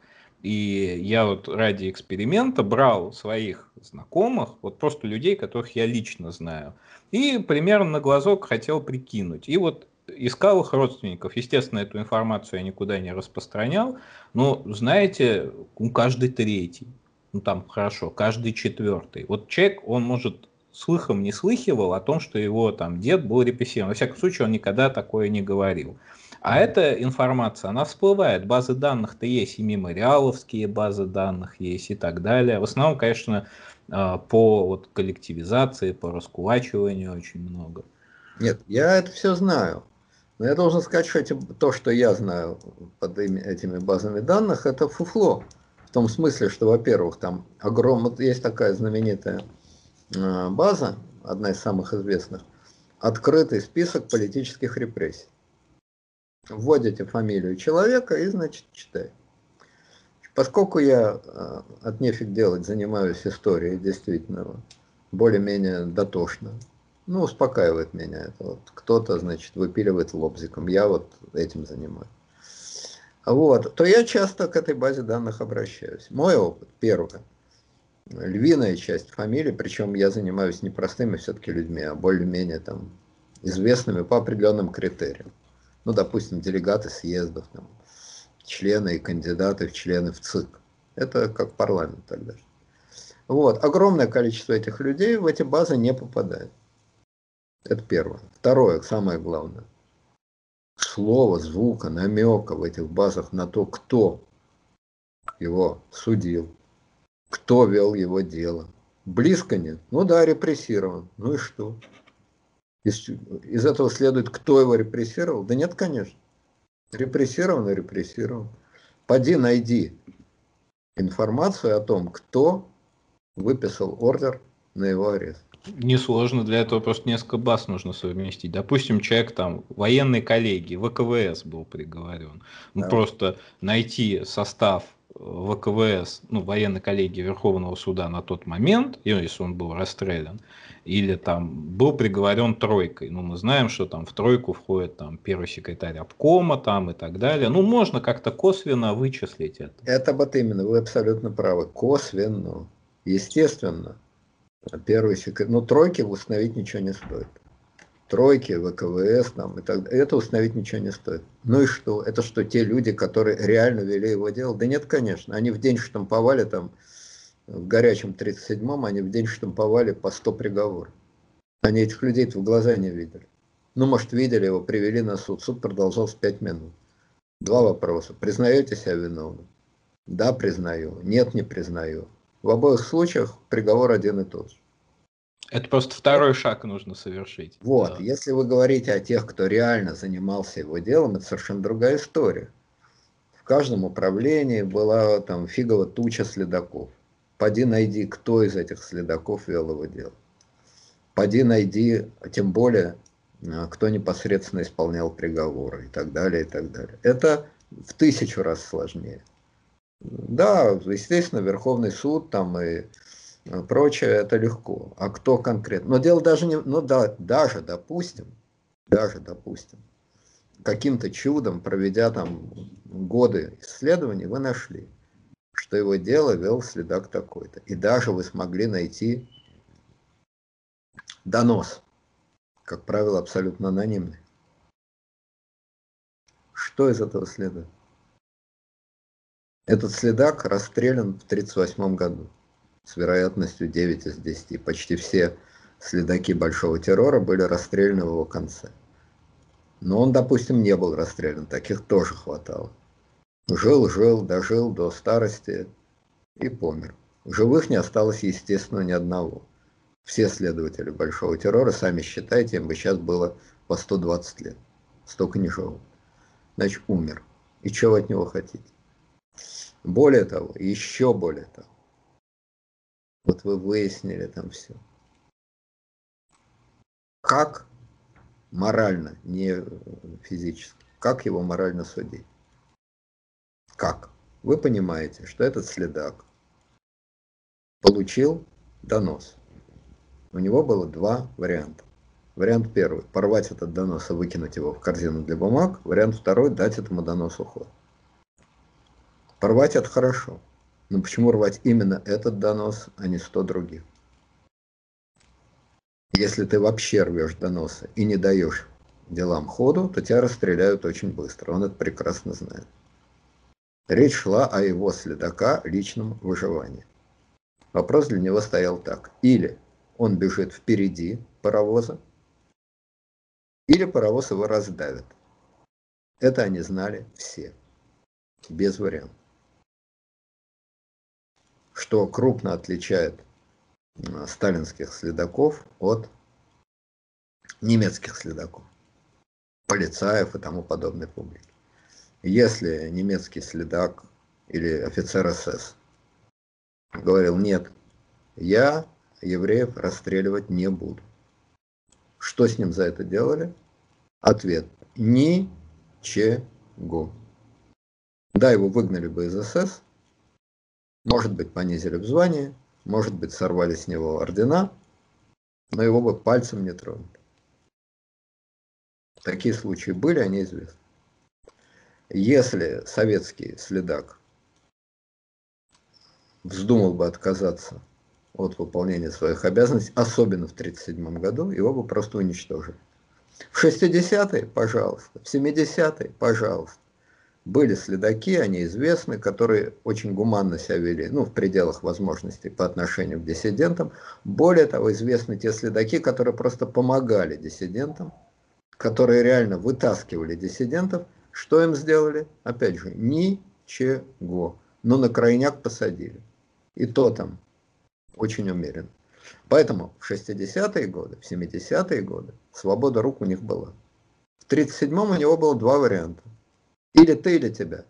И я вот ради эксперимента брал своих знакомых, вот просто людей, которых я лично знаю, и примерно на глазок хотел прикинуть. И вот искал их родственников. Естественно, эту информацию я никуда не распространял, но, знаете, у каждый третий, ну там хорошо, каждый четвертый. Вот человек, он может слыхом не слыхивал о том, что его там дед был репрессирован. Во всяком случае, он никогда такое не говорил. А эта информация, она всплывает. Базы данных-то есть, и мемориаловские базы данных есть и так далее. В основном, конечно, а, по вот, коллективизации, по раскулачиванию очень много. Нет, я это все знаю. Но я должен сказать, что эти, то, что я знаю под этими базами данных, это фуфло. В том смысле, что, во-первых, там огромно, есть такая знаменитая а, база, одна из самых известных, открытый список политических репрессий вводите фамилию человека и, значит, читаете. Поскольку я э, от нефиг делать занимаюсь историей, действительно, более-менее дотошно, ну, успокаивает меня это. Вот кто-то, значит, выпиливает лобзиком, я вот этим занимаюсь. Вот, то я часто к этой базе данных обращаюсь. Мой опыт, первое, львиная часть фамилий, причем я занимаюсь не простыми все-таки людьми, а более-менее там известными по определенным критериям ну, допустим, делегаты съездов, там, члены и кандидаты в члены в ЦИК. Это как парламент тогда. Вот. Огромное количество этих людей в эти базы не попадает. Это первое. Второе, самое главное. Слова, звука, намека в этих базах на то, кто его судил, кто вел его дело. Близко нет. Ну да, репрессирован. Ну и что? Из, из этого следует, кто его репрессировал? Да нет, конечно. Репрессирован и репрессирован. Поди найди информацию о том, кто выписал ордер на его арест. Несложно, для этого просто несколько баз нужно совместить. Допустим, человек там военной коллегии, ВКВС был приговорен. Ну, да. просто найти состав ВКВС, ну, военной коллегии Верховного суда на тот момент, если он был расстрелян, или там был приговорен тройкой. Ну, мы знаем, что там в тройку входит там первый секретарь обкома там и так далее. Ну, можно как-то косвенно вычислить это. Это вот именно, вы абсолютно правы. Косвенно. Естественно. Первый секретарь. Ну, тройки установить ничего не стоит. Тройки, ВКВС там и так далее. Это установить ничего не стоит. Ну и что? Это что, те люди, которые реально вели его дело? Да нет, конечно. Они в день штамповали там в горячем 37-м они в день штамповали по 100 приговоров. Они этих людей в глаза не видели. Ну, может, видели его, привели на суд. Суд продолжался 5 минут. Два вопроса. Признаете себя виновным? Да, признаю. Нет, не признаю. В обоих случаях приговор один и тот же. Это просто второй шаг нужно совершить. Вот, да. если вы говорите о тех, кто реально занимался его делом, это совершенно другая история. В каждом управлении была там фиговая туча следаков. Поди найди, кто из этих следаков вел его дело. Поди найди, тем более, а, кто непосредственно исполнял приговоры и так далее, и так далее. Это в тысячу раз сложнее. Да, естественно, Верховный суд там и а, прочее, это легко. А кто конкретно? Но дело даже не, ну да, даже, допустим, даже, допустим, каким-то чудом, проведя там годы исследований, вы нашли что его дело вел следак такой-то. И даже вы смогли найти донос, как правило, абсолютно анонимный. Что из этого следует? Этот следак расстрелян в 1938 году с вероятностью 9 из 10. Почти все следаки большого террора были расстреляны в его конце. Но он, допустим, не был расстрелян, таких тоже хватало. Жил-жил, дожил до старости и помер. Живых не осталось, естественно, ни одного. Все следователи большого террора, сами считайте, им бы сейчас было по 120 лет. Столько не жил. Значит, умер. И вы от него хотите? Более того, еще более того. Вот вы выяснили там все. Как морально, не физически, как его морально судить? Как? Вы понимаете, что этот следак получил донос. У него было два варианта. Вариант первый – порвать этот донос и выкинуть его в корзину для бумаг. Вариант второй – дать этому доносу ход. Порвать – это хорошо. Но почему рвать именно этот донос, а не сто других? Если ты вообще рвешь доносы и не даешь делам ходу, то тебя расстреляют очень быстро. Он это прекрасно знает. Речь шла о его следака личном выживании. Вопрос для него стоял так. Или он бежит впереди паровоза, или паровоз его раздавит. Это они знали все, без вариантов. Что крупно отличает сталинских следаков от немецких следаков, полицаев и тому подобной публики. Если немецкий следак или офицер СС говорил, нет, я евреев расстреливать не буду. Что с ним за это делали? Ответ. Ничего. Да, его выгнали бы из СС, может быть, понизили в звании, может быть, сорвали с него ордена, но его бы пальцем не тронут. Такие случаи были, они известны. Если советский следак вздумал бы отказаться от выполнения своих обязанностей, особенно в 1937 году, его бы просто уничтожили. В 60-е, пожалуйста, в 70-е, пожалуйста. Были следаки, они известны, которые очень гуманно себя вели, ну, в пределах возможностей по отношению к диссидентам. Более того, известны те следаки, которые просто помогали диссидентам, которые реально вытаскивали диссидентов. Что им сделали? Опять же, ничего. Но на крайняк посадили. И то там очень умеренно. Поэтому в 60-е годы, в 70-е годы свобода рук у них была. В 37-м у него было два варианта. Или ты, или тебя.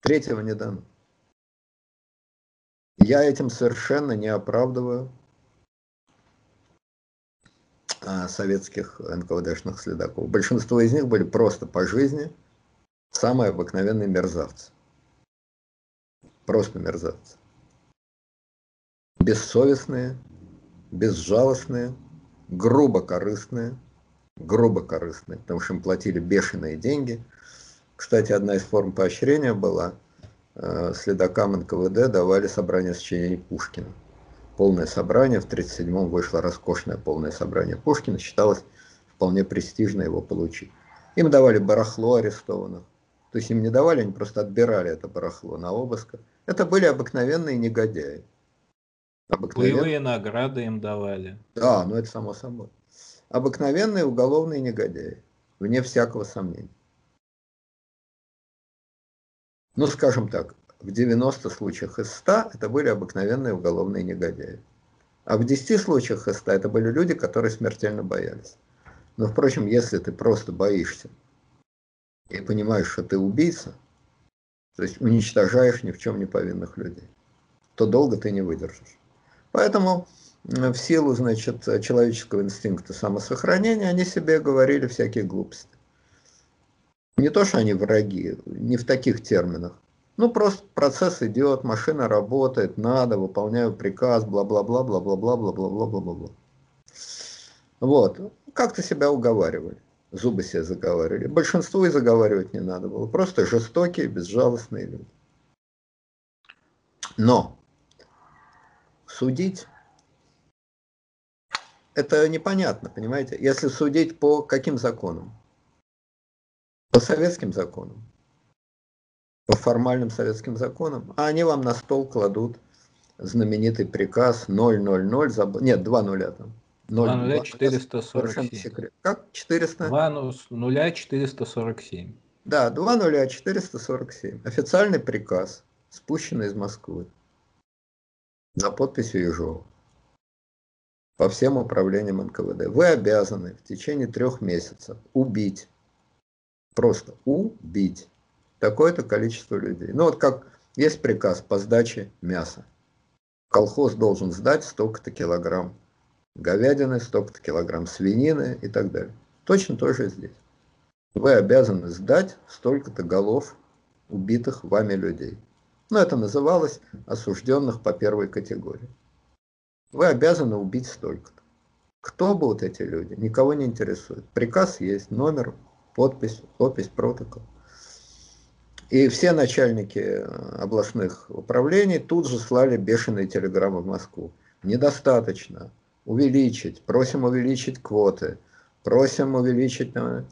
Третьего не дано. Я этим совершенно не оправдываю а, советских НКВДшных следаков. Большинство из них были просто по жизни самые обыкновенные мерзавцы. Просто мерзавцы бессовестные, безжалостные, грубо корыстные, грубо корыстные, потому что им платили бешеные деньги. Кстати, одна из форм поощрения была, э, следакам НКВД давали собрание сочинений Пушкина. Полное собрание, в 1937-м вышло роскошное полное собрание Пушкина, считалось вполне престижно его получить. Им давали барахло арестованных, то есть им не давали, они просто отбирали это барахло на обыск. Это были обыкновенные негодяи. Боевые награды им давали. Да, ну это само собой. Обыкновенные уголовные негодяи, вне всякого сомнения. Ну, скажем так, в 90 случаях из 100 это были обыкновенные уголовные негодяи. А в 10 случаях из 100 это были люди, которые смертельно боялись. Но, впрочем, если ты просто боишься и понимаешь, что ты убийца, то есть уничтожаешь ни в чем не повинных людей, то долго ты не выдержишь. Поэтому в силу, значит, человеческого инстинкта самосохранения они себе говорили всякие глупости. Не то, что они враги, не в таких терминах. Ну, просто процесс идет, машина работает, надо, выполняю приказ, бла-бла-бла, бла-бла-бла, бла-бла-бла, бла-бла-бла. Вот, как-то себя уговаривали, зубы себе заговаривали. Большинству и заговаривать не надо было, просто жестокие, безжалостные люди. Но судить, это непонятно, понимаете? Если судить по каким законам? По советским законам. По формальным советским законам. А они вам на стол кладут знаменитый приказ 000, заб... нет, 2 нуля там. 0, 447. Как? 400? 2 нуля 447. Да, 2 нуля 447. Официальный приказ, спущенный из Москвы за подписью Ежова по всем управлениям НКВД. Вы обязаны в течение трех месяцев убить, просто убить такое-то количество людей. Ну вот как есть приказ по сдаче мяса. Колхоз должен сдать столько-то килограмм говядины, столько-то килограмм свинины и так далее. Точно то же здесь. Вы обязаны сдать столько-то голов убитых вами людей. Но это называлось осужденных по первой категории. Вы обязаны убить столько-то. Кто будут эти люди? Никого не интересует. Приказ есть, номер, подпись, подпись, протокол. И все начальники э, областных управлений тут же слали бешеные телеграммы в Москву. Недостаточно. Увеличить. Просим увеличить квоты. Просим увеличить... Э,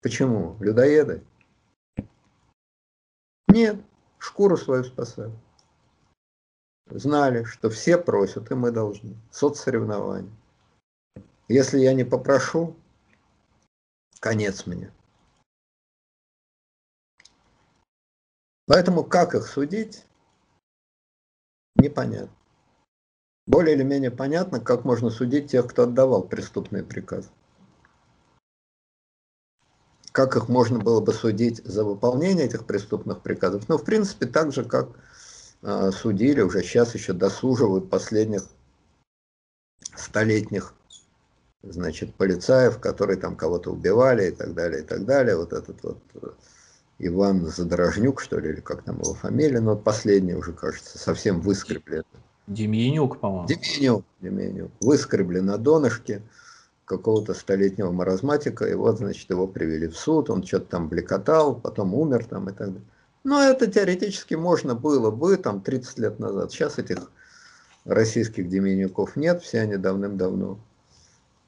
почему? Людоеды? Нет. Шкуру свою спасают. Знали, что все просят, и мы должны. Соцсоревнования. Если я не попрошу, конец мне. Поэтому как их судить, непонятно. Более или менее понятно, как можно судить тех, кто отдавал преступные приказы. Как их можно было бы судить за выполнение этих преступных приказов? Ну, в принципе, так же, как э, судили, уже сейчас еще досуживают последних столетних значит, полицаев, которые там кого-то убивали и так далее, и так далее. Вот этот вот Иван Задорожнюк, что ли, или как там его фамилия, но последний уже, кажется, совсем выскребли. Демьянюк, по-моему. Демьянюк, Демьянюк. Выскребли на донышке какого-то столетнего маразматика, и вот, значит, его привели в суд, он что-то там блекотал, потом умер там и так далее. Но это теоретически можно было бы там 30 лет назад. Сейчас этих российских Демьянюков нет, все они давным-давно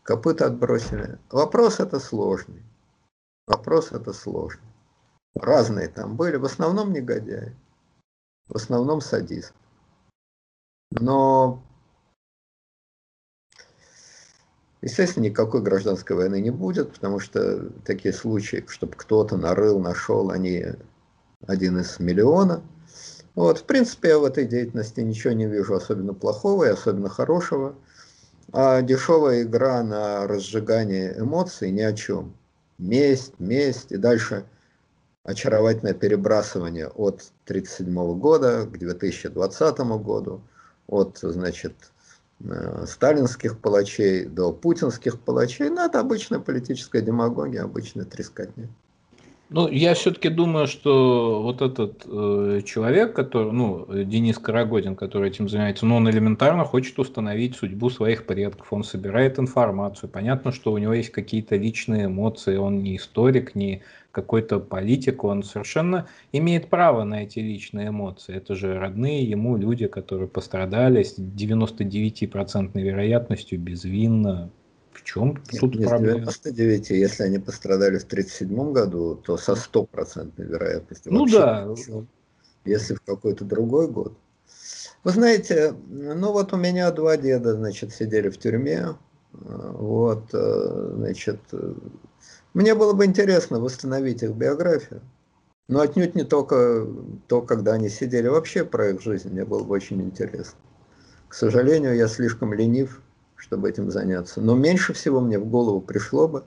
копыта отбросили. Вопрос это сложный. Вопрос это сложный. Разные там были, в основном негодяи, в основном садисты. Но, естественно, никакой гражданской войны не будет, потому что такие случаи, чтобы кто-то нарыл, нашел, они один из миллиона. Вот, в принципе, я в этой деятельности ничего не вижу особенно плохого и особенно хорошего. А дешевая игра на разжигание эмоций ни о чем. Месть, месть и дальше – очаровательное перебрасывание от 1937 года к 2020 году, от, значит, э, сталинских палачей до путинских палачей. Ну, это обычная политическая демагогия, обычная трескотня. Ну, я все-таки думаю, что вот этот э, человек, который, ну, Денис Карагодин, который этим занимается, ну, он элементарно хочет установить судьбу своих предков, он собирает информацию. Понятно, что у него есть какие-то личные эмоции, он не историк, не какой-то политик, он совершенно имеет право на эти личные эмоции. Это же родные ему люди, которые пострадали с 99% вероятностью безвинно, в чем Нет, тут не проблема? 99, если они пострадали в 1937 году, то со стопроцентной вероятностью. Ну да. Если в какой-то другой год. Вы знаете, ну вот у меня два деда, значит, сидели в тюрьме. Вот, э, значит, мне было бы интересно восстановить их биографию. Но отнюдь не только то, когда они сидели. Вообще про их жизнь мне было бы очень интересно. К сожалению, я слишком ленив, чтобы этим заняться. Но меньше всего мне в голову пришло бы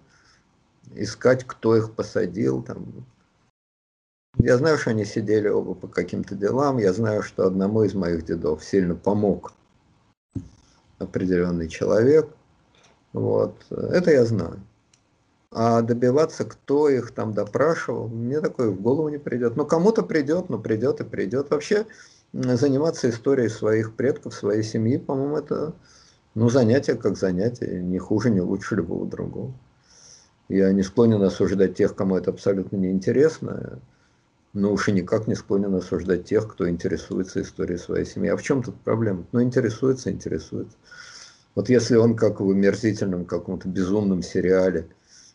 искать, кто их посадил. Там. Я знаю, что они сидели оба по каким-то делам. Я знаю, что одному из моих дедов сильно помог определенный человек. Вот. Это я знаю. А добиваться, кто их там допрашивал, мне такое в голову не придет. Но кому-то придет, но придет и придет. Вообще заниматься историей своих предков, своей семьи, по-моему, это ну, занятие как занятие, не хуже, не лучше любого другого. Я не склонен осуждать тех, кому это абсолютно неинтересно, но уж и никак не склонен осуждать тех, кто интересуется историей своей семьи. А в чем тут проблема? Ну, интересуется, интересуется. Вот если он, как в омерзительном каком-то безумном сериале,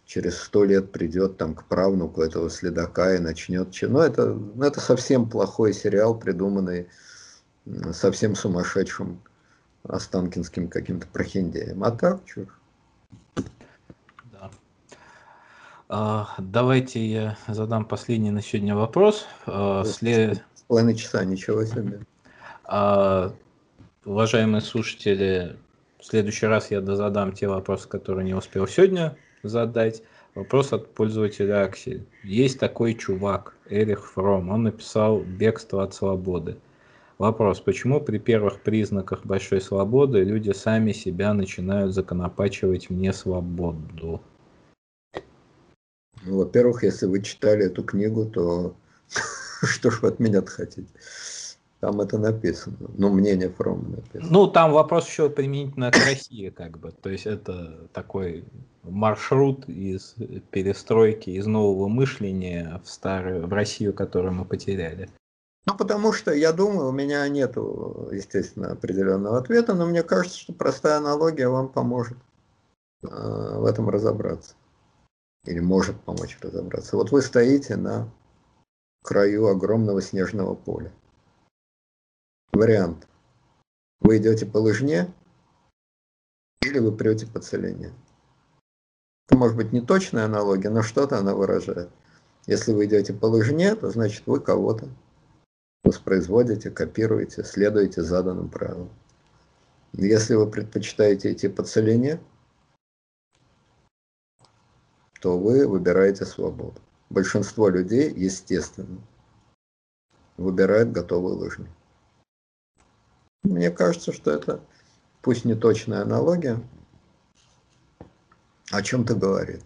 через сто лет придет там к правнуку этого следака и начнет... Ну, это, ну, это совсем плохой сериал, придуманный совсем сумасшедшим Останкинским каким-то прохиндеем. А так, чушь. Да. А, давайте я задам последний на сегодня вопрос. А, след... Половина часа, ничего себе. А, уважаемые слушатели, в следующий раз я дозадам те вопросы, которые не успел сегодня задать. Вопрос от пользователя Аксель. Есть такой чувак, Эрих Фром, он написал «Бегство от свободы». Вопрос, почему при первых признаках большой свободы люди сами себя начинают законопачивать в несвободу? Ну, во-первых, если вы читали эту книгу, то что ж вы от меня хотите? Там это написано. Ну, мнение Фрома написано. Ну, там вопрос еще применительно к России, как бы. То есть это такой маршрут из перестройки, из нового мышления в старую, в Россию, которую мы потеряли. Ну, потому что, я думаю, у меня нет, естественно, определенного ответа, но мне кажется, что простая аналогия вам поможет э, в этом разобраться. Или может помочь разобраться. Вот вы стоите на краю огромного снежного поля. Вариант. Вы идете по лыжне или вы прете по целине. Это может быть не точная аналогия, но что-то она выражает. Если вы идете по лыжне, то значит вы кого-то воспроизводите, копируете, следуете заданным правилам. Если вы предпочитаете идти по целине, то вы выбираете свободу. Большинство людей, естественно, выбирает готовые лыжни. Мне кажется, что это, пусть не точная аналогия, о чем-то говорит.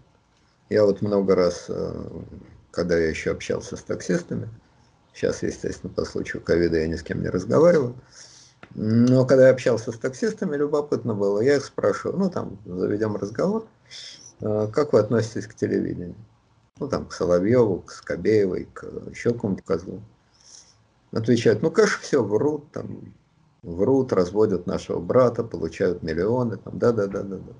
Я вот много раз, э, когда я еще общался с таксистами, сейчас, естественно, по случаю ковида я ни с кем не разговариваю, но когда я общался с таксистами, любопытно было, я их спрашиваю, ну там, заведем разговор, э, как вы относитесь к телевидению? Ну там, к Соловьеву, к Скобеевой, к еще кому-то козлу. Отвечают, ну, конечно, все врут, там, врут, разводят нашего брата, получают миллионы, там, да-да-да-да-да.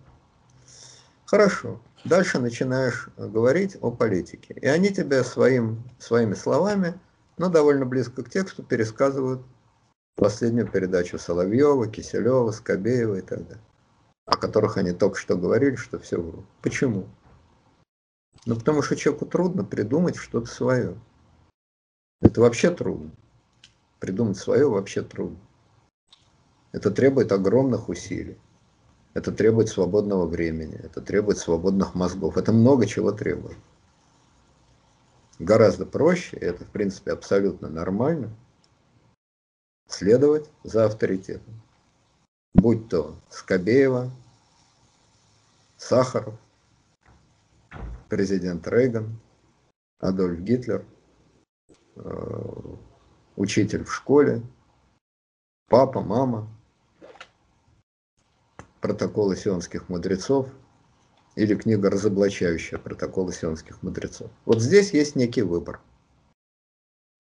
Хорошо. Дальше начинаешь говорить о политике. И они тебе своим, своими словами, но довольно близко к тексту, пересказывают последнюю передачу Соловьева, Киселева, Скобеева и так далее, о которых они только что говорили, что все врут. Почему? Ну, потому что человеку трудно придумать что-то свое. Это вообще трудно. Придумать свое вообще трудно. Это требует огромных усилий. Это требует свободного времени, это требует свободных мозгов. Это много чего требует. Гораздо проще, и это в принципе абсолютно нормально, следовать за авторитетом. Будь то Скобеева, Сахаров, президент Рейган, Адольф Гитлер, э, учитель в школе, папа, мама, протоколы сионских мудрецов или книга, разоблачающая протоколы сионских мудрецов. Вот здесь есть некий выбор.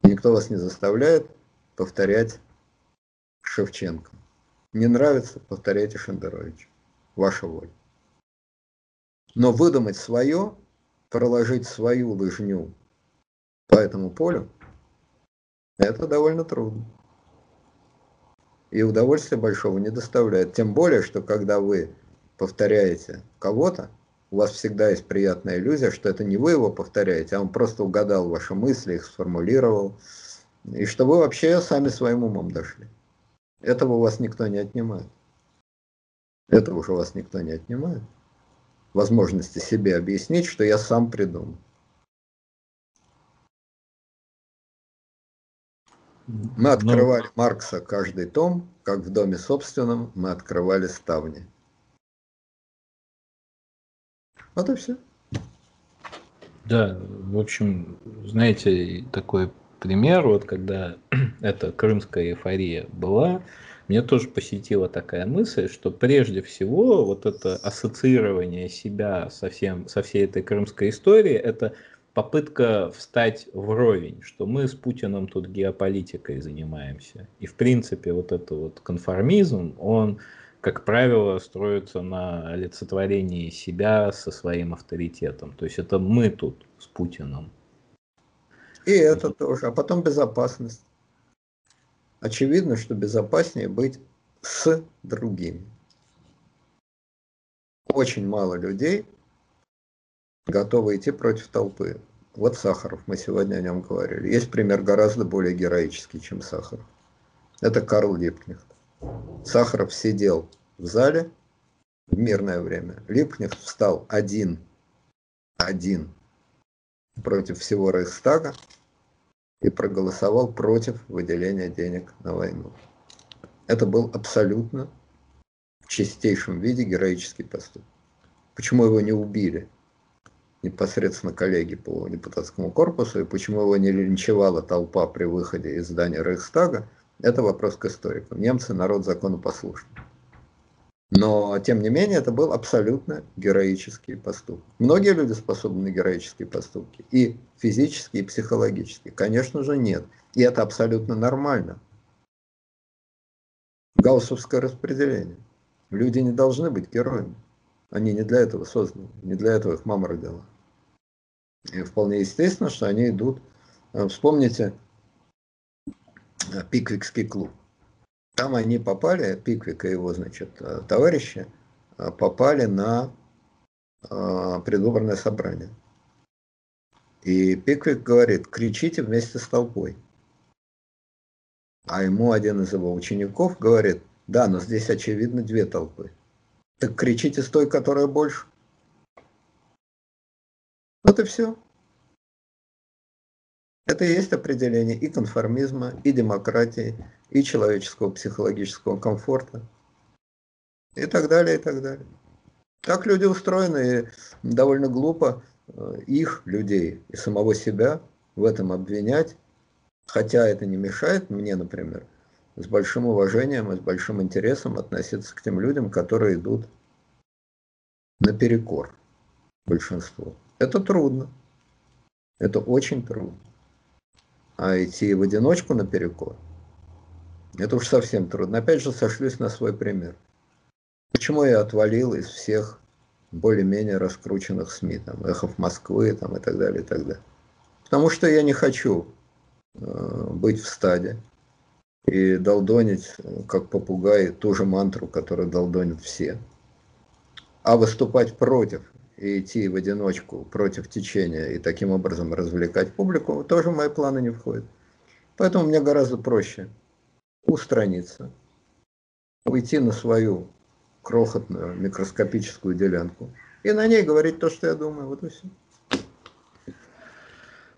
Никто вас не заставляет повторять Шевченко. Не нравится, повторяйте Шендерович. Ваша воля. Но выдумать свое, проложить свою лыжню по этому полю, это довольно трудно и удовольствия большого не доставляет. Тем более, что когда вы повторяете кого-то, у вас всегда есть приятная иллюзия, что это не вы его повторяете, а он просто угадал ваши мысли, их сформулировал, и что вы вообще сами своим умом дошли. Этого у вас никто не отнимает. Этого уже у вас никто не отнимает. Возможности себе объяснить, что я сам придумал. Мы ну, открывали Но... Маркса каждый том, как в доме собственном мы открывали ставни. Вот и все. Да, в общем, знаете, такой пример, вот когда эта крымская эйфория была, мне тоже посетила такая мысль, что прежде всего вот это ассоциирование себя со, всем, со всей этой крымской историей, это попытка встать вровень, что мы с Путиным тут геополитикой занимаемся. И в принципе вот этот вот конформизм, он, как правило, строится на олицетворении себя со своим авторитетом. То есть это мы тут с Путиным. И это тоже. А потом безопасность. Очевидно, что безопаснее быть с другими. Очень мало людей готовы идти против толпы. Вот Сахаров, мы сегодня о нем говорили. Есть пример гораздо более героический, чем Сахаров. Это Карл Липкнехт. Сахаров сидел в зале в мирное время. Липкнехт встал один, один против всего Рейхстага и проголосовал против выделения денег на войну. Это был абсолютно в чистейшем виде героический поступок. Почему его не убили? непосредственно коллеги по депутатскому корпусу, и почему его не линчевала толпа при выходе из здания Рейхстага, Это вопрос к историкам. Немцы народ законопослушный. Но, тем не менее, это был абсолютно героический поступок. Многие люди способны на героические поступки. И физические, и психологические. Конечно же, нет. И это абсолютно нормально. Гауссовское распределение. Люди не должны быть героями. Они не для этого созданы. Не для этого их мама родила. И вполне естественно, что они идут. Э, вспомните Пиквикский клуб. Там они попали, Пиквик и его, значит, э, товарищи, попали на предвыборное собрание. И Пиквик говорит, кричите вместе с толпой. А ему один из его учеников говорит, да, но здесь очевидно две толпы. Так кричите с той, которая больше. Вот и все. Это и есть определение и конформизма, и демократии, и человеческого психологического комфорта, и так далее, и так далее. Так люди устроены, и довольно глупо э, их, людей, и самого себя в этом обвинять, хотя это не мешает мне, например, с большим уважением и с большим интересом относиться к тем людям, которые идут наперекор большинству. Это трудно. Это очень трудно. А идти в одиночку наперекор, это уж совсем трудно. Опять же, сошлюсь на свой пример. Почему я отвалил из всех более-менее раскрученных СМИ, там, эхов Москвы там, и так далее, и так далее. Потому что я не хочу э, быть в стаде и долдонить, э, как попугай, ту же мантру, которую долдонят все. А выступать против и идти в одиночку против течения и таким образом развлекать публику, тоже в мои планы не входит. Поэтому мне гораздо проще устраниться, уйти на свою крохотную микроскопическую делянку и на ней говорить то, что я думаю. Вот и все.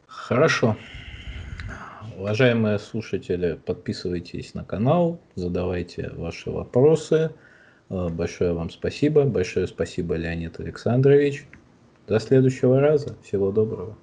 Хорошо. Уважаемые слушатели, подписывайтесь на канал, задавайте ваши вопросы. Э, большое вам спасибо. Большое спасибо, Леонид Александрович. До следующего раза. Всего доброго.